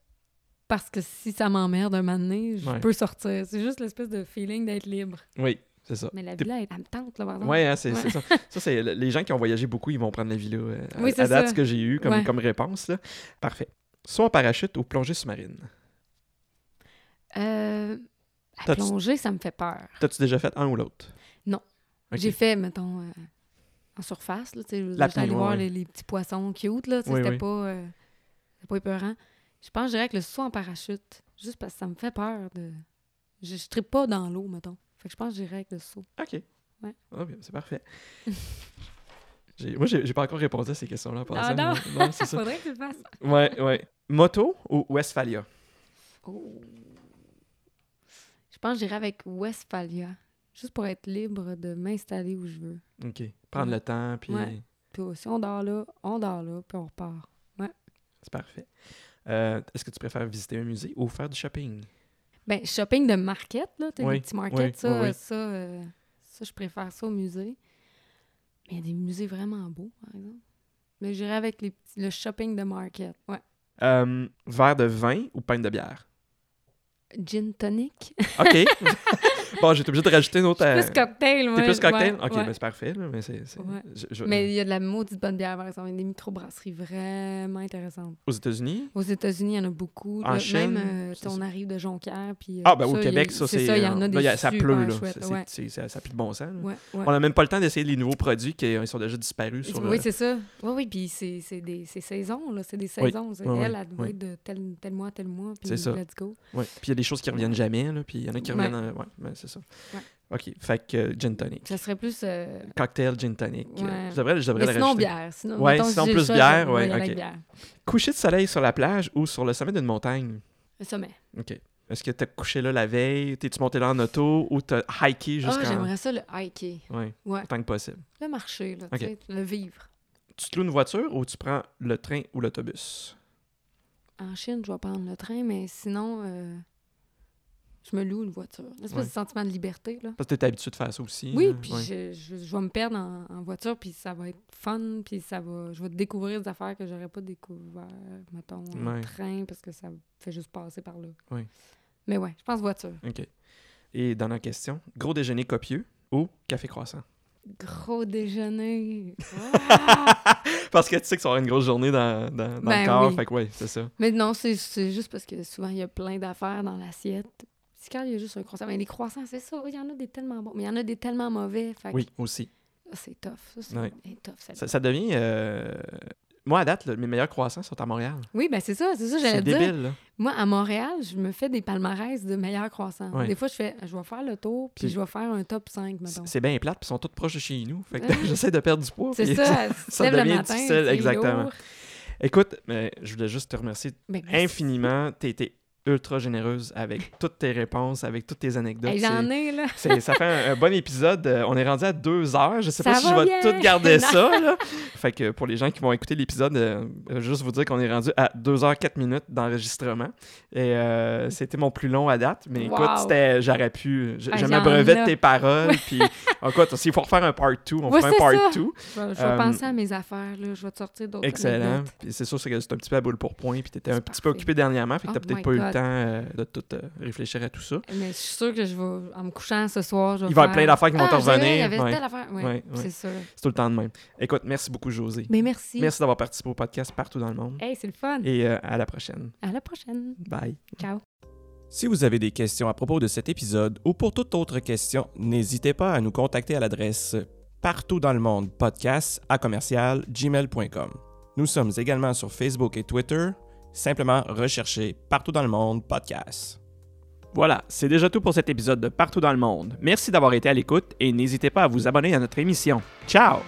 parce que si ça m'emmerde un moment donné, je Ouais. peux sortir. C'est juste l'espèce de feeling d'être libre. Oui, c'est ça. Mais la villa, elle, elle me tente, là. Ouais, hein, c'est Ouais. ça. Ça, c'est les gens qui ont voyagé beaucoup, ils vont prendre la villa. euh, Oui, à date, ce que j'ai eu comme, Ouais. comme réponse. Là. Parfait. Soit en parachute ou plongée sous-marine? Euh, à plonger, ça me fait peur. T'as-tu déjà fait un ou l'autre? J'ai fait, mettons, euh, en surface, là, j'étais allée voir ouais, les, les petits poissons cute, là, Oui, c'était oui. pas, euh, pas épeurant. Je pense, je dirais que le saut en parachute, juste parce que ça me fait peur de... Je, je trippe pas dans l'eau, mettons. Fait que je pense que j'irais avec le saut. OK. Ouais. Ah, c'est parfait. Moi, j'ai pas encore répondu à ces questions-là. en Ah non! mais- non c'est ça. Faudrait que tu le fasses. Ouais, ouais. Moto ou Westphalia? Oh. Je pense que j'irais avec Westphalia. Juste pour être libre de m'installer où je veux. OK. Prendre Ouais. le temps, puis Ouais. Puis si on dort là, on dort là, puis on repart. c'est parfait. Euh, Est-ce que tu préfères visiter un musée ou faire du shopping? Ben, shopping de market, là, tu Oui, petits markets, oui, ça, oui, ça, euh, ça, je préfère ça au musée. Mais il y a des musées vraiment beaux, par exemple. Mais j'irais avec les petits- le shopping de market. Ouais. Euh, verre de vin ou pinte de bière? Gin tonic. OK. bon, j'ai été obligé de rajouter une autre. Je euh, plus cocktail, moi. T'es plus cocktail? Ouais, OK, ouais. ben c'est parfait. Là, mais c'est, c'est- Ouais. je- je- Mais il y a de la maudite bonne bière, par exemple. Il y a des microbrasseries vraiment intéressantes. Aux États-Unis? Aux États-Unis, il y en a beaucoup. En là. Chine, Même, euh, on arrive de Jonquière. Puis, euh, Ah, ben ça, au a- Québec, ça, c'est. ça, il y en a là, des a- ça pleut, là. C'est- ça n'a plus de bon sens. là. Ouais, ouais. On n'a même pas le temps d'essayer les nouveaux produits qui ils sont déjà disparus sur Oui, le... c'est ça. Oui, oui, puis c'est c'est des c'est saisons, là. C'est des Oui. saisons. Elle, oui. être de tel, tel mois, tel mois, puis C'est ça. let's go. Puis il y a des choses qui reviennent jamais, là, puis il y en a qui reviennent... c'est ça. Ouais. OK, fait que euh, gin tonic. Ça serait plus... euh, Cocktail gin tonic. Ouais. Je devrais, je devrais Mais le sinon, rajouter. bière. Sinon, Ouais, mettons, si sinon plus choix, bière, ouais, ok. bière. Coucher de soleil sur la plage ou sur le sommet d'une montagne? Le sommet. OK. Est-ce que t'as couché là la veille? T'es-tu monté là en auto ou t'as hiké Ah, jusqu'en... j'aimerais ça, le hiker. ouais, Ouais. autant que possible. Le marché, là, le vivre. Tu te loues une voiture ou tu prends le train ou l'autobus? En Chine, je vais prendre le train, mais sinon, euh, je me loue une voiture. Une espèce Ouais. de sentiment de liberté, là. Parce que t'es habitué de faire ça aussi. Oui, puis Ouais. je, je, je vais me perdre en, en voiture, puis ça va être fun, puis ça va, je vais découvrir des affaires que j'aurais pas découvert, mettons, en Ouais. train, parce que ça fait juste passer par là. Oui. Mais ouais, je pense voiture. OK. Et dernière question. Gros déjeuner copieux ou café croissant? Gros déjeuner. Ah! Parce que tu sais que ça va avoir une grosse journée dans, dans, dans Ben le corps. oui. Fait que ouais, c'est ça. Mais non, c'est juste parce que souvent, il y a plein d'affaires dans l'assiette. Si quand il y a juste un croissant, mais les croissants, c'est ça. Il y en a des tellement bons, mais il y en a des tellement mauvais. Fait que Oui, aussi. c'est tough. Ça, c'est c'est tough. ça. Ça, ça devient... euh, Moi, à date, là, mes meilleurs croissants sont à Montréal. Oui, ben c'est ça, c'est ça, C'est j'allais dire. débile, là. Moi, à Montréal, je me fais des palmarès de meilleurs croissants. Des fois, je fais, je vais faire le tour, puis Puis- je vais faire un top 5, C'est mettons. c'est bien plate, puis ils sont tous proches de chez nous. Fait que Ouais. j'essaie de perdre du poids. C'est ça, tu ça lèves le devient matin, difficile, c'est exactement. lourd. Écoute, mais je voulais juste te remercier Ben, infiniment. T'as été ultra généreuse avec toutes tes réponses, avec toutes tes anecdotes. Hey, J'en ai, là. Ça fait un, un bon épisode. Euh, on est rendu à deux heures. Je sais pas si je va vais bien. tout garder ça. Là. Fait que pour les gens qui vont écouter l'épisode, euh, juste vous dire qu'on est rendu à 2 heures 4 minutes d'enregistrement. Et euh, c'était mon plus long à date. Mais écoute, Wow. j'aurais pu. Je, Ah, m'abreuvais de tes paroles. Puis, écoute, s'il faut refaire un part 2, on Ouais, fera un part ça. 2. Je vais, je vais penser à mes affaires, là. Je vais te sortir d'autres Excellent. c'est sûr que c'est un petit peu à boule pour point. Puis t'étais un petit peu occupé dernièrement. Fait que Oh t'as peut-être my pas eu le. Temps euh, de tout euh, réfléchir à tout ça. Mais je suis sûre que je vais, en me couchant ce soir, je vais Il va y avoir plein d'affaires qui vont te revenir. Il y avait Ouais. telle affaire. Ouais, Ouais, ouais. c'est sûr. C'est tout le temps de même. Écoute, merci beaucoup, José. Mais merci. Merci d'avoir participé au podcast partout dans le monde. Hey, c'est le fun. Et euh, à la prochaine. À la prochaine. Bye. Ciao. Si vous avez des questions à propos de cet épisode ou pour toute autre question, n'hésitez pas à nous contacter à l'adresse partout dans le monde podcast à commercial gmail.com. Nous sommes également sur Facebook et Twitter. Simplement recherchez partout dans le monde podcast. Voilà, c'est déjà tout pour cet épisode de Partout dans le monde. Merci d'avoir été à l'écoute et n'hésitez pas à vous abonner à notre émission. Ciao!